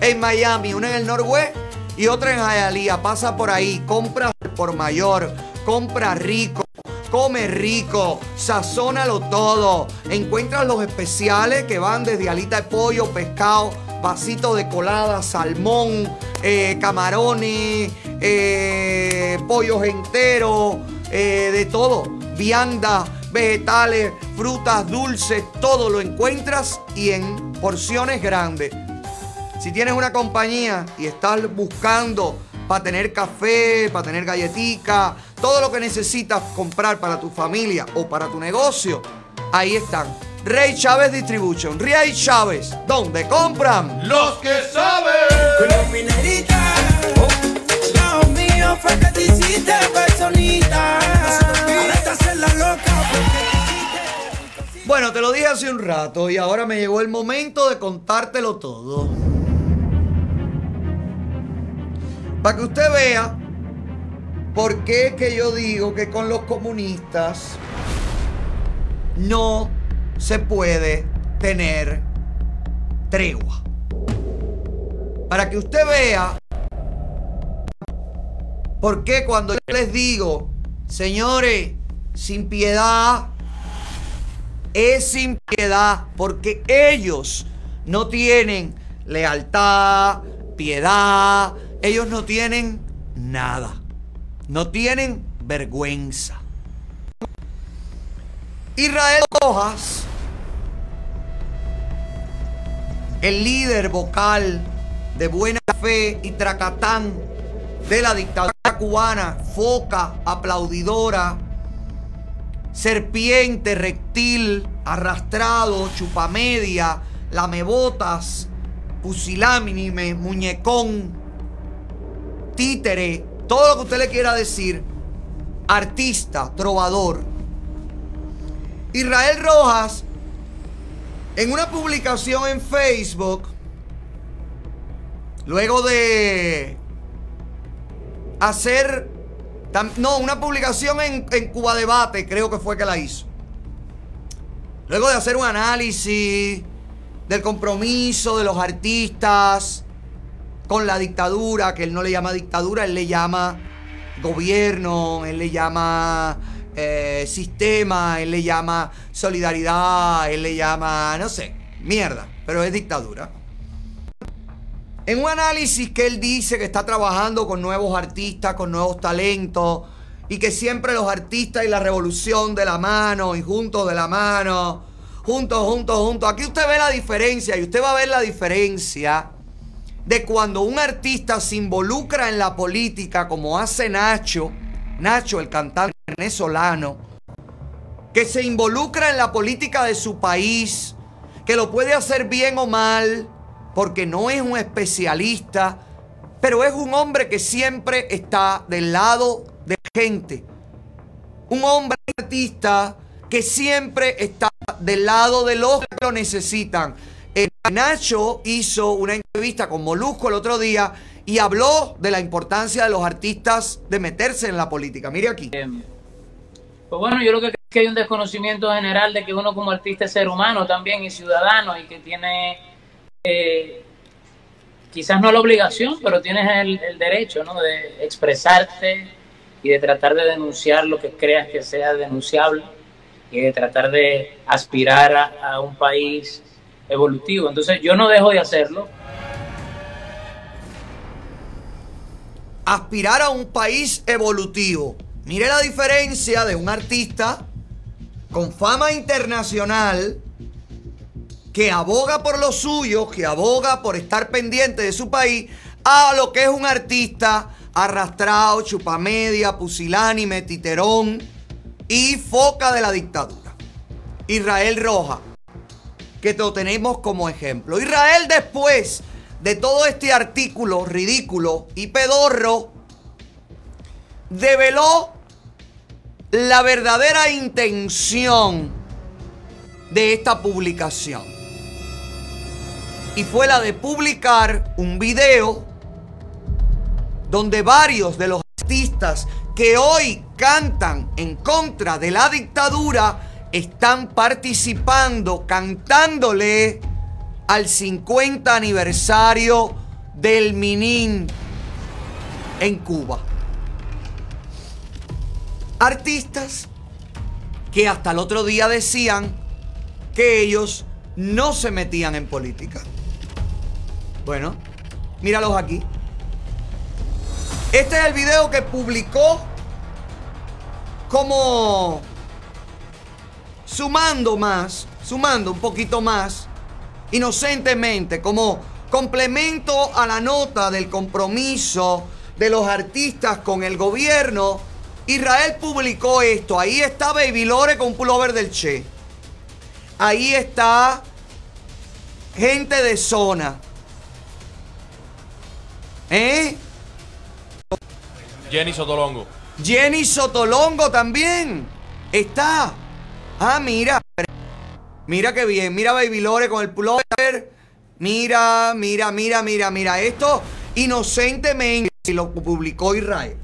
en Miami, una en el Norwest y otra en Hialeah. Pasa por ahí, compra por mayor, compra rico. Come rico, sazónalo todo. Encuentras los especiales que van desde alita de pollo, pescado, vasito de colada, salmón, eh, camarones, eh, pollos enteros, eh, de todo. Vianda, vegetales, frutas, dulces, todo lo encuentras y en porciones grandes. Si tienes una compañía y estás buscando para tener café, para tener galletica, todo lo que necesitas comprar para tu familia o para tu negocio, ahí están. Rey Chávez Distribution. Rey Chávez, ¿dónde compran?
Los que saben.
Con mío fue que te hiciste personita. La loca
Bueno, te lo dije hace un rato y ahora me llegó el momento de contártelo todo. Para que usted vea por qué es que yo digo que con los comunistas no se puede tener tregua. Para que usted vea por qué cuando yo les digo, señores, sin piedad, es sin piedad, porque ellos no tienen lealtad, piedad, ellos no tienen nada. No tienen vergüenza. Israel Rojas, el líder vocal de buena fe y tracatán de la dictadura cubana, foca, aplaudidora, serpiente, reptil, arrastrado, chupamedia, lamebotas, pusilánime, muñecón, títere, todo lo que usted le quiera decir, artista, trovador. Israel Rojas, en una publicación en Facebook, luego de hacer, no, una publicación en, en Cuba Debate, creo que fue que la hizo. Luego de hacer un análisis del compromiso de los artistas, con la dictadura, que él no le llama dictadura, él le llama gobierno, él le llama eh, sistema, él le llama solidaridad, él le llama, no sé, mierda, pero es dictadura. En un análisis que él dice que está trabajando con nuevos artistas, con nuevos talentos, y que siempre los artistas y la revolución de la mano, y juntos de la mano, juntos, juntos, juntos. Aquí usted ve la diferencia, y usted va a ver la diferencia de cuando un artista se involucra en la política, como hace Nacho, Nacho, el cantante venezolano, que se involucra en la política de su país, que lo puede hacer bien o mal, porque no es un especialista, pero es un hombre que siempre está del lado de la gente. Un hombre artista que siempre está del lado de los que lo necesitan. Eh, Nacho hizo una entrevista con Molusco el otro día y habló de la importancia de los artistas de meterse en la política. Mire aquí.
Pues bueno, yo creo que, que hay un desconocimiento general de que uno como artista es ser humano también y ciudadano y que tiene quizás no la obligación, pero tienes el, el derecho ¿no? de expresarte y de tratar de denunciar lo que creas que sea denunciable y de tratar de aspirar a, a un país evolutivo. Entonces yo no dejo de hacerlo.
Aspirar a un país evolutivo. Mire la diferencia de un artista con fama internacional que aboga por lo suyo, que aboga por estar pendiente de su país, a lo que es un artista arrastrado, chupamedia, pusilánime, titerón y foca de la dictadura. Israel Roja que lo tenemos como ejemplo. Israel después de todo este artículo ridículo y pedorro, develó la verdadera intención de esta publicación. Y fue la de publicar un video donde varios de los artistas que hoy cantan en contra de la dictadura están participando, cantándole al 50 aniversario del Minin en Cuba. Artistas que hasta el otro día decían que ellos no se metían en política. Bueno, míralos aquí. Este es el video que publicó como sumando más, sumando un poquito más, inocentemente, como complemento a la nota del compromiso de los artistas con el gobierno. Israel publicó esto. Ahí está Baby Lore con pullover del Che. Ahí está gente de zona. ¿Eh?
Jenny Sotolongo.
Jenny Sotolongo también. Está. Ah, mira. Mira qué bien. Mira Baby Lore con el pullover. Mira, mira, mira, mira, mira. Esto inocentemente lo publicó Israel.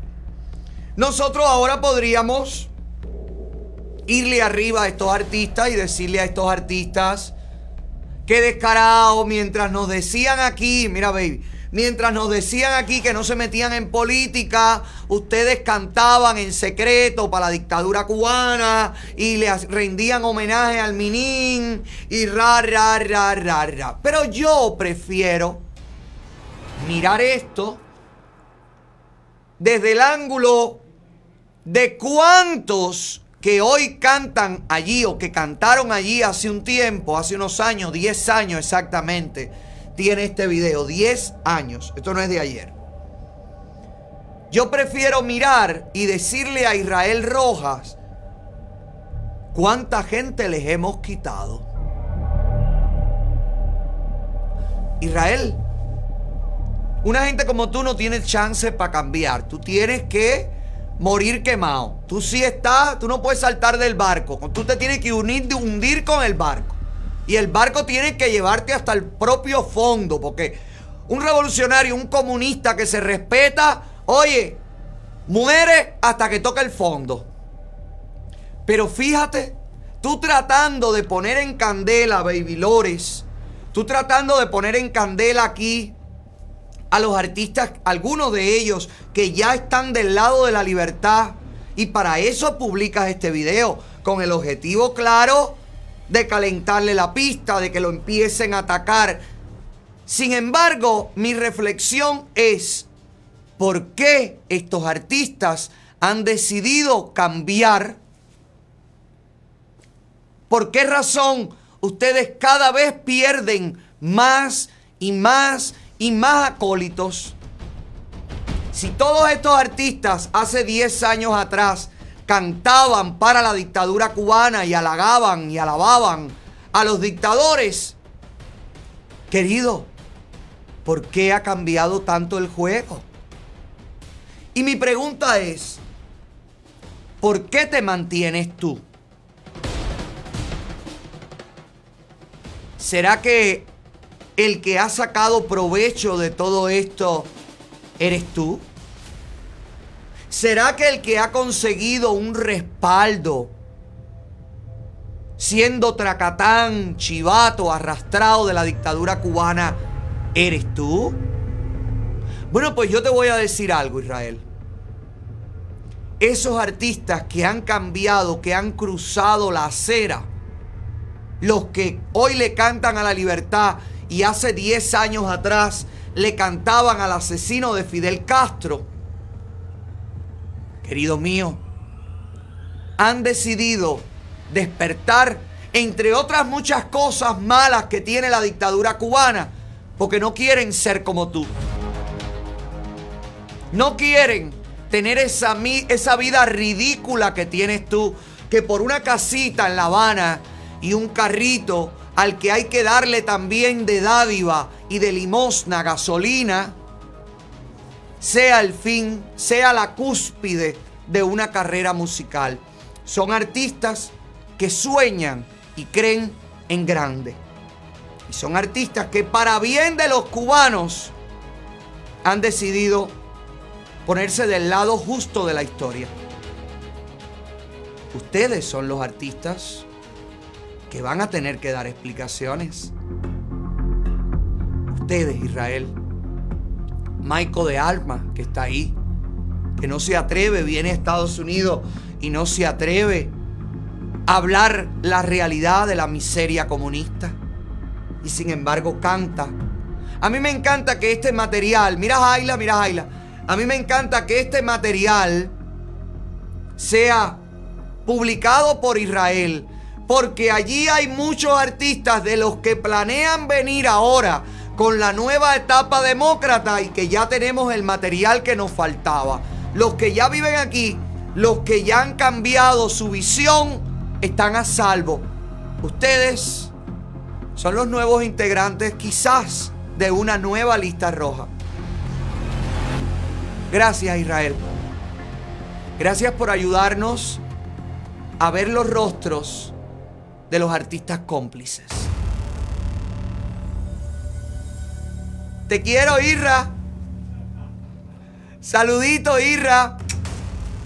Nosotros ahora podríamos irle arriba a estos artistas y decirle a estos artistas que descarado mientras nos decían aquí, mira baby, mientras nos decían aquí que no se metían en política, ustedes cantaban en secreto para la dictadura cubana y le rendían homenaje al Minin y ra, ra, ra, ra, ra. Pero yo prefiero mirar esto desde el ángulo de cuántos que hoy cantan allí o que cantaron allí hace un tiempo, hace unos años, 10 años exactamente, tiene este video, 10 años, esto no es de ayer. Yo prefiero mirar y decirle a Israel Rojas cuánta gente les hemos quitado. Israel, una gente como tú no tiene chance para cambiar. Tú tienes que morir quemado. Tú sí estás, tú no puedes saltar del barco. Tú te tienes que unir, hundir con el barco. Y el barco tiene que llevarte hasta el propio fondo. Porque un revolucionario, un comunista que se respeta, oye, muere hasta que toca el fondo. Pero fíjate, tú tratando de poner en candela, baby lores, tú tratando de poner en candela aquí a los artistas, algunos de ellos que ya están del lado de la libertad. Y para eso publicas este video, con el objetivo claro de calentarle la pista, de que lo empiecen a atacar. Sin embargo, mi reflexión es, ¿por qué estos artistas han decidido cambiar? ¿Por qué razón ustedes cada vez pierden más y más y más acólitos. Si todos estos artistas hace 10 años atrás cantaban para la dictadura cubana y halagaban y alababan a los dictadores, querido, ¿por qué ha cambiado tanto el juego? Y mi pregunta es, ¿por qué te mantienes tú? ¿Será que el que ha sacado provecho de todo esto eres tú? ¿Será que el que ha conseguido un respaldo siendo tracatán, chivato, arrastrado de la dictadura cubana, eres tú? Bueno, pues yo te voy a decir algo, Israel. Esos artistas que han cambiado, que han cruzado la acera, los que hoy le cantan a la libertad y hace 10 años atrás le cantaban al asesino de Fidel Castro, querido mío, han decidido despertar, entre otras muchas cosas malas que tiene la dictadura cubana, porque no quieren ser como tú. No quieren tener esa, esa vida ridícula que tienes tú, que por una casita en La Habana y un carrito al que hay que darle también de dádiva y de limosna gasolina, sea el fin, sea la cúspide de una carrera musical. Son artistas que sueñan y creen en grande. Y son artistas que para bien de los cubanos han decidido ponerse del lado justo de la historia. Ustedes son los artistas que van a tener que dar explicaciones. Ustedes, Israel. Michael de Alma, que está ahí, que no se atreve, viene a Estados Unidos y no se atreve a hablar la realidad de la miseria comunista. Y sin embargo canta. A mí me encanta que este material, mira Jaila, mira Jaila, a mí me encanta que este material sea publicado por Israel, porque allí hay muchos artistas de los que planean venir ahora con la nueva etapa demócrata y que ya tenemos el material que nos faltaba. Los que ya viven aquí, los que ya han cambiado su visión, están a salvo. Ustedes son los nuevos integrantes quizás de una nueva lista roja. Gracias Israel. Gracias por ayudarnos a ver los rostros de los artistas cómplices. Te quiero, Irra. Saludito, Irra.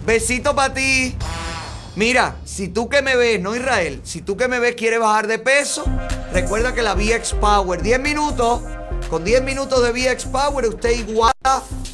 Besito para ti. Mira, si tú que me ves, no Israel, si tú que me ves quieres bajar de peso, recuerda que la VX Power, 10 minutos, con 10 minutos de VX Power usted iguala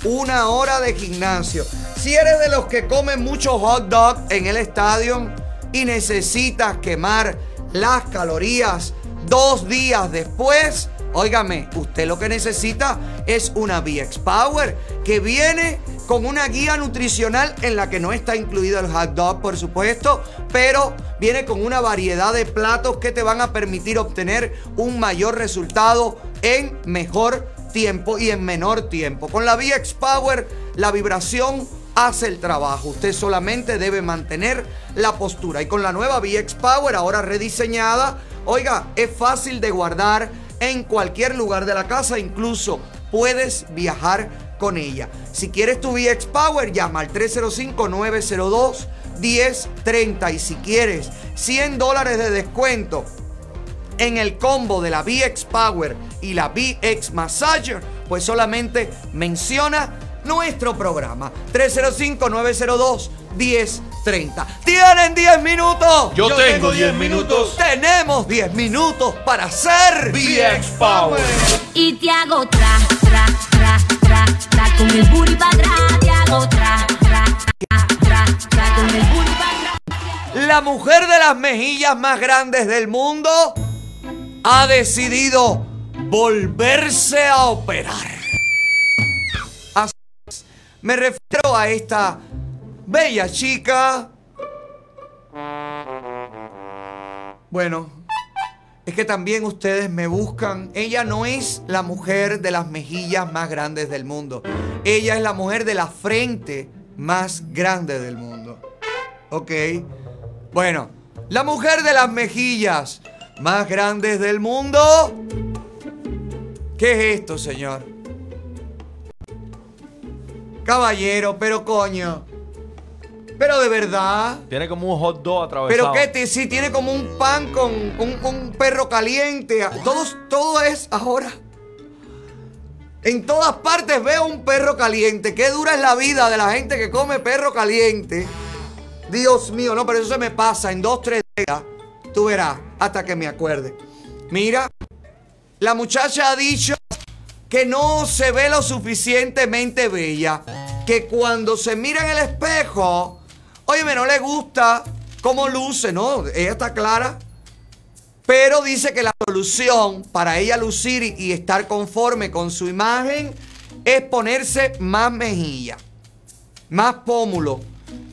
una hora de gimnasio. Si eres de los que comen mucho hot dog en el estadio y necesitas quemar las calorías dos días después, óigame, usted lo que necesita es una VX Power que viene con una guía nutricional en la que no está incluido el hot dog, por supuesto, pero viene con una variedad de platos que te van a permitir obtener un mayor resultado en mejor tiempo y en menor tiempo. Con la VX Power, la vibración hace el trabajo. Usted solamente debe mantener la postura. Y con la nueva VX Power, ahora rediseñada, oiga, es fácil de guardar en cualquier lugar de la casa, incluso puedes viajar con ella. Si quieres tu VX Power, llama al 305-902-1030. Y si quieres 100 dólares de descuento en el combo de la VX Power y la VX Massager, pues solamente menciona nuestro programa. 305-902-1030. ¿Tienen 10 minutos?
Yo, tengo 10 minutos.
Tenemos 10 minutos para hacer
VX Power.
Y te hago tra, tra, tra, tra, tra con el booty pa' atrás. Te hago tra, tra, tra, tra, tra con el booty pa' atrás.
La mujer de las mejillas más grandes del mundo ha decidido volverse a operar. Así es. Me refiero a esta bella chica. Bueno, es que también ustedes me buscan. Ella no es la mujer de las mejillas más grandes del mundo. Ella es la mujer de la frente más grande del mundo. ¿Ok? Bueno, la mujer de las mejillas más grandes del mundo. ¿Qué es esto, señor? Caballero, pero coño. Pero de verdad.
Tiene como un hot dog atravesado.
Pero qué te, sí, tiene como un pan con un, un perro caliente. Todo, todo es ahora. En todas partes veo un perro caliente. Qué dura es la vida de la gente que come perro caliente. Dios mío, no, pero eso se me pasa en dos, tres días. Tú verás, hasta que me acuerde. Mira, la muchacha ha dicho que no se ve lo suficientemente bella. Que cuando se mira en el espejo, óyeme, no le gusta cómo luce, ¿no? Ella está clara. Pero dice que la solución para ella lucir y, estar conforme con su imagen es ponerse más mejilla, más pómulo.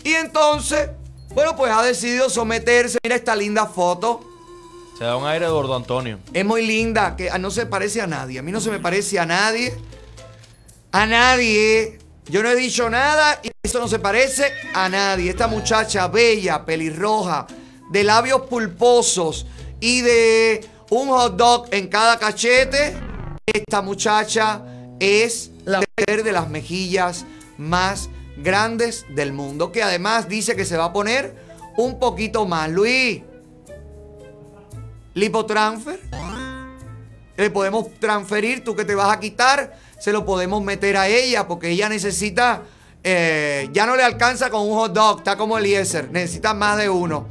Y entonces, bueno, pues ha decidido someterse. Mira esta linda foto.
Se da un aire de Gordo Antonio.
Es muy linda, que no se parece a nadie. A mí no se me parece a nadie. A nadie. Yo no he dicho nada y eso no se parece a nadie. Esta muchacha bella, pelirroja, de labios pulposos y de un hot dog en cada cachete. Esta muchacha es la mujer de las mejillas más grandes del mundo. Que además dice que se va a poner un poquito más. Luis, lipotransfer. Le podemos transferir, tú que te vas a quitar, se lo podemos meter a ella porque ella necesita, eh, ya no le alcanza con un hot dog, está como Eliezer, necesita más de uno.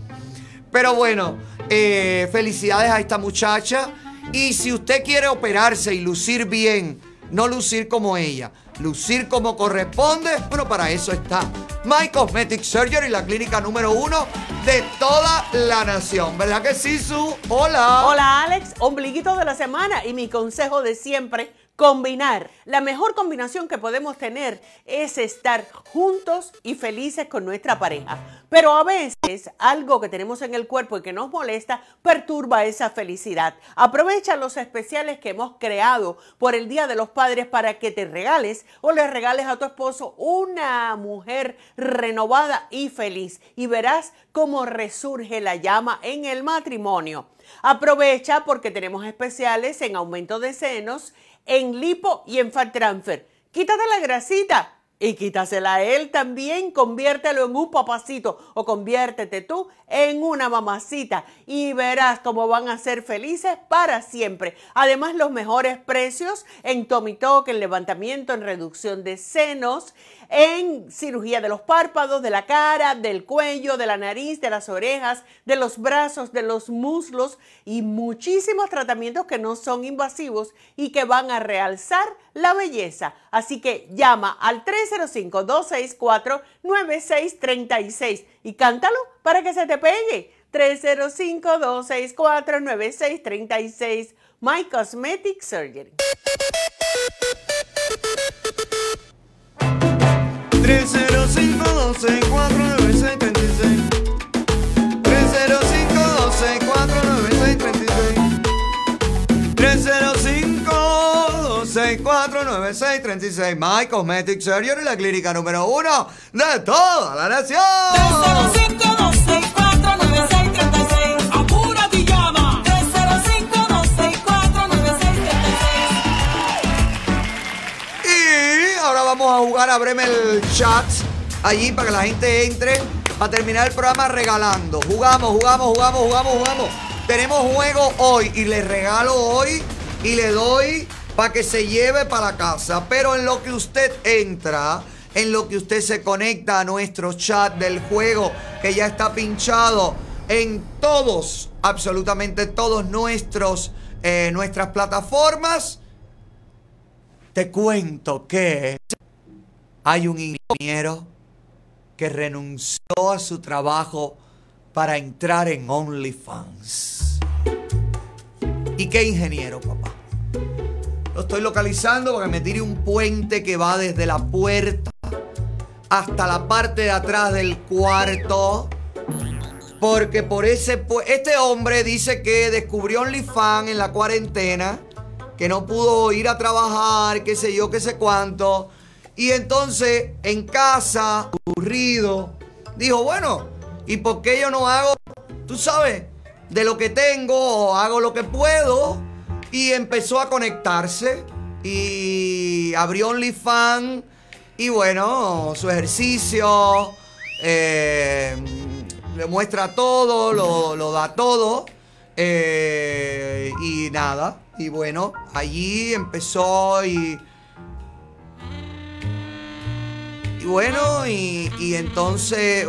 Pero bueno, Eh, felicidades a esta muchacha. Y si usted quiere operarse y lucir bien, no lucir como ella, lucir como corresponde, bueno, para eso está My Cosmetic Surgery, la clínica número uno de toda la nación. ¿Verdad que sí, Su? Hola.
Hola Alex, ombliguito de la semana y mi consejo de siempre, combinar. La mejor combinación que podemos tener es estar juntos y felices con nuestra pareja. Pero a veces algo que tenemos en el cuerpo y que nos molesta perturba esa felicidad. Aprovecha los especiales que hemos creado por el Día de los Padres para que te regales o le regales a tu esposo una mujer renovada y feliz y verás cómo resurge la llama en el matrimonio. Aprovecha porque tenemos especiales en aumento de senos, en lipo y en fat transfer. Quítate la grasita y quítasela a él también, conviértelo en un papacito o conviértete tú en una mamacita y verás cómo van a ser felices para siempre. Además, los mejores precios en Tommy Talk, en levantamiento, en reducción de senos, en cirugía de los párpados, de la cara, del cuello, de la nariz, de las orejas, de los brazos, de los muslos y muchísimos tratamientos que no son invasivos y que van a realzar la belleza. Así que llama al 305-264-9636 y cántalo para que se te pegue. 305-264-9636 My Cosmetic Surgery.
305-264-9636 305-264-9636 My Cosmetic Surgery, la clínica número uno de toda la nación. Ahora vamos a jugar a el chat allí para que la gente entre para terminar el programa regalando. Jugamos, jugamos, jugamos, jugamos, jugamos. Tenemos juego hoy y le regalo hoy y le doy para que se lleve para casa. Pero en lo que usted entra, en lo que usted se conecta a nuestro chat del juego que ya está pinchado en todos, absolutamente todos nuestros, eh, nuestras plataformas, te cuento que hay un ingeniero que renunció a su trabajo para entrar en OnlyFans. ¿Y qué ingeniero, papá? Lo estoy localizando para que me tire un puente que va desde la puerta hasta la parte de atrás del cuarto. Porque por ese pu- este hombre dice que descubrió OnlyFans en la cuarentena, que no pudo ir a trabajar, qué sé yo, qué sé cuánto. Y entonces en casa, aburrido, dijo, bueno, ¿y por qué yo no hago, tú sabes, de lo que tengo, hago lo que puedo? Y empezó a conectarse y abrió OnlyFans y bueno, su ejercicio, eh, le muestra todo, lo, da todo. eh, y nada, y bueno, allí empezó y... Y bueno, y, y entonces...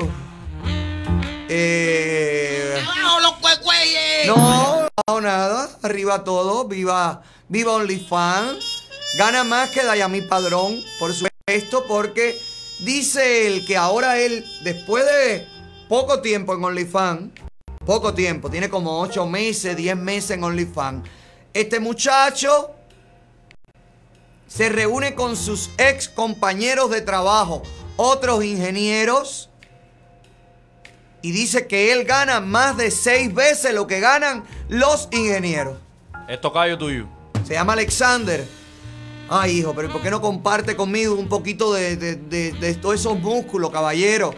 eh,
¡Abajo los cuecueyes!
no, no, nada. Arriba todo. Viva, viva OnlyFans. Gana más que Dayami Padrón, por supuesto, porque dice él que ahora él, después de poco tiempo en OnlyFans, poco tiempo, tiene como 8 meses, 10 meses en OnlyFans, este muchacho se reúne con sus ex compañeros de trabajo, otros ingenieros, y dice que él gana más de seis veces lo que ganan los ingenieros.
Esto callo tuyo.
Se llama Alexander. Ay, hijo, pero ¿por qué no comparte conmigo un poquito de, de- de- de todos esos músculos, caballero?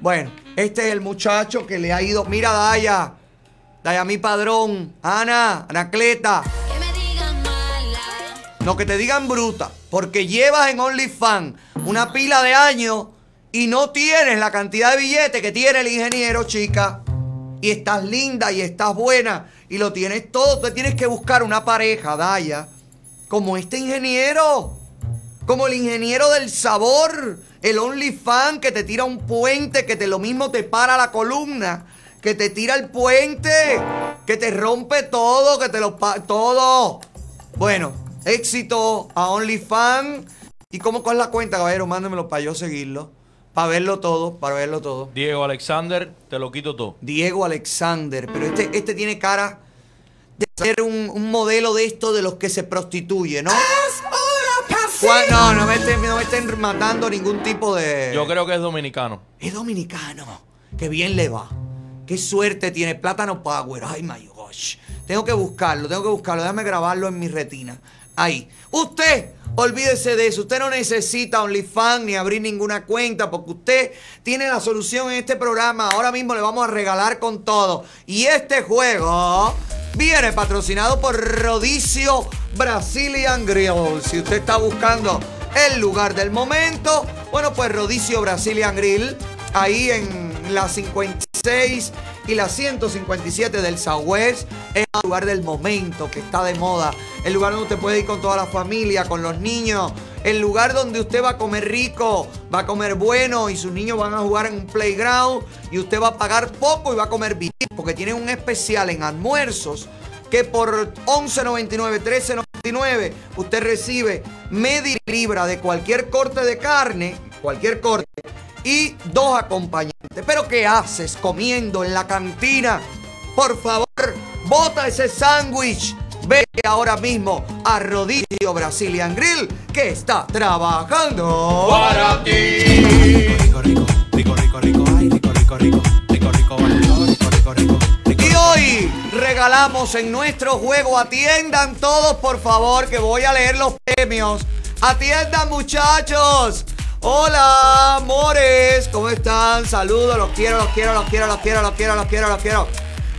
Bueno, este es el muchacho que le ha ido. Mira, Daya. Daya, mi padrón. Ana, Anacleta. No, que te digan bruta. Porque llevas en OnlyFans una pila de años y no tienes la cantidad de billetes que tiene el ingeniero, chica. Y estás linda y estás buena y lo tienes todo. Tú tienes que buscar una pareja, Daya, como este ingeniero. Como el ingeniero del sabor. El OnlyFans que te tira un puente que te lo mismo te para la columna. que te tira el puente, que te rompe todo, que te lo todo. Bueno, éxito a OnlyFans. ¿Y cómo cuál es la cuenta, caballero? Mándemelo para yo seguirlo. Para verlo todo, para verlo todo.
Diego Alexander, te lo quito todo.
Diego Alexander. Pero este, este tiene cara de ser un, un modelo de esto de los que se prostituye, ¿no? No, no me, estén, no me estén matando ningún tipo de...
Yo creo que es dominicano.
Es dominicano. Qué bien le va. Qué suerte tiene. Plátano Power. Ay, my gosh. Tengo que buscarlo, tengo que buscarlo. Déjame grabarlo en mi retina. Ahí. Usted, olvídese de eso. Usted no necesita OnlyFans ni abrir ninguna cuenta porque usted tiene la solución en este programa. Ahora mismo le vamos a regalar con todo. Y este juego viene patrocinado por Rodicio Brazilian Grill. Si usted está buscando el lugar del momento, bueno, pues Rodicio Brazilian Grill, ahí en la 56 y la 157 del Southwest, es el lugar del momento que está de moda. El lugar donde usted puede ir con toda la familia, con los niños. El lugar donde usted va a comer rico, va a comer bueno y sus niños van a jugar en un playground y usted va a pagar poco y va a comer bien porque tienen un especial en almuerzos que por 11.99, 13.99 usted recibe media libra de cualquier corte de carne, cualquier corte, y dos Pero ¿qué haces comiendo en la cantina? Por favor, bota ese sándwich. Ve ahora mismo a Rodicio Brazilian Grill que está trabajando
Para
ti. Y hoy regalamos en nuestro juego. Atiendan todos, por favor, que voy a leer los premios. Atiendan, muchachos. Hola, amores. ¿Cómo están? Saludos. Los quiero, los quiero, los quiero, los quiero, los quiero, los quiero, los quiero.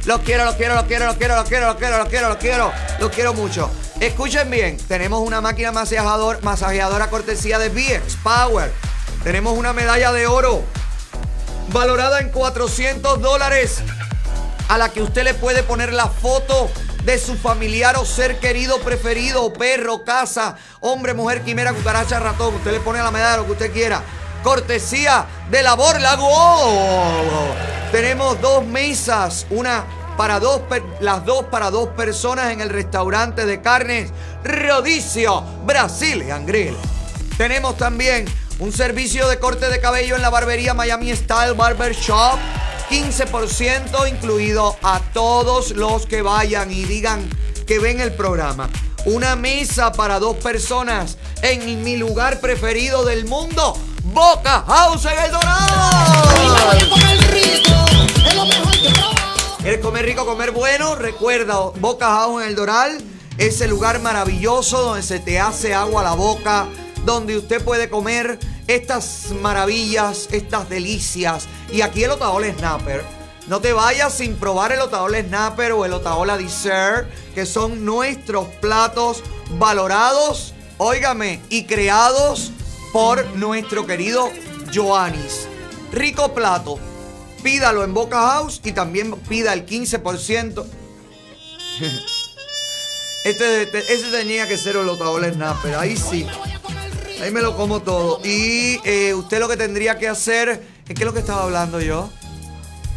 Los quiero, los quiero, los quiero, los quiero, los quiero, los quiero, los quiero, los quiero. Los quiero mucho. Escuchen bien. Tenemos una máquina masajeador, masajeadora cortesía de VX Power. Tenemos una medalla de oro valorada en 400 dólares a la que usted le puede poner la foto de su familiar o ser querido preferido, perro, casa, hombre, mujer, quimera, cucaracha, ratón. Usted le pone la medalla lo que usted quiera. Cortesía de la Borlago. Tenemos dos mesas, una para dos, las dos para dos personas en el restaurante de carnes Rodicio Brazilian Grill. Tenemos también un servicio de corte de cabello en la barbería Miami Style Barber Shop. 15% incluido a todos los que vayan y digan que ven el programa. Una mesa para dos personas en mi lugar preferido del mundo, Boca House en el Dorado. ¿Quieres comer rico, comer bueno? Recuerda, Boca House en el Doral, ese lugar maravilloso donde se te hace agua a la boca, donde usted puede comer estas maravillas, estas delicias. Y aquí el Otaola Snapper. No te vayas sin probar el Otaola Snapper o el Otaola Dessert, que son nuestros platos valorados, óigame, y creados por nuestro querido Joanis. Rico plato. Pídalo en Boca House y también pida el 15%. Este, este- ese tenía que ser el Otaola Snapper. Ahí sí. Ahí me lo como todo. Y eh, usted lo que tendría que hacer. ¿Es que es lo que estaba hablando yo?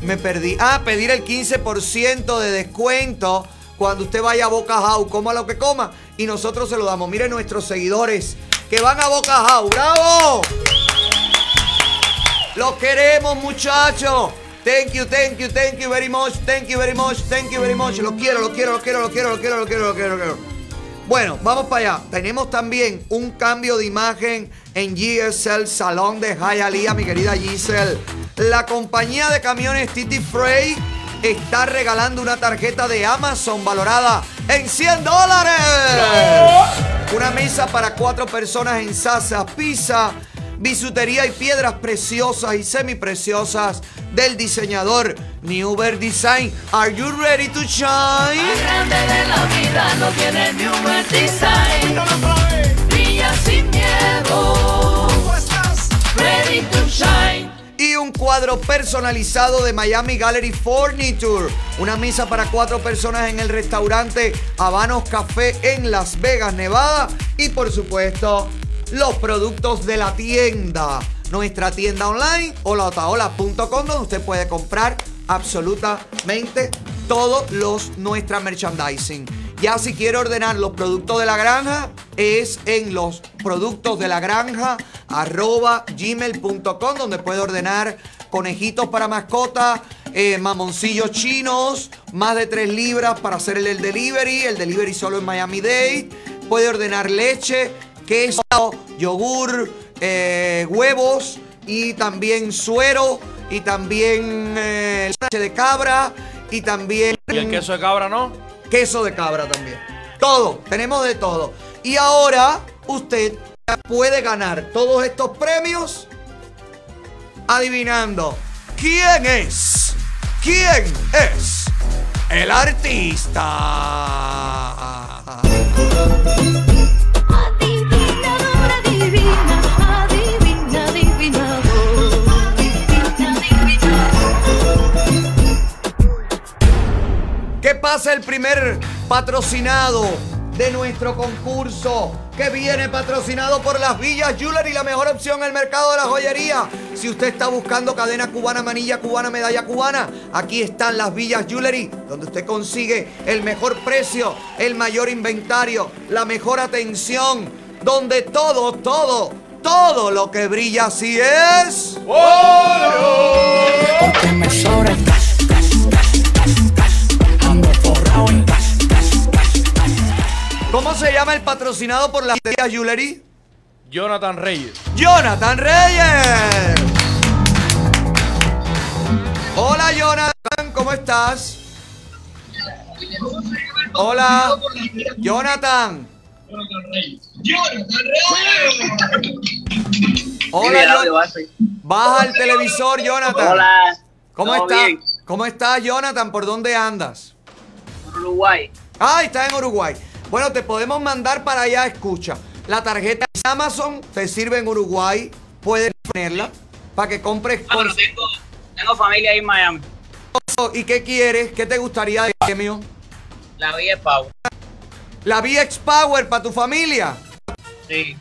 Me perdí. Ah, pedir el 15% de descuento cuando usted vaya a Boca House. Coma lo que coma. Y nosotros se lo damos. Miren nuestros seguidores que van a Boca House. ¡Bravo! Los queremos, muchachos. Thank you, thank you, thank you very much, thank you very much, thank you very much. Los quiero, los quiero, los quiero, los quiero, los quiero, los quiero, los quiero, los quiero. Bueno, vamos para allá. Tenemos también un cambio de imagen en GSL Salón de Hialeah, mi querida Giselle. La compañía de camiones Titi Freight está regalando una tarjeta de Amazon valorada en 100 dólares. Una mesa para cuatro personas en Sasa Pizza. Bisutería y piedras preciosas y semipreciosas del diseñador Newber Design. Are you ready to shine?
grande de la vida no tiene Newer Design. Brilla sin miedo. Ready to shine.
Y un cuadro personalizado de Miami Gallery Furniture. Una mesa para cuatro personas en el restaurante Habanos Café en Las Vegas, Nevada. Y por supuesto, los productos de la tienda. Nuestra tienda online, olaotaola.com, donde usted puede comprar absolutamente todos los nuestra merchandising. Ya si quiere ordenar los productos de la granja, es en los productos de la granja donde puede ordenar conejitos para mascota, eh, mamoncillos chinos, más de 3 libras para hacer el, el delivery, el delivery solo en Miami Dade. Puede ordenar leche, queso, yogur, eh, huevos y también suero y también eh, leche de cabra y también...
¿Y el queso de cabra no?
Queso de cabra también. Todo, tenemos de todo. Y ahora usted puede ganar todos estos premios adivinando quién es, quién es el artista. ¿Qué pasa el primer patrocinado de nuestro concurso? Que viene patrocinado por las Villas Jewelry, la mejor opción en el mercado de la joyería. Si usted está buscando cadena cubana, manilla cubana, medalla cubana, aquí están las Villas Jewelry, donde usted consigue el mejor precio, el mayor inventario, la mejor atención, donde todo, todo, todo lo que brilla así es.
Porque me
¿Cómo se llama el patrocinado por las Villas Jewelry?
Jonathan Reyes.
Jonathan Reyes. Hola Jonathan, ¿cómo estás? Hola, Jonathan. Hola, Jon- Baja el televisor, Jonathan.
Hola.
¿Cómo
¿Todo
estás? ¿Cómo estás, Jonathan? ¿Por dónde andas?
Uruguay.
Ah, está en Uruguay. Bueno, te podemos mandar para allá, escucha. La tarjeta de Amazon te sirve en Uruguay. Puedes ponerla para que compres
Ah, pero tengo, tengo familia ahí en Miami.
¿Y qué quieres? ¿Qué te gustaría de premio?
La es Pau.
La VX Power para tu familia.
Sí.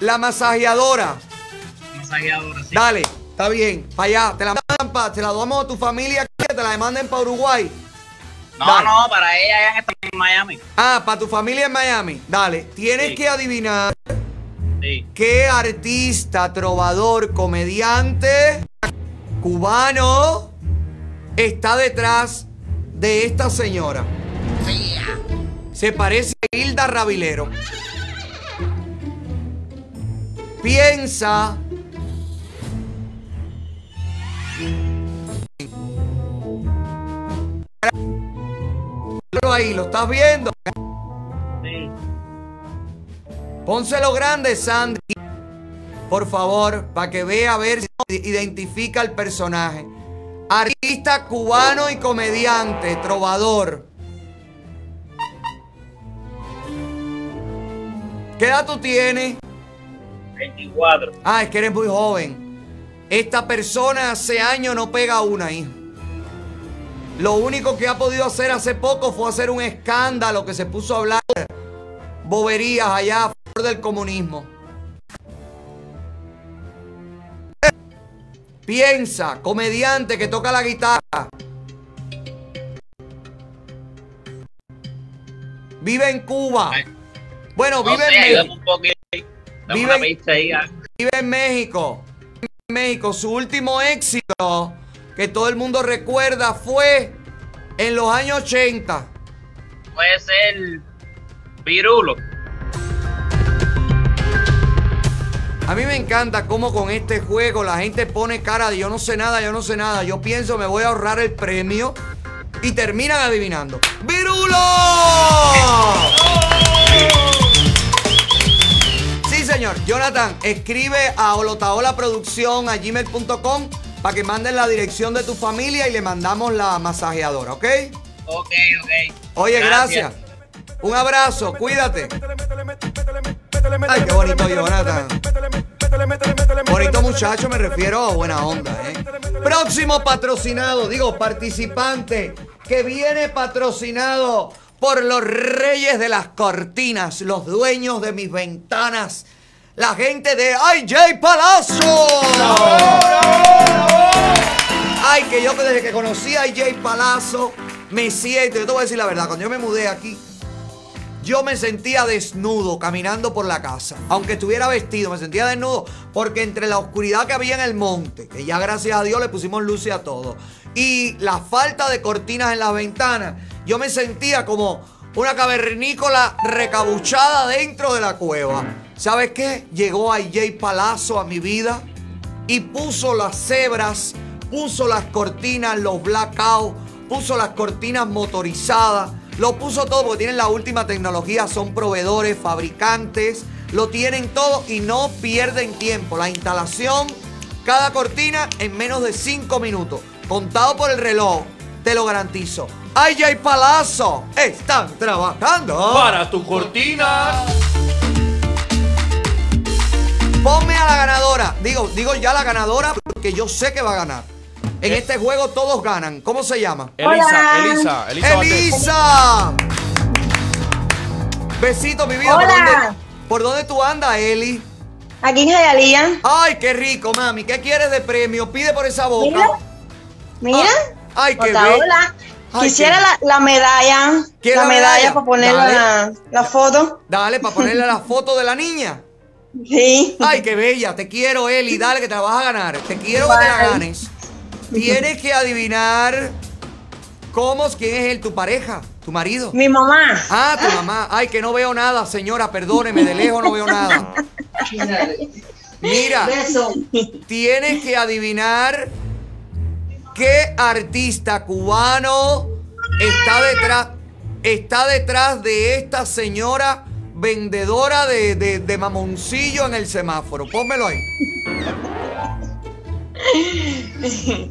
La masajeadora.
Masajeadora, sí.
Dale, está bien. Para allá. Te la mandan pa- te la damos a tu familia que te la manden para Uruguay.
No,
Dale.
no, para ella ya está en Miami.
Ah, para tu familia en Miami. Dale. Tienes
Sí.
que adivinar
Sí.
qué artista, trovador, comediante cubano está detrás de esta señora. Se parece a Hilda Rabilero. Piensa. Ahí, ¿lo estás viendo?
Sí.
Pónselo grande, Sandy. Por favor, para que vea a ver si identifica el personaje. Artista cubano y comediante, trovador. ¿Qué edad tú tienes?
24.
Ah, es que eres muy joven. Esta persona hace años no pega una, hijo. Lo único que ha podido hacer hace poco fue hacer un escándalo que se puso a hablar boberías allá a favor del comunismo. Piensa, comediante que toca la guitarra. Vive en Cuba. Bueno,
No
vive en México. Vive-. Vive en México. En México. Su último éxito que todo el mundo recuerda fue en los años 80.
Puede ser Pirulo.
A mí me encanta cómo con este juego la gente pone cara de yo no sé nada, yo no sé nada. Yo pienso me voy a ahorrar el premio y terminan adivinando. ¡Virulo! Sí, señor. Jonathan, escribe a Olotaola Producción a gmail.com para que manden la dirección de tu familia y le mandamos la masajeadora, ¿ok?
Ok, ok.
Oye, gracias. Un abrazo, cuídate. Ay, qué bonito, Jonathan. Bonito muchacho, me refiero a buena onda, ¿eh? Próximo patrocinado, digo, participante, que viene patrocinado por los reyes de las cortinas, los dueños de mis ventanas, la gente de IJ Palazzo. Ay, que yo desde que conocí a Jay Palazzo me siento, yo te voy a decir la verdad, cuando yo me mudé aquí, yo me sentía desnudo caminando por la casa. Aunque estuviera vestido, me sentía desnudo porque entre la oscuridad que había en el monte, que ya gracias a Dios le pusimos luces a todo, y la falta de cortinas en las ventanas, yo me sentía como una cavernícola recabuchada dentro de la cueva. ¿Sabes qué? Llegó AJ Palazzo a mi vida y puso las cebras, puso las cortinas, los blackouts, puso las cortinas motorizadas, lo puso todo porque tienen la última tecnología, son proveedores, fabricantes, lo tienen todo y no pierden tiempo. La instalación, cada cortina en menos de 5 minutos, contado por el reloj, te lo garantizo. AJ Palazzo están trabajando
Para tus cortinas.
Ponme a la ganadora. Digo, digo ya la ganadora porque yo sé que va a ganar. En este juego todos ganan. ¿Cómo se llama?
Elisa,
Hola.
Elisa, Elisa.
¡Elisa! Besito, mi vida. ¿Por
Hola.
dónde, por dónde tú andas, Eli?
Aquí en Jayalía.
Ay, qué rico, mami. ¿Qué quieres de premio? Pide por esa boca.
Mira. Mira.
Ay, qué. Ay,
Quisiera
qué-
la, la medalla.
¿Quieres
La
la
medalla
medalla?
para ponerle la, la foto.
Dale, para ponerle la foto de la niña.
Sí.
Ay, qué bella. Te quiero, Eli. Dale, que te la vas a ganar. Te quiero que te la ganes. Tienes que adivinar cómo, quién es él, tu pareja, tu marido.
Mi mamá.
Ah, tu mamá. Ay, que no veo nada, señora. Perdóneme, de lejos no veo nada. Mira,
Beso.
tienes que adivinar qué artista cubano está detrás, está detrás de esta señora vendedora de, de- de mamoncillo en el semáforo. Pónmelo ahí.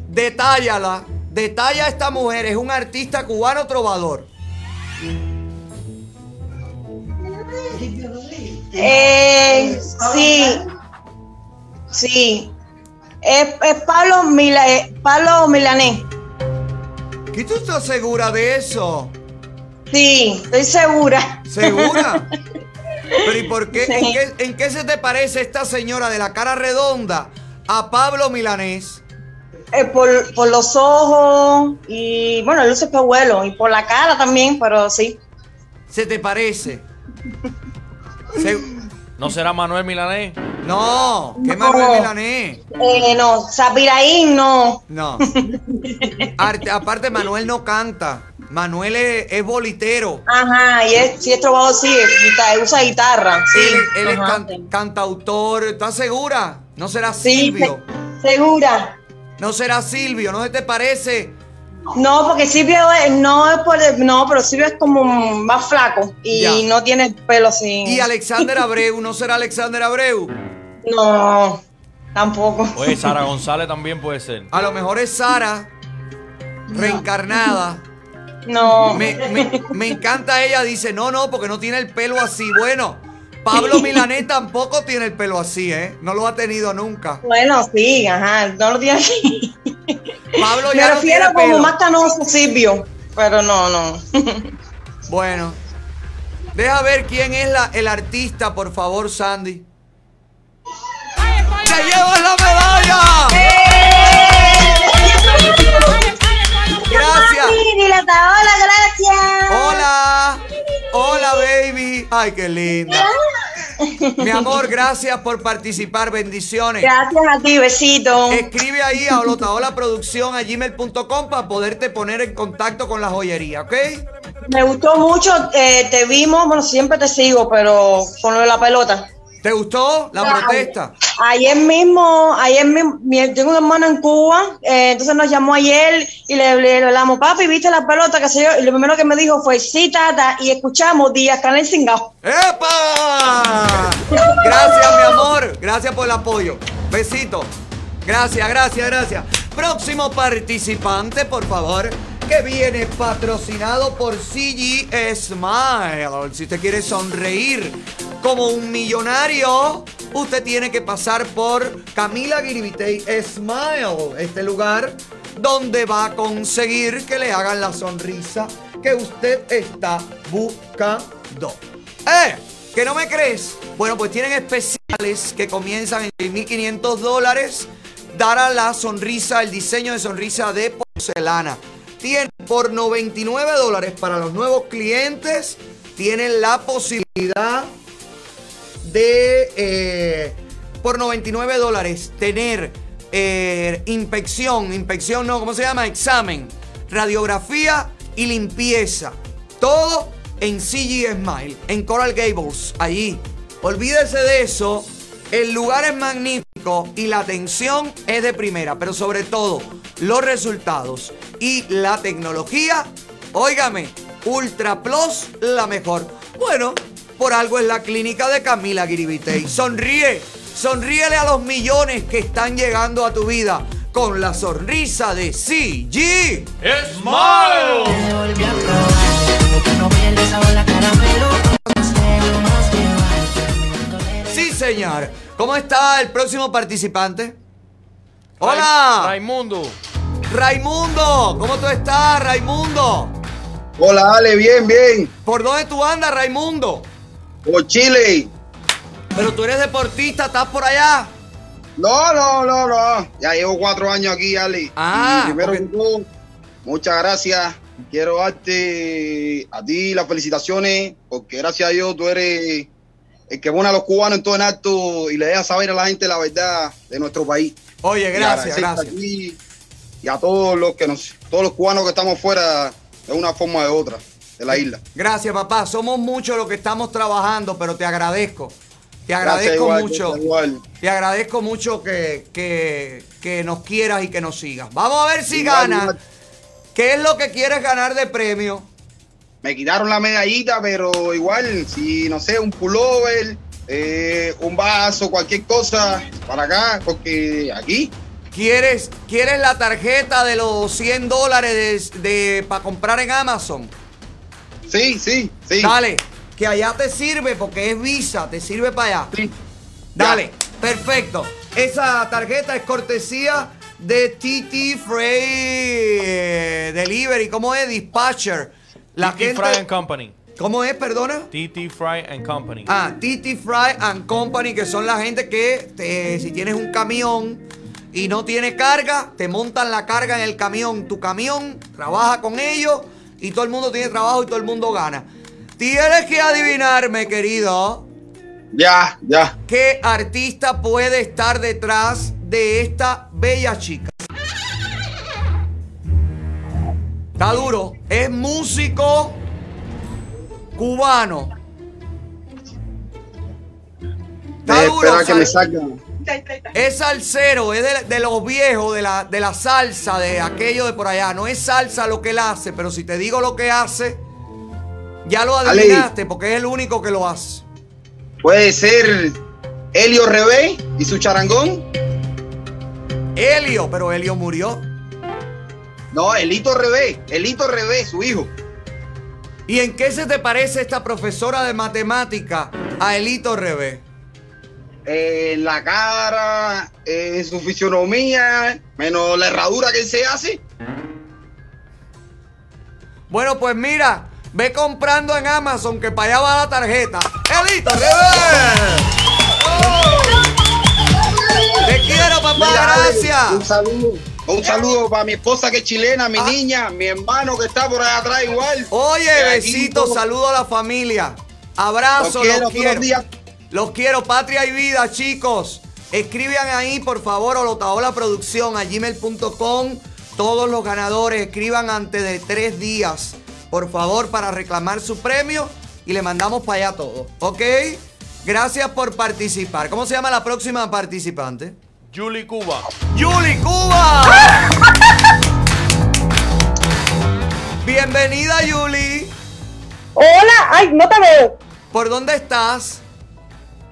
Detállala. Detalla a esta mujer. Es un artista cubano trovador.
Eh, sí. Sí. Es, es Pablo, Mila, eh, Pablo Milanés.
¿Qué tú estás segura de eso?
Sí, estoy segura.
¿Segura? Pero ¿y por qué? ¿En qué, en qué se te parece esta señora de la cara redonda a Pablo Milanés?
Eh, por, por los ojos y bueno, luce espejuelo y por la cara también, pero sí.
¿Se te parece? Se-
¿No será Manuel Milanés?
No, ¿qué
No.
Manuel Milanés?
Eh, no, Sapiraín no.
No. Arte- aparte, Manuel no canta. Manuel es, es bolitero.
Ajá, y es, si es trovador, sí, usa guitarra. Sí,
él él es cantautor. ¿Estás segura? ¿No será
Sí,
Silvio?
se- segura.
¿No será Silvio? ¿No se te parece?
No, porque Silvio es- no es por no, pero Silvio es como más flaco y
Ya.
no tiene el pelo así.
¿Y Alexander Abreu? ¿No será Alexander Abreu?
No, tampoco.
Oye, Sara González también puede ser.
A lo mejor es Sara, reencarnada.
No.
Me, me- me encanta ella, dice, no, no, porque no tiene el pelo así. Bueno, Pablo Milanés tampoco tiene el pelo así, ¿eh? No lo ha tenido nunca.
Bueno, sí, ajá, no lo tiene así.
Pablo
Me
ya no
refiero
tiene
como
pelo.
más canoso Silvio, pero no, no.
Bueno, deja ver quién es la, el artista, por favor, Sandy. ¡Te llevas la medalla! Gracias.
Hola, gracias.
Hola. Hola, baby. Ay, qué linda. Mi amor, gracias por participar. Bendiciones.
Gracias a ti, besito.
Escribe ahí a Olotaola Producción a gmail.com para poderte poner en contacto con la joyería, ¿ok?
Me gustó mucho, eh, te vimos, bueno, siempre te sigo, pero con lo de la pelota.
¿Te gustó la
Ay,
protesta?
Ayer mismo, ayer mismo, mi- tengo un hermano en Cuba, eh, entonces nos llamó ayer y le, le hablamos, papi, ¿viste la pelota? que sé yo? Y lo primero que me dijo fue, sí, tata, y escuchamos Díaz Canel Singao.
¡Epa! Gracias, mi amor. Gracias por el apoyo. Besito. Gracias, gracias, gracias. Próximo participante, por favor, que viene patrocinado por CG Smile. Si usted quiere sonreír como un millonario, usted tiene que pasar por Camila Guiribitey Smile, este lugar donde va a conseguir que le hagan la sonrisa que usted está buscando. ¡Eh! ¿Que no me crees? Bueno, pues tienen especiales que comienzan en 1.500 dólares dará la sonrisa, el diseño de sonrisa de porcelana. Tienen por 99 dólares para los nuevos clientes, tienen la posibilidad de, eh, por 99 dólares, tener eh, inspección, inspección no, ¿cómo se llama? Examen, radiografía y limpieza. Todo en CG Smile, en Coral Gables, allí. Olvídese de eso. El lugar es magnífico y la atención es de primera, pero sobre todo los resultados y la tecnología, óigame, Ultra Plus la mejor. Bueno, por algo es la clínica de Camila Giribitey. Sonríe, sonríele a los millones que están llegando a tu vida con la sonrisa de CG Smile. Sí, señor. ¿Cómo está el próximo participante? Hola.
Raimundo.
Raimundo, ¿cómo tú estás, Raimundo?
Hola, Ale, bien, bien.
¿Por dónde tú andas, Raimundo?
Por Chile.
Pero tú eres deportista, ¿estás por allá?
No, no, no, no. Ya llevo cuatro años aquí, Ale.
Ah,
Y primero que todo, muchas gracias. Quiero darte a ti las felicitaciones, porque gracias a Dios tú eres el que pone a los cubanos en todo en alto y le deja saber a la gente la verdad de nuestro país.
Oye, gracias, gracias.
Y a todos los que nos, todos los cubanos que estamos fuera de una forma o de otra de la isla.
Gracias, papá. Somos muchos los que estamos trabajando, pero te agradezco. Te agradezco
igual,
mucho.
igual.
Te agradezco mucho que, que, que nos quieras y que nos sigas. Vamos a ver si
Igual,
ganas. ¿Qué es lo que quieres ganar de premio?
me quitaron la medallita, pero igual, si no sé, un pullover, eh, un vaso, cualquier cosa para acá, porque aquí,
¿Quieres, ¿Quieres la tarjeta de los 100 dólares de, para comprar en Amazon?
sí, sí, sí.
Dale, que allá te sirve porque es Visa, te sirve para allá. Dale, perfecto. Esa tarjeta es cortesía de TT Freight Delivery. ¿Cómo es? Dispatcher. La
TT
gente-
Fry and Company.
¿Cómo es, perdona?
TT Fry and Company.
Ah, TT Fry and Company, que son la gente que te- si tienes un camión y no tiene carga, te montan la carga en el camión. Tu camión trabaja con ellos y todo el mundo tiene trabajo y todo el mundo gana. Tienes que adivinarme, querido,
Ya, ya.
qué artista puede estar detrás de esta bella chica. Está duro. Es músico cubano. Está duro.
esperar que me salgan.
Es salsero, es de, de los viejos, de la, de la salsa, de aquello de por allá. No es salsa lo que él hace, pero si te digo lo que hace, ya lo
Ale.
adivinaste, porque es el único que lo hace.
Puede ser Helio Rebé y su charangón.
Helio, pero Helio murió.
No, Elito Rebé, Elito Rebé, su hijo.
¿Y en qué se te parece esta profesora de matemática a Elito Revés?
Eh, en la cara, eh, en su fisionomía, menos la herradura que él se hace.
Bueno, pues mira, ve comprando en Amazon que para allá va la tarjeta. ¡Elito Revés! Te quiero, papá,
Mira,
gracias.
Un saludo. Un saludo para mi esposa que es chilena, mi niña, mi hermano que está por allá atrás igual.
Oye,
todo-
saludo a la familia. Abrazo,
Los quiero
los quiero.
Los
quiero, patria y vida, chicos. Escriban ahí, por favor, o Lotaola Producción a gmail.com. Todos los ganadores escriban antes de tres días, por favor, para reclamar su premio y le mandamos para allá todo. ¿Ok? Gracias por participar. ¿Cómo se llama la próxima participante?
Julie Cuba.
¡Yuli Cuba! Bienvenida, Yuli.
Hola, ay, no te veo.
¿Por dónde estás?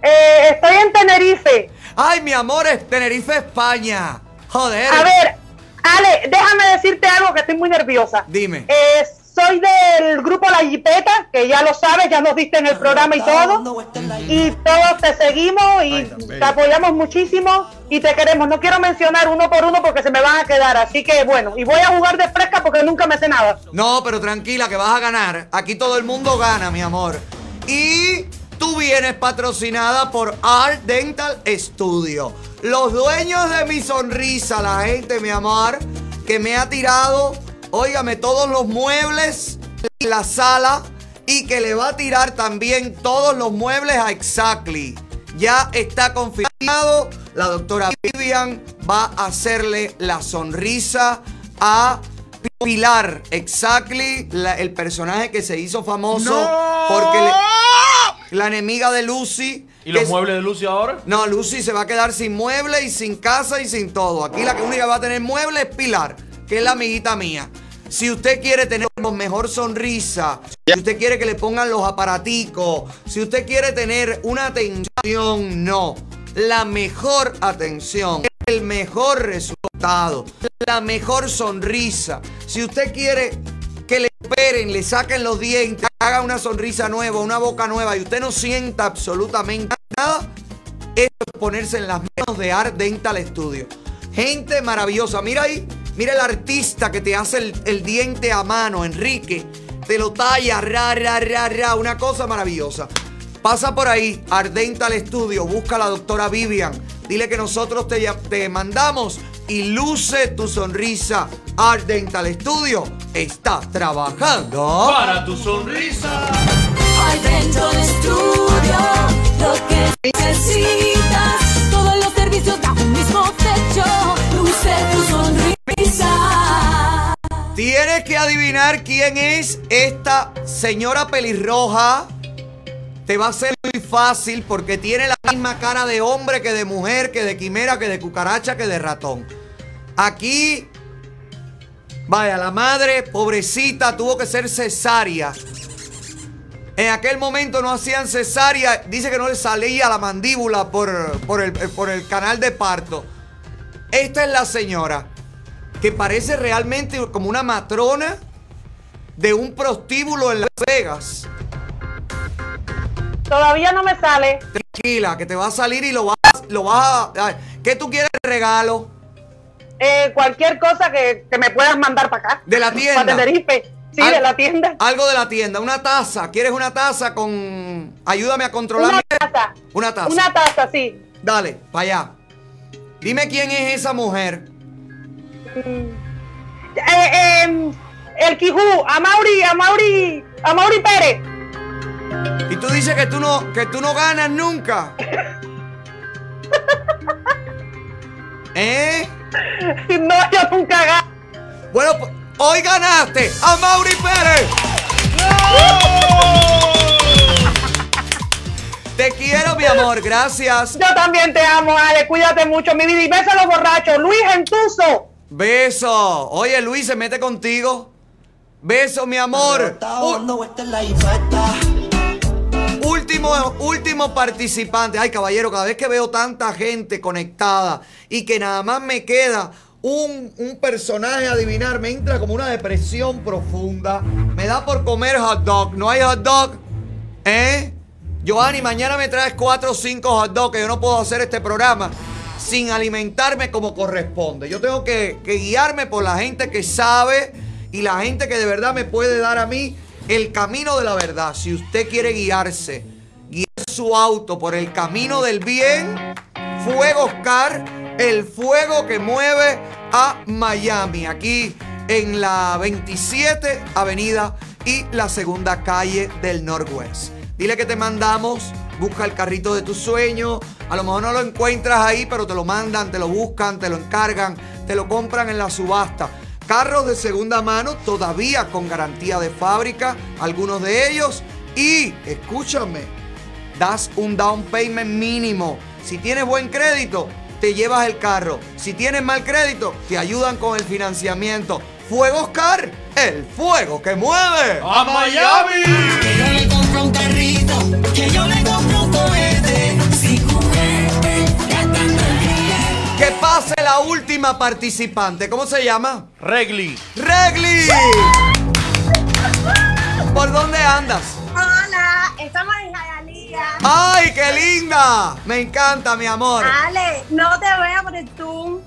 Eh, estoy en Tenerife.
Ay, mi amor, es Tenerife, España. Joder.
A ver, Ale, déjame decirte algo que estoy muy nerviosa.
Dime.
Eh, soy del grupo La Jipeta, que ya lo sabes, ya nos diste en el programa y todo. Y todos te seguimos y te apoyamos muchísimo y te queremos. No quiero mencionar uno por uno porque se me van a quedar. Así que bueno, y voy a jugar de fresca porque nunca me sé nada.
No, pero tranquila, que vas a ganar. Aquí todo el mundo gana, mi amor. Y tú vienes patrocinada por Art Dental Studio. Los dueños de mi sonrisa, la gente, mi amor, que me ha tirado, óigame, todos los muebles en la sala y que le va a tirar también todos los muebles a Exactly. Ya está confirmado, la doctora Vivian va a hacerle la sonrisa a Pilar, Exactly, la- el personaje que se hizo famoso porque le- la enemiga de Lucy.
¿Y los
es-
muebles de Lucy ahora?
no, Lucy se va a quedar sin muebles y sin casa y sin todo. Aquí la que única que va a tener muebles es Pilar, que es la amiguita mía. Si usted quiere tener mejor sonrisa, si usted quiere que le pongan los aparaticos, si usted quiere tener una atención, no. La mejor atención, el mejor resultado, la mejor sonrisa. Si usted quiere que le esperen, le saquen los dientes, haga una sonrisa nueva, una boca nueva y usted no sienta absolutamente nada, eso es ponerse en las manos de Art Dental Studio. Gente maravillosa. Mira ahí, mira el artista que te hace el, el diente a mano, Enrique. Te lo talla, ra, ra, ra, ra. Una cosa maravillosa. Pasa por ahí, Art Dental Studio, busca a la doctora Vivian. Dile que nosotros te, mandamos y luce tu sonrisa. Art Dental Studio está trabajando.
Para tu sonrisa.
Hay dentro del estudio lo que necesitas. Todos los servicios bajo un mismo techo. Luce tu sonrisa.
Tienes que adivinar quién es esta señora pelirroja. Te va a ser muy fácil porque tiene la misma cara de hombre que de mujer, que de quimera, que de cucaracha, que de ratón. Aquí, vaya, la madre, pobrecita, tuvo que ser cesárea. En aquel momento no hacían cesárea. Dice que no le salía la mandíbula por, por el, por el canal de parto. Esta es la señora que parece realmente como una matrona de un prostíbulo en Las Vegas.
Todavía no me sale.
Tranquila, que te va a salir y lo vas, lo vas a... ¿Qué tú quieres de regalo?
Eh, cualquier cosa que, que me puedas mandar para acá.
De la tienda.
Para Tenerife. Sí,
Al-
de la tienda.
Algo de la tienda, una taza. ¿Quieres una taza con... Ayúdame a controlar.
Una taza.
Una taza.
Una taza, sí.
Dale, para allá. Dime quién es esa mujer.
Eh, em, el Quijú, a Mauri, a Mauri, a Mauri Pérez.
Y tú dices que tú no, que tú no ganas nunca. ¿Eh?
No, yo nunca gano.
Bueno, pues, hoy ganaste a Mauri Pérez. Te quiero, mi amor, gracias.
Yo también te amo, Ale. Cuídate mucho, mi vida. Y beso a los borrachos. Luis Gentuso.
Beso. Oye, Luis, se mete contigo. Beso, mi amor. U- Último, último participante. Ay, caballero, cada vez que veo tanta gente conectada y que nada más me queda un, un personaje a adivinar, me entra como una depresión profunda. Me da por comer hot dog. ¿No hay hot dog? ¿Eh? Giovanni, mañana me traes cuatro o cinco hot dogs que yo no puedo hacer este programa sin alimentarme como corresponde. Yo tengo que, que guiarme por la gente que sabe y la gente que de verdad me puede dar a mí el camino de la verdad. Si usted quiere guiarse, guiar su auto por el camino del bien, Fuego Oscar, el fuego que mueve a Miami, aquí en la 27 Avenida y la segunda calle del Northwest. Dile que te mandamos, busca el carrito de tu sueño. A lo mejor no lo encuentras ahí, pero te lo mandan, te lo buscan, te lo encargan, te lo compran en la subasta. Carros de segunda mano, todavía con garantía de fábrica, algunos de ellos. Y, escúchame, das un down payment mínimo. Si tienes buen crédito, te llevas el carro. Si tienes mal crédito, te ayudan con el financiamiento. Fuego Oscar, el fuego que mueve
¡A Miami!
Que yo le compro un carrito, que yo le compro un cohete. Sin juguete, gastando el billete.
Que pase la última participante. ¿Cómo se llama?
Regli.
¡Regli! ¿Por dónde andas?
Hola, estamos.
¡Ay, qué linda! Me encanta, mi amor.
Ale, no te veo por el Zoom.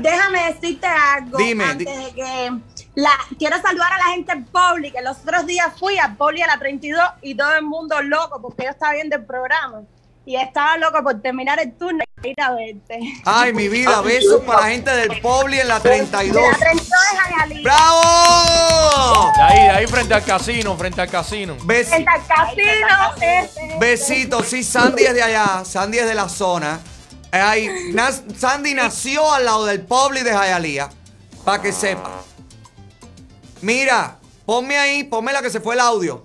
Déjame decirte algo
Dime,
antes
di-
de que la, quiero saludar a la gente en Publi, que los otros días fui a Publi a la 32 y todo el mundo loco porque yo estaba viendo el programa y estaba loco por terminar el turno a verte.
Ay, mi vida, besos para la gente del Pobli en la 32.
De la 32 de Jayalía.
¡Bravo!
De ahí, de ahí frente al casino, frente al casino.
Bes-
En el casino.
Besitos, sí, Sandy es de allá, Sandy es de la zona. Ay, nas- Sandy nació al lado del Pobli de Jayalía, para que sepa. Mira, ponme ahí, ponme la que se fue el audio.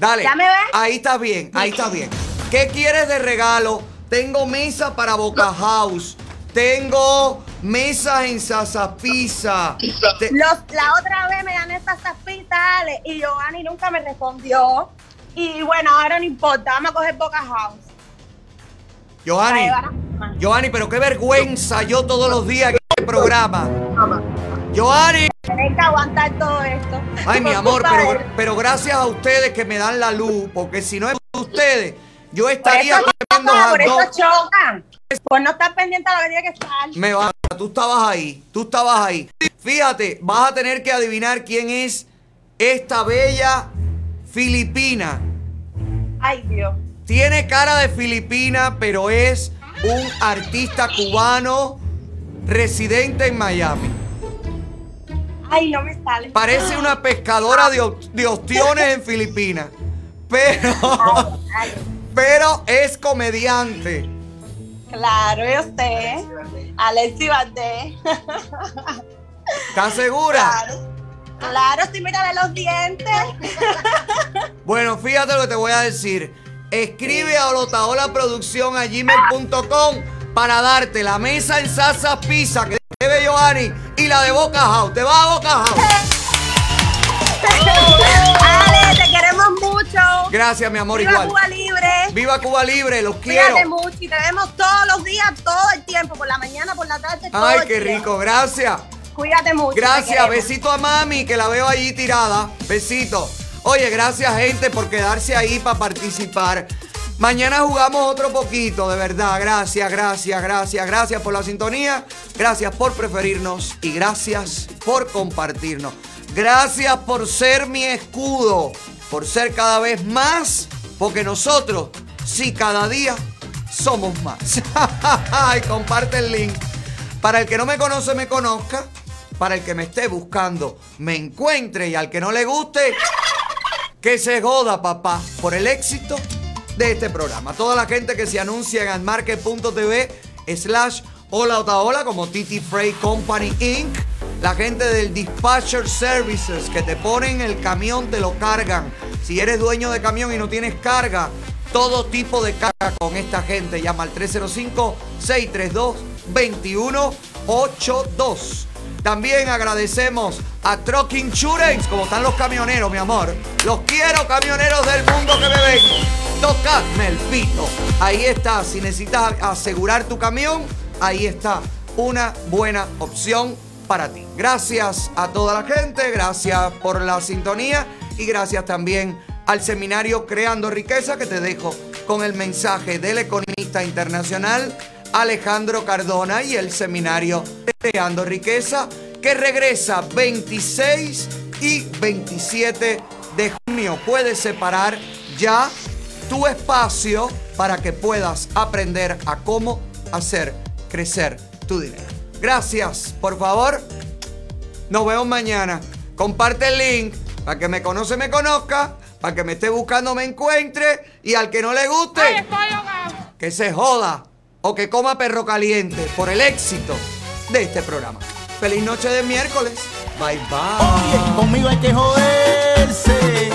Dale.
¿Ya me ves?
Ahí está bien, ahí está bien. ¿Qué quieres de regalo? Tengo mesa para Boca House. Tengo mesas en Sasa Pizza. Te-
la otra vez me gané estas hospitales y Giovanni nunca me respondió. Y bueno, ahora no importa, vamos a coger Boca House.
Giovanni, Giovanni, pero qué vergüenza yo todos los días en este programa. Giovanni.
Tener que aguantar todo esto.
Ay, mi
Por
amor, pero, pero gracias a ustedes que me dan la luz, porque si no es por ustedes, yo
Por
estaría
eso
comiendo
chocan, por eso chocan. Por no estar pendiente a que tiene que estar.
Me va, tú estabas ahí, tú estabas ahí. Fíjate, vas a tener que adivinar quién es esta bella filipina.
Ay, Dios.
Tiene cara de filipina, pero es un artista cubano residente en Miami.
Ay, no me sale.
Parece una pescadora de, de ostiones en Filipinas. Pero, pero es comediante.
Claro, y usted. Alexi Valdés.
¿Estás segura?
Claro. Claro, sí, mírale los dientes.
Bueno, fíjate lo que te voy a decir. Escribe a Olotaola Producción a gmail.com para darte la mesa en salsa pizza que debe Giovanni y la de Boca House. ¿Te vas a Boca House?
Ale, te queremos mucho.
Gracias, mi amor,
Viva
igual.
Cuba Libre.
Viva Cuba Libre, los quiero.
Cuídate mucho y te vemos todos los días, todo el tiempo, por la mañana, por la tarde, todo
Ay,
el
qué
tiempo.
rico, gracias.
Cuídate mucho.
Gracias, besito a mami que la veo allí tirada. Besito. Oye, gracias gente por quedarse ahí para participar. Mañana jugamos otro poquito, de verdad. Gracias, gracias, gracias, gracias por la sintonía. Gracias por preferirnos y gracias por compartirnos. Gracias por ser mi escudo, por ser cada vez más, porque nosotros, sí, cada día somos más. y comparte el link. Para el que no me conoce, me conozca. Para el que me esté buscando, me encuentre. Y al que no le guste, que se joda, papá, por el éxito de este programa. Toda la gente que se anuncia en admarket.tv slash hola otra hola como Titi Freight Company Inc. La gente del Dispatcher Services que te ponen el camión, te lo cargan. Si eres dueño de camión y no tienes carga, todo tipo de carga con esta gente. Llama al 305-632-2182. También agradecemos a Truck Insurance, como están los camioneros, mi amor. Los quiero, camioneros del mundo que me ven. Tocadme el pito. Ahí está. Si necesitas asegurar tu camión, ahí está. Una buena opción para ti. Gracias a toda la gente, gracias por la sintonía y gracias también al seminario Creando Riqueza que te dejo con el mensaje del economista internacional Alejandro Cardona y el seminario Creando Riqueza que regresa 26 y 27 de junio. Puedes separar ya tu espacio para que puedas aprender a cómo hacer crecer tu dinero. Gracias, por favor. Nos vemos mañana. Comparte el link para que me conoce, me conozca, para que me esté buscando, me encuentre y al que no le guste, que se joda o que coma perro caliente por el éxito de este programa. Feliz noche de miércoles. Bye bye.
Conmigo hay que joderse.